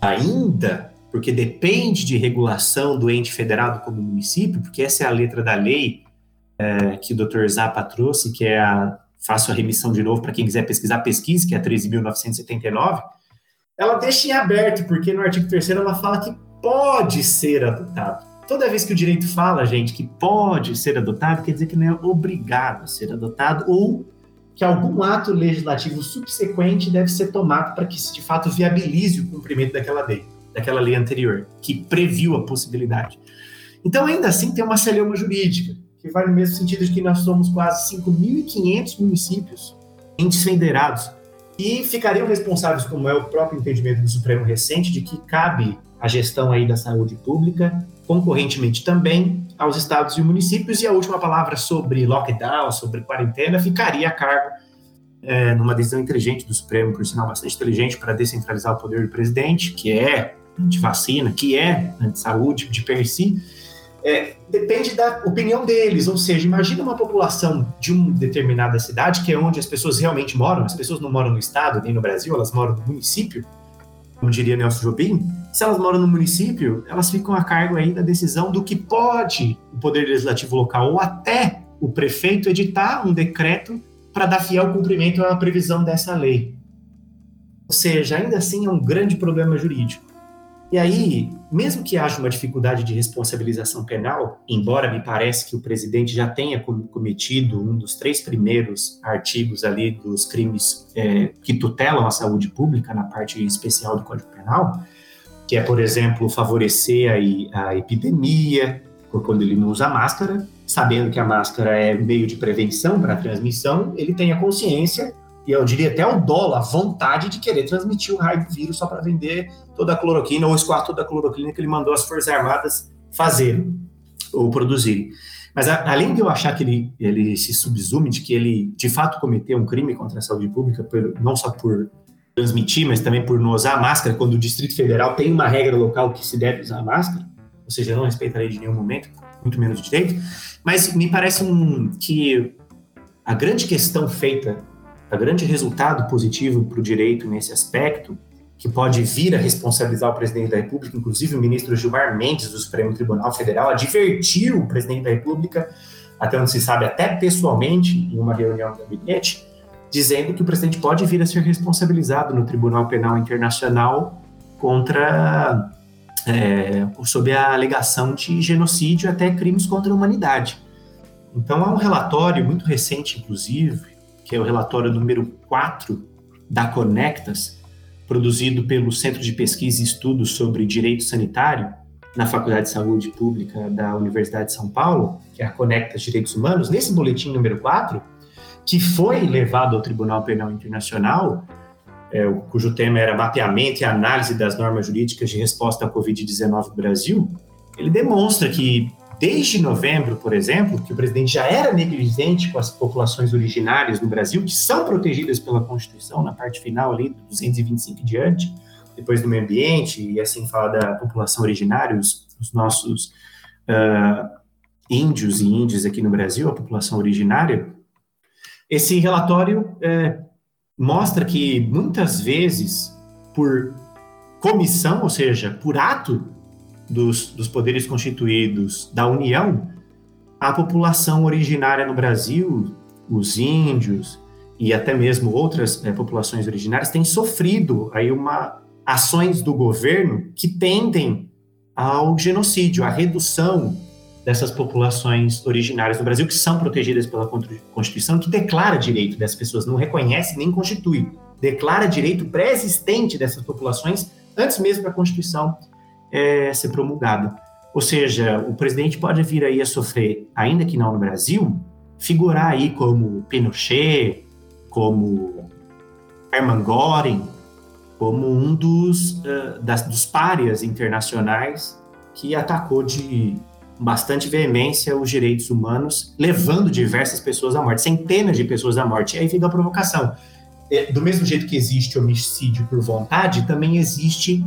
ainda, porque depende de regulação do ente federado como município, porque essa é a letra da lei é, que o Dr. Zappa trouxe, que é a faço a remissão de novo para quem quiser pesquisar, pesquise, que é a 13.979, ela deixa em aberto, porque no artigo 3 ela fala que pode ser adotado. Toda vez que o direito fala, gente, que pode ser adotado, quer dizer que não é obrigado a ser adotado ou que algum ato legislativo subsequente deve ser tomado para que de fato viabilize o cumprimento daquela lei, daquela lei anterior, que previu a possibilidade. Então, ainda assim, tem uma celeuma jurídica, que vai no mesmo sentido de que nós somos quase 5.500 municípios entes federados, e ficariam responsáveis, como é o próprio entendimento do Supremo recente, de que cabe a gestão aí da saúde pública, concorrentemente também aos estados e municípios, e a última palavra sobre lockdown, sobre quarentena, ficaria a cargo, é, numa decisão inteligente do Supremo, por sinal bastante inteligente, para descentralizar o poder do presidente, que é anti-vacina, que é anti-saúde de per si, é, depende da opinião deles, ou seja, imagina uma população de uma determinada cidade, que é onde as pessoas realmente moram, as pessoas não moram no estado, nem no Brasil, elas moram no município, como diria Nelson Jobim, se elas moram no município, elas ficam a cargo aí da decisão do que pode o Poder Legislativo local ou até o prefeito editar um decreto para dar fiel cumprimento à previsão dessa lei. Ou seja, ainda assim é um grande problema jurídico. E aí, mesmo que haja uma dificuldade de responsabilização penal, embora me parece que o presidente já tenha cometido um dos três primeiros artigos ali dos crimes é, que tutelam a saúde pública na parte especial do Código Penal, que é, por exemplo, favorecer a, a epidemia, quando ele não usa máscara, sabendo que a máscara é meio de prevenção para a transmissão, ele tem a consciência e eu diria até o dólar, vontade de querer transmitir o raio do vírus só para vender toda a cloroquina ou escoar toda a cloroquina que ele mandou as Forças Armadas fazerem ou produzirem. Mas a, além de eu achar que ele, ele se subsume de que ele de fato cometeu um crime contra a saúde pública, por, não só por transmitir, mas também por não usar máscara, quando o Distrito Federal tem uma regra local que se deve usar máscara, ou seja, não respeita a lei de nenhum momento, muito menos direito, mas me parece um, que a grande questão feita a grande resultado positivo para o direito nesse aspecto, que pode vir a responsabilizar o presidente da República, inclusive o ministro Gilmar Mendes do Supremo Tribunal Federal, advertiu o presidente da República, até onde se sabe, até pessoalmente, em uma reunião do gabinete, dizendo que o presidente pode vir a ser responsabilizado no Tribunal Penal Internacional contra. É, sob a alegação de genocídio até crimes contra a humanidade. Então, há um relatório muito recente, inclusive, que é o relatório número 4 da Conectas, produzido pelo Centro de Pesquisa e Estudos sobre Direito Sanitário, na Faculdade de Saúde Pública da Universidade de São Paulo, que é a Conectas Direitos Humanos, nesse boletim número 4, que foi levado ao Tribunal Penal Internacional, é, cujo tema era mapeamento e análise das normas jurídicas de resposta à Covid-19 no Brasil, ele demonstra que desde novembro, por exemplo, que o presidente já era negligente com as populações originárias no Brasil, que são protegidas pela Constituição, na parte final ali, 225 e diante, depois do meio ambiente, e assim fala da população originária, os, os nossos uh, índios e índias aqui no Brasil, a população originária, esse relatório é, mostra que muitas vezes, por comissão, ou seja, por ato dos, dos poderes constituídos da União, a população originária no Brasil, os índios e até mesmo outras é, populações originárias têm sofrido aí uma ações do governo que tendem ao genocídio, à redução dessas populações originárias no Brasil que são protegidas pela Constituição, que declara direito dessas pessoas, não reconhece nem constitui, declara direito pré-existente dessas populações antes mesmo da Constituição é, ser promulgada. Ou seja, o presidente pode vir aí a sofrer, ainda que não no Brasil, figurar aí como Pinochet, como Hermann Göring, como um dos, uh, das, dos párias internacionais que atacou de bastante veemência os direitos humanos, levando diversas pessoas à morte, centenas de pessoas à morte. E aí fica a provocação. É, do mesmo jeito que existe homicídio por vontade, também existe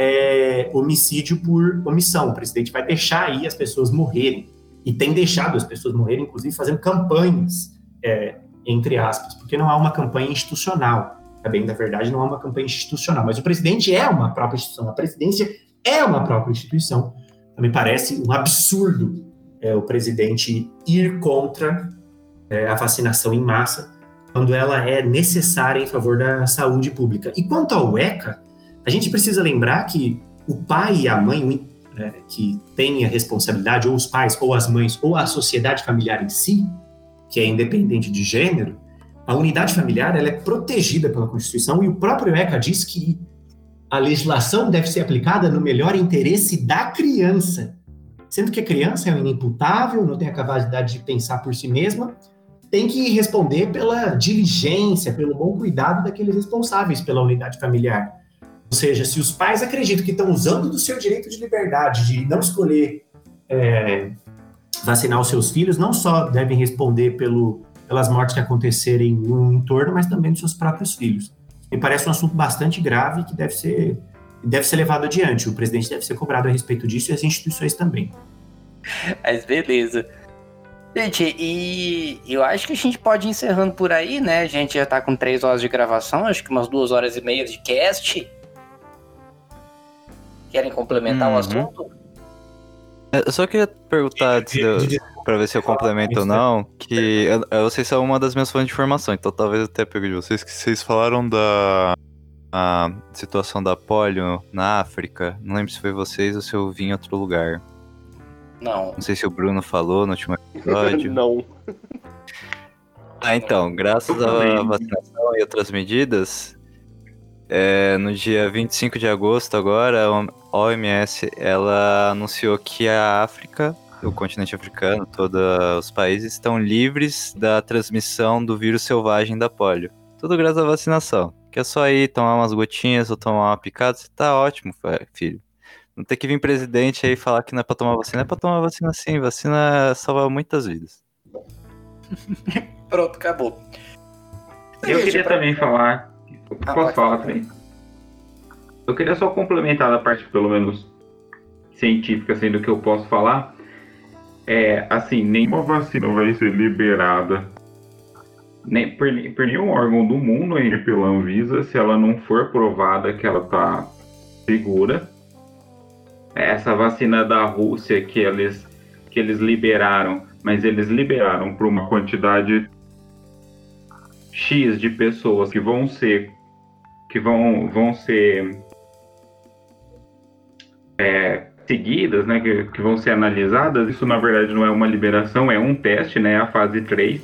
é, homicídio por omissão. O presidente vai deixar aí as pessoas morrerem. E tem deixado as pessoas morrerem, inclusive fazendo campanhas, é, entre aspas, porque não há uma campanha institucional. É bem, na verdade, não há uma campanha institucional. Mas o presidente é uma própria instituição, a presidência é uma própria instituição. Me parece um absurdo é, o presidente ir contra é, a vacinação em massa quando ela é necessária em favor da saúde pública. E quanto ao ECA, a gente precisa lembrar que o pai e a mãe é, que têm a responsabilidade, ou os pais, ou as mães, ou a sociedade familiar em si, que é independente de gênero, a unidade familiar ela é protegida pela Constituição e o próprio ECA diz que a legislação deve ser aplicada no melhor interesse da criança, sendo que a criança é inimputável, não tem a capacidade de pensar por si mesma, tem que responder pela diligência, pelo bom cuidado daqueles responsáveis pela unidade familiar. Ou seja, se os pais acreditam que estão usando do seu direito de liberdade de não escolher é, vacinar os seus filhos, não só devem responder pelo, pelas mortes que acontecerem no entorno, mas também dos seus próprios filhos. Me parece um assunto bastante grave que deve ser, deve ser levado adiante. O presidente deve ser cobrado a respeito disso e as instituições também. Mas beleza. Gente, e eu acho que a gente pode ir encerrando por aí, né? A gente já tá com três horas de gravação, acho que umas duas horas e meia de cast. Querem complementar uhum. o assunto? É, eu só queria perguntar pra ver se eu complemento ou não, que eu, vocês são uma das minhas fontes de informação, então talvez eu até pegue de vocês, que vocês falaram da a situação da polio na África. Não lembro se foi vocês ou se eu vim em outro lugar. Não. Não sei se o Bruno falou no último episódio. não. Ah, então, graças à vacinação e outras medidas, é, no dia 25 de agosto agora, a OMS ela anunciou que a África, o continente africano, todos os países estão livres da transmissão do vírus selvagem da polio. Tudo graças à vacinação. Que é só ir tomar umas gotinhas ou tomar uma picada, você tá ótimo, filho. Não tem que vir presidente aí falar que não é pra tomar vacina, é pra tomar vacina sim. Vacina salva muitas vidas. Pronto, acabou. Eu queria pra... também falar ah, Posso falar também? Eu queria só complementar a parte, pelo menos, científica, assim, do que eu posso falar. É, assim, nenhuma vacina vai ser liberada nem, por, por nenhum órgão do mundo, nem pela Anvisa, se ela não for provada que ela tá segura. Essa vacina da Rússia que eles, que eles liberaram, mas eles liberaram para uma quantidade X de pessoas que vão ser que vão, vão ser é, seguidas, né, que, que vão ser analisadas, isso na verdade não é uma liberação, é um teste, né, a fase 3.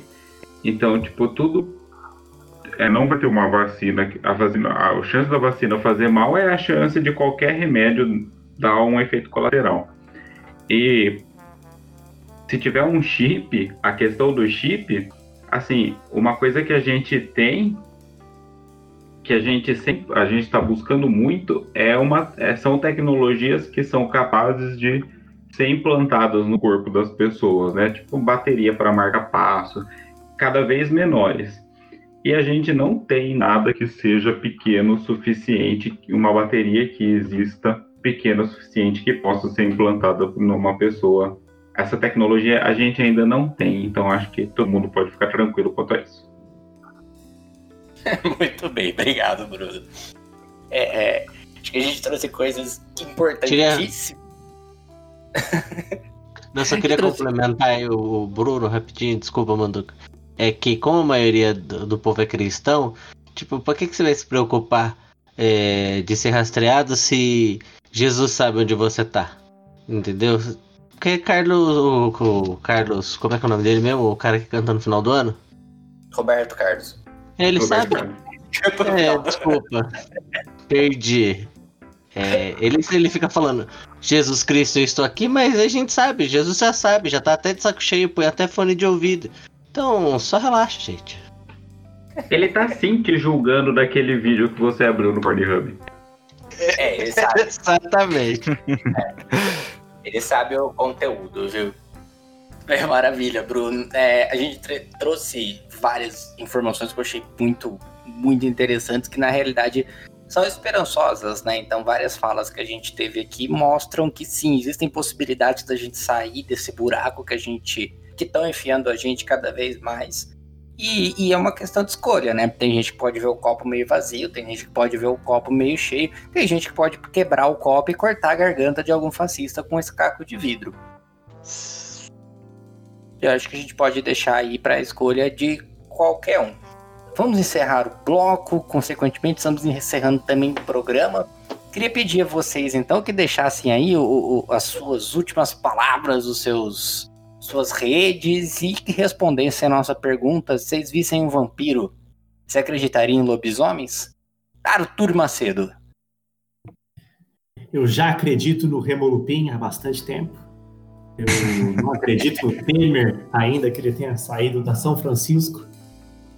Então, tipo, tudo é, não vai ter uma vacina, a vacina, a chance da vacina fazer mal é a chance de qualquer remédio dar um efeito colateral. E se tiver um chip, a questão do chip, assim, uma coisa que a gente tem que a gente sempre a gente está buscando muito é uma é, são tecnologias que são capazes de ser implantadas no corpo das pessoas, né? Tipo bateria para marca-passo, cada vez menores. E a gente não tem nada que seja pequeno o suficiente, uma bateria que exista pequena o suficiente que possa ser implantada numa pessoa. Essa tecnologia a gente ainda não tem, então acho que todo mundo pode ficar tranquilo quanto a isso. Muito bem, obrigado, Bruno. É, é, acho que a gente trouxe coisas importantíssimas. Não, só queria complementar o Bruno rapidinho, desculpa, Manduca. É que como a maioria do, do povo é cristão, tipo, pra que, que você vai se preocupar é, de ser rastreado se Jesus sabe onde você tá? Entendeu? Porque Carlos. O, o, Carlos. Como é que é o nome dele mesmo? O cara que canta no final do ano? Roberto Carlos. Ele sabe. É, desculpa. Perdi. É, ele, ele fica falando, Jesus Cristo, eu estou aqui, mas a gente sabe, Jesus já sabe, já tá até de saco cheio, põe até fone de ouvido. Então, só relaxa, gente. Ele tá sim te julgando daquele vídeo que você abriu no Pornhub. É, ele sabe. Exatamente. É. Ele sabe o conteúdo, viu? É maravilha, Bruno. É, a gente trouxe várias informações que eu achei muito, muito interessantes, que na realidade são esperançosas, né? Então, várias falas que a gente teve aqui mostram que sim, existem possibilidades da gente sair desse buraco que a gente. que estão enfiando a gente cada vez mais. E, e, é uma questão de escolha, né? Tem gente que pode ver o copo meio vazio, tem gente que pode ver o copo meio cheio, tem gente que pode quebrar o copo e cortar a garganta de algum fascista com esse caco de vidro. Eu acho que a gente pode deixar aí para a escolha de qualquer um. Vamos encerrar o bloco, consequentemente, estamos encerrando também o programa. Queria pedir a vocês, então, que deixassem aí o, o, as suas últimas palavras, os seus suas redes e que respondessem a nossa pergunta. Se vocês vissem um vampiro, você acreditaria em lobisomens? Arthur Macedo. Eu já acredito no Remo Lupin há bastante tempo. Eu não acredito no Temer ainda que ele tenha saído da São Francisco.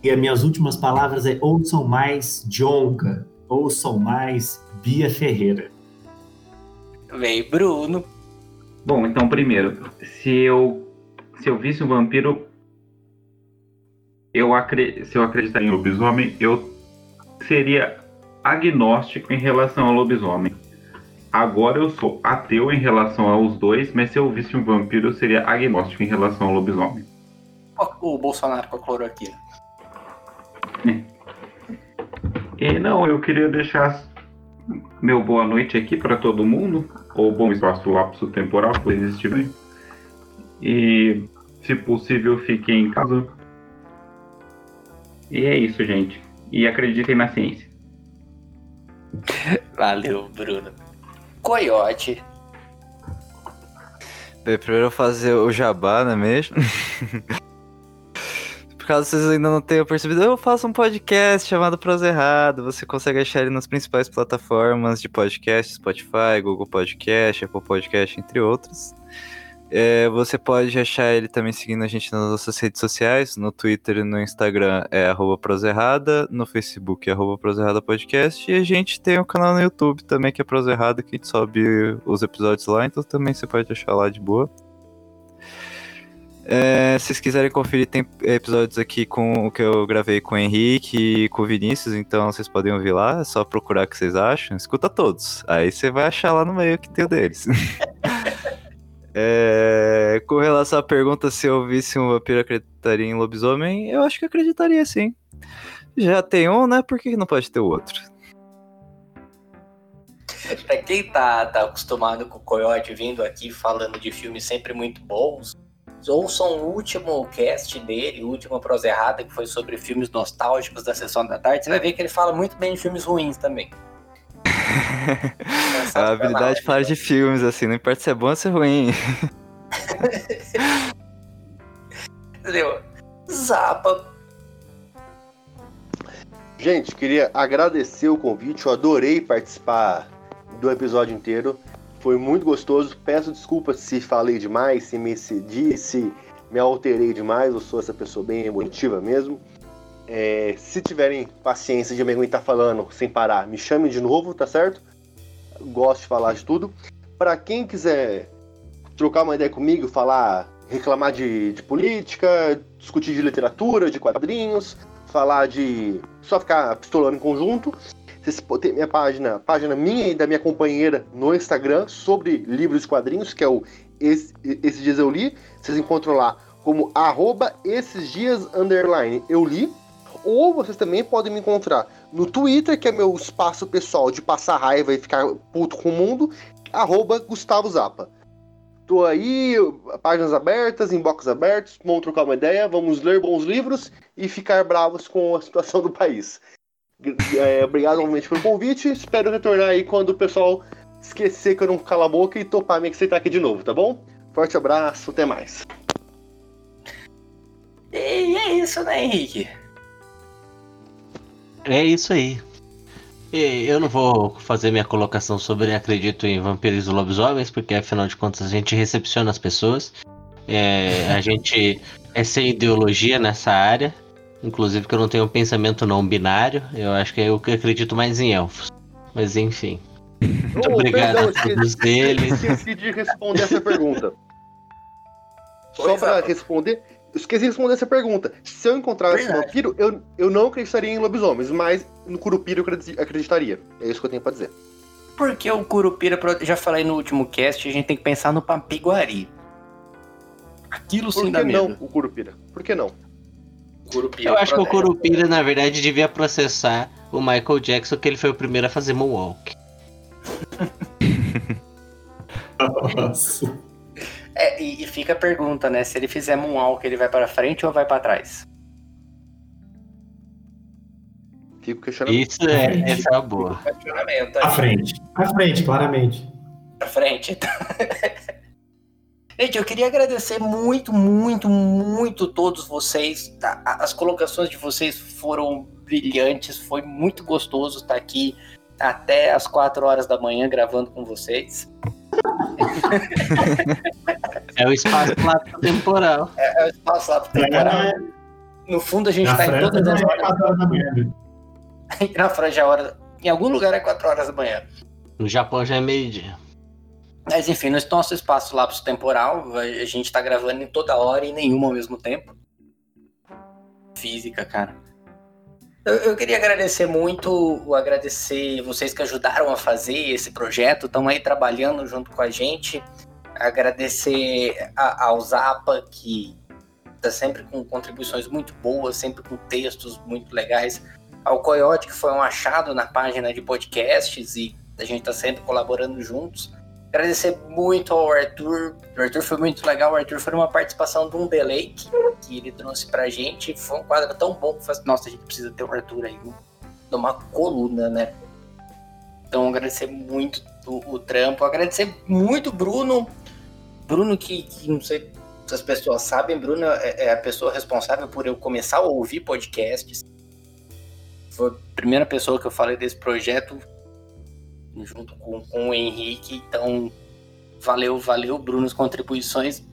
E as minhas últimas palavras é ouçam mais Jonga, ouçam mais Bia Ferreira. Vem, Bruno. Bom, então primeiro, se eu se eu visse um vampiro, eu acre... se eu acreditaria em lobisomem, eu seria agnóstico em relação ao lobisomem. Agora eu sou ateu em relação aos dois, mas se eu visse um vampiro, eu seria agnóstico em relação ao lobisomem. O Bolsonaro com a cloroquina. E não, eu queria deixar meu boa noite aqui para todo mundo, ou bom espaço lapso temporal, por existir bem. E, se possível, fiquem em casa. E é isso, gente. E acreditem na ciência. Valeu, Bruno. Coyote. Bem, primeiro eu fazer o jabá, não é mesmo? Caso vocês ainda não tenham percebido, eu faço um podcast chamado Prosa Errado. Você consegue achar ele nas principais plataformas de podcast, Spotify, Google Podcast, Apple Podcast, entre outros. É, você pode achar ele também seguindo a gente nas nossas redes sociais, no Twitter e no Instagram é Proserrada, no Facebook é Proserrada Podcast, e a gente tem um canal no YouTube também que é Proserrada, que a gente sobe os episódios lá, então também você pode achar lá de boa. É, se vocês quiserem conferir, tem episódios aqui com o que eu gravei com o Henrique e com o Vinícius, então vocês podem ouvir lá, é só procurar o que vocês acham, escuta todos. Aí você vai achar lá no meio que tem o deles. É, com relação à pergunta se eu visse um vampiro acreditaria em lobisomem, eu acho que acreditaria sim. Já tem um, né? Por que não pode ter o outro? pra quem tá, tá acostumado com o Coyote vindo aqui falando de filmes sempre muito bons, ouçam o último cast dele, o último prosa errada, que foi sobre filmes nostálgicos da sessão da tarde. Você vai ver que ele fala muito bem de filmes ruins também. A habilidade de falar de filmes, assim, não importa se é bom ou se é ruim. Entendeu? Zapa. Gente, queria agradecer o convite. Eu adorei participar do episódio inteiro. Foi muito gostoso. Peço desculpas se falei demais, se me excedi, se me alterei demais. Eu sou essa pessoa bem emotiva mesmo. É, se tiverem paciência de me aguentar falando sem parar, me chamem de novo, tá certo? Gosto de falar de tudo. Para quem quiser trocar uma ideia comigo, falar, reclamar de, de política, discutir de literatura, de quadrinhos, falar de só ficar pistolando em conjunto, vocês têm minha página, página minha e da minha companheira no Instagram sobre livros e quadrinhos, que é o Esse- Esses Dias Eu Li. Vocês encontram lá como arroba esses dias underline eu li. Ou vocês também podem me encontrar no Twitter, que é meu espaço pessoal de passar raiva e ficar puto com o mundo, arroba Gustavo Zappa. Tô aí, páginas abertas, inbox abertos, vamos trocar uma ideia, vamos ler bons livros e ficar bravos com a situação do país. É, obrigado novamente pelo convite, espero retornar aí quando o pessoal esquecer que eu não calo a boca e topar me aceitar aqui de novo, tá bom? Forte abraço, até mais. E é isso, né, Henrique? É isso aí. E eu não vou fazer minha colocação sobre acredito em vampiros e lobisomens, porque afinal de contas a gente recepciona as pessoas. É, a gente é sem ideologia nessa área. Inclusive que eu não tenho um pensamento não binário. Eu acho que eu que acredito mais em elfos. Mas enfim. Muito Oh, obrigado perdão, a todos eles. Esqueci de responder essa pergunta. Só pra responder, eu esqueci de responder essa pergunta. Se eu encontrasse um Verdade. vampiro, eu, eu não acreditaria em lobisomens, mas no curupira eu acredi- acreditaria. É isso que eu tenho pra dizer. Porque o Curupira, já falei no último cast, a gente tem que pensar no Papiguari. Aquilo Por sim que dá não medo. o curupira? Por que não? Curupira Eu acho que o. Curupira, na verdade, devia processar o Michael Jackson, que ele foi o primeiro a fazer Moonwalk. Nossa. É, e, e fica a pergunta, né? Se ele fizer Moonwalk, ele vai pra frente ou vai pra trás? Fico questionando. Isso é, essa é uma boa. Questionamento À frente. À frente, claramente. Pra frente. Gente, eu queria agradecer muito, muito, muito todos vocês. tá? A- As colocações de vocês foram brilhantes. Foi muito gostoso estar aqui até as 4 horas da manhã gravando com vocês. É o espaço lá temporal. É o espaço lá pro temporal. É, No fundo, a gente na tá em todas não as é horas. 4 horas da manhã. Na franja a hora. Em algum lugar é 4 horas da manhã. No Japão já é meio-dia. Mas enfim, no nosso espaço lapso temporal, a gente tá gravando em toda hora e nenhuma ao mesmo tempo. Física, cara. Eu, eu queria agradecer muito, agradecer vocês que ajudaram a fazer esse projeto, estão aí trabalhando junto com a gente. Agradecer ao Zapa, que tá sempre com contribuições muito boas, sempre com textos muito legais. Ao Coyote, que foi um achado na página de podcasts e a gente tá sempre colaborando juntos. Agradecer muito ao Arthur. O Arthur foi muito legal. O Arthur foi uma participação de um delay que, que ele trouxe pra gente. Foi um quadro tão bom que foi, nossa, a gente precisa ter o Arthur aí numa coluna, né? Então agradecer muito o, o trampo. Agradecer muito Bruno. Bruno que, que não sei se as pessoas sabem, Bruno é, é a pessoa responsável por eu começar a ouvir podcasts. Foi a primeira pessoa que eu falei desse projeto junto com, com o Henrique. Então, valeu, valeu, Bruno, as contribuições.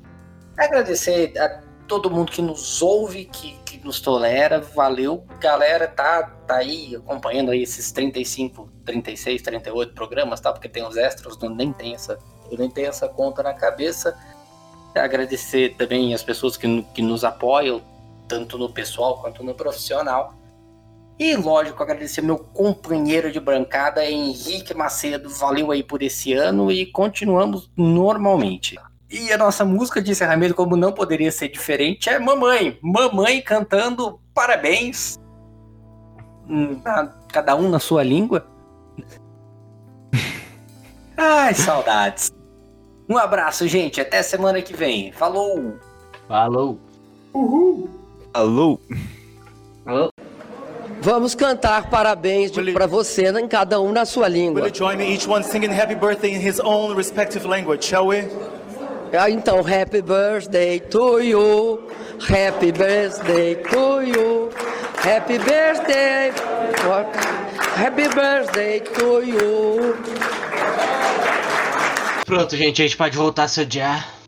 Agradecer a todo mundo que nos ouve, que, que nos tolera. Valeu, galera, tá, tá aí acompanhando aí esses 35, 36, 38 programas, tá? Porque tem os extras, não, nem tem essa, eu nem tenho essa conta na cabeça. Agradecer também as pessoas que, que nos apoiam, tanto no pessoal quanto no profissional. E lógico, agradecer meu companheiro de bancada, Henrique Macedo. Valeu aí por esse ano e continuamos normalmente. E a nossa música de encerramento, como não poderia ser diferente, é Mamãe. Mamãe cantando parabéns. Hum, Cada um na sua língua. Ai, saudades. Um abraço, gente. Até semana que vem. Falou! Falou! Alô? Vamos cantar parabéns para você em cada um na sua língua. Will you join me, each one singing happy birthday in his own respective language, shall we? Ah, então, happy birthday to you, happy birthday to you, happy birthday, happy birthday to you. Pronto, gente, a gente pode voltar a se odiar.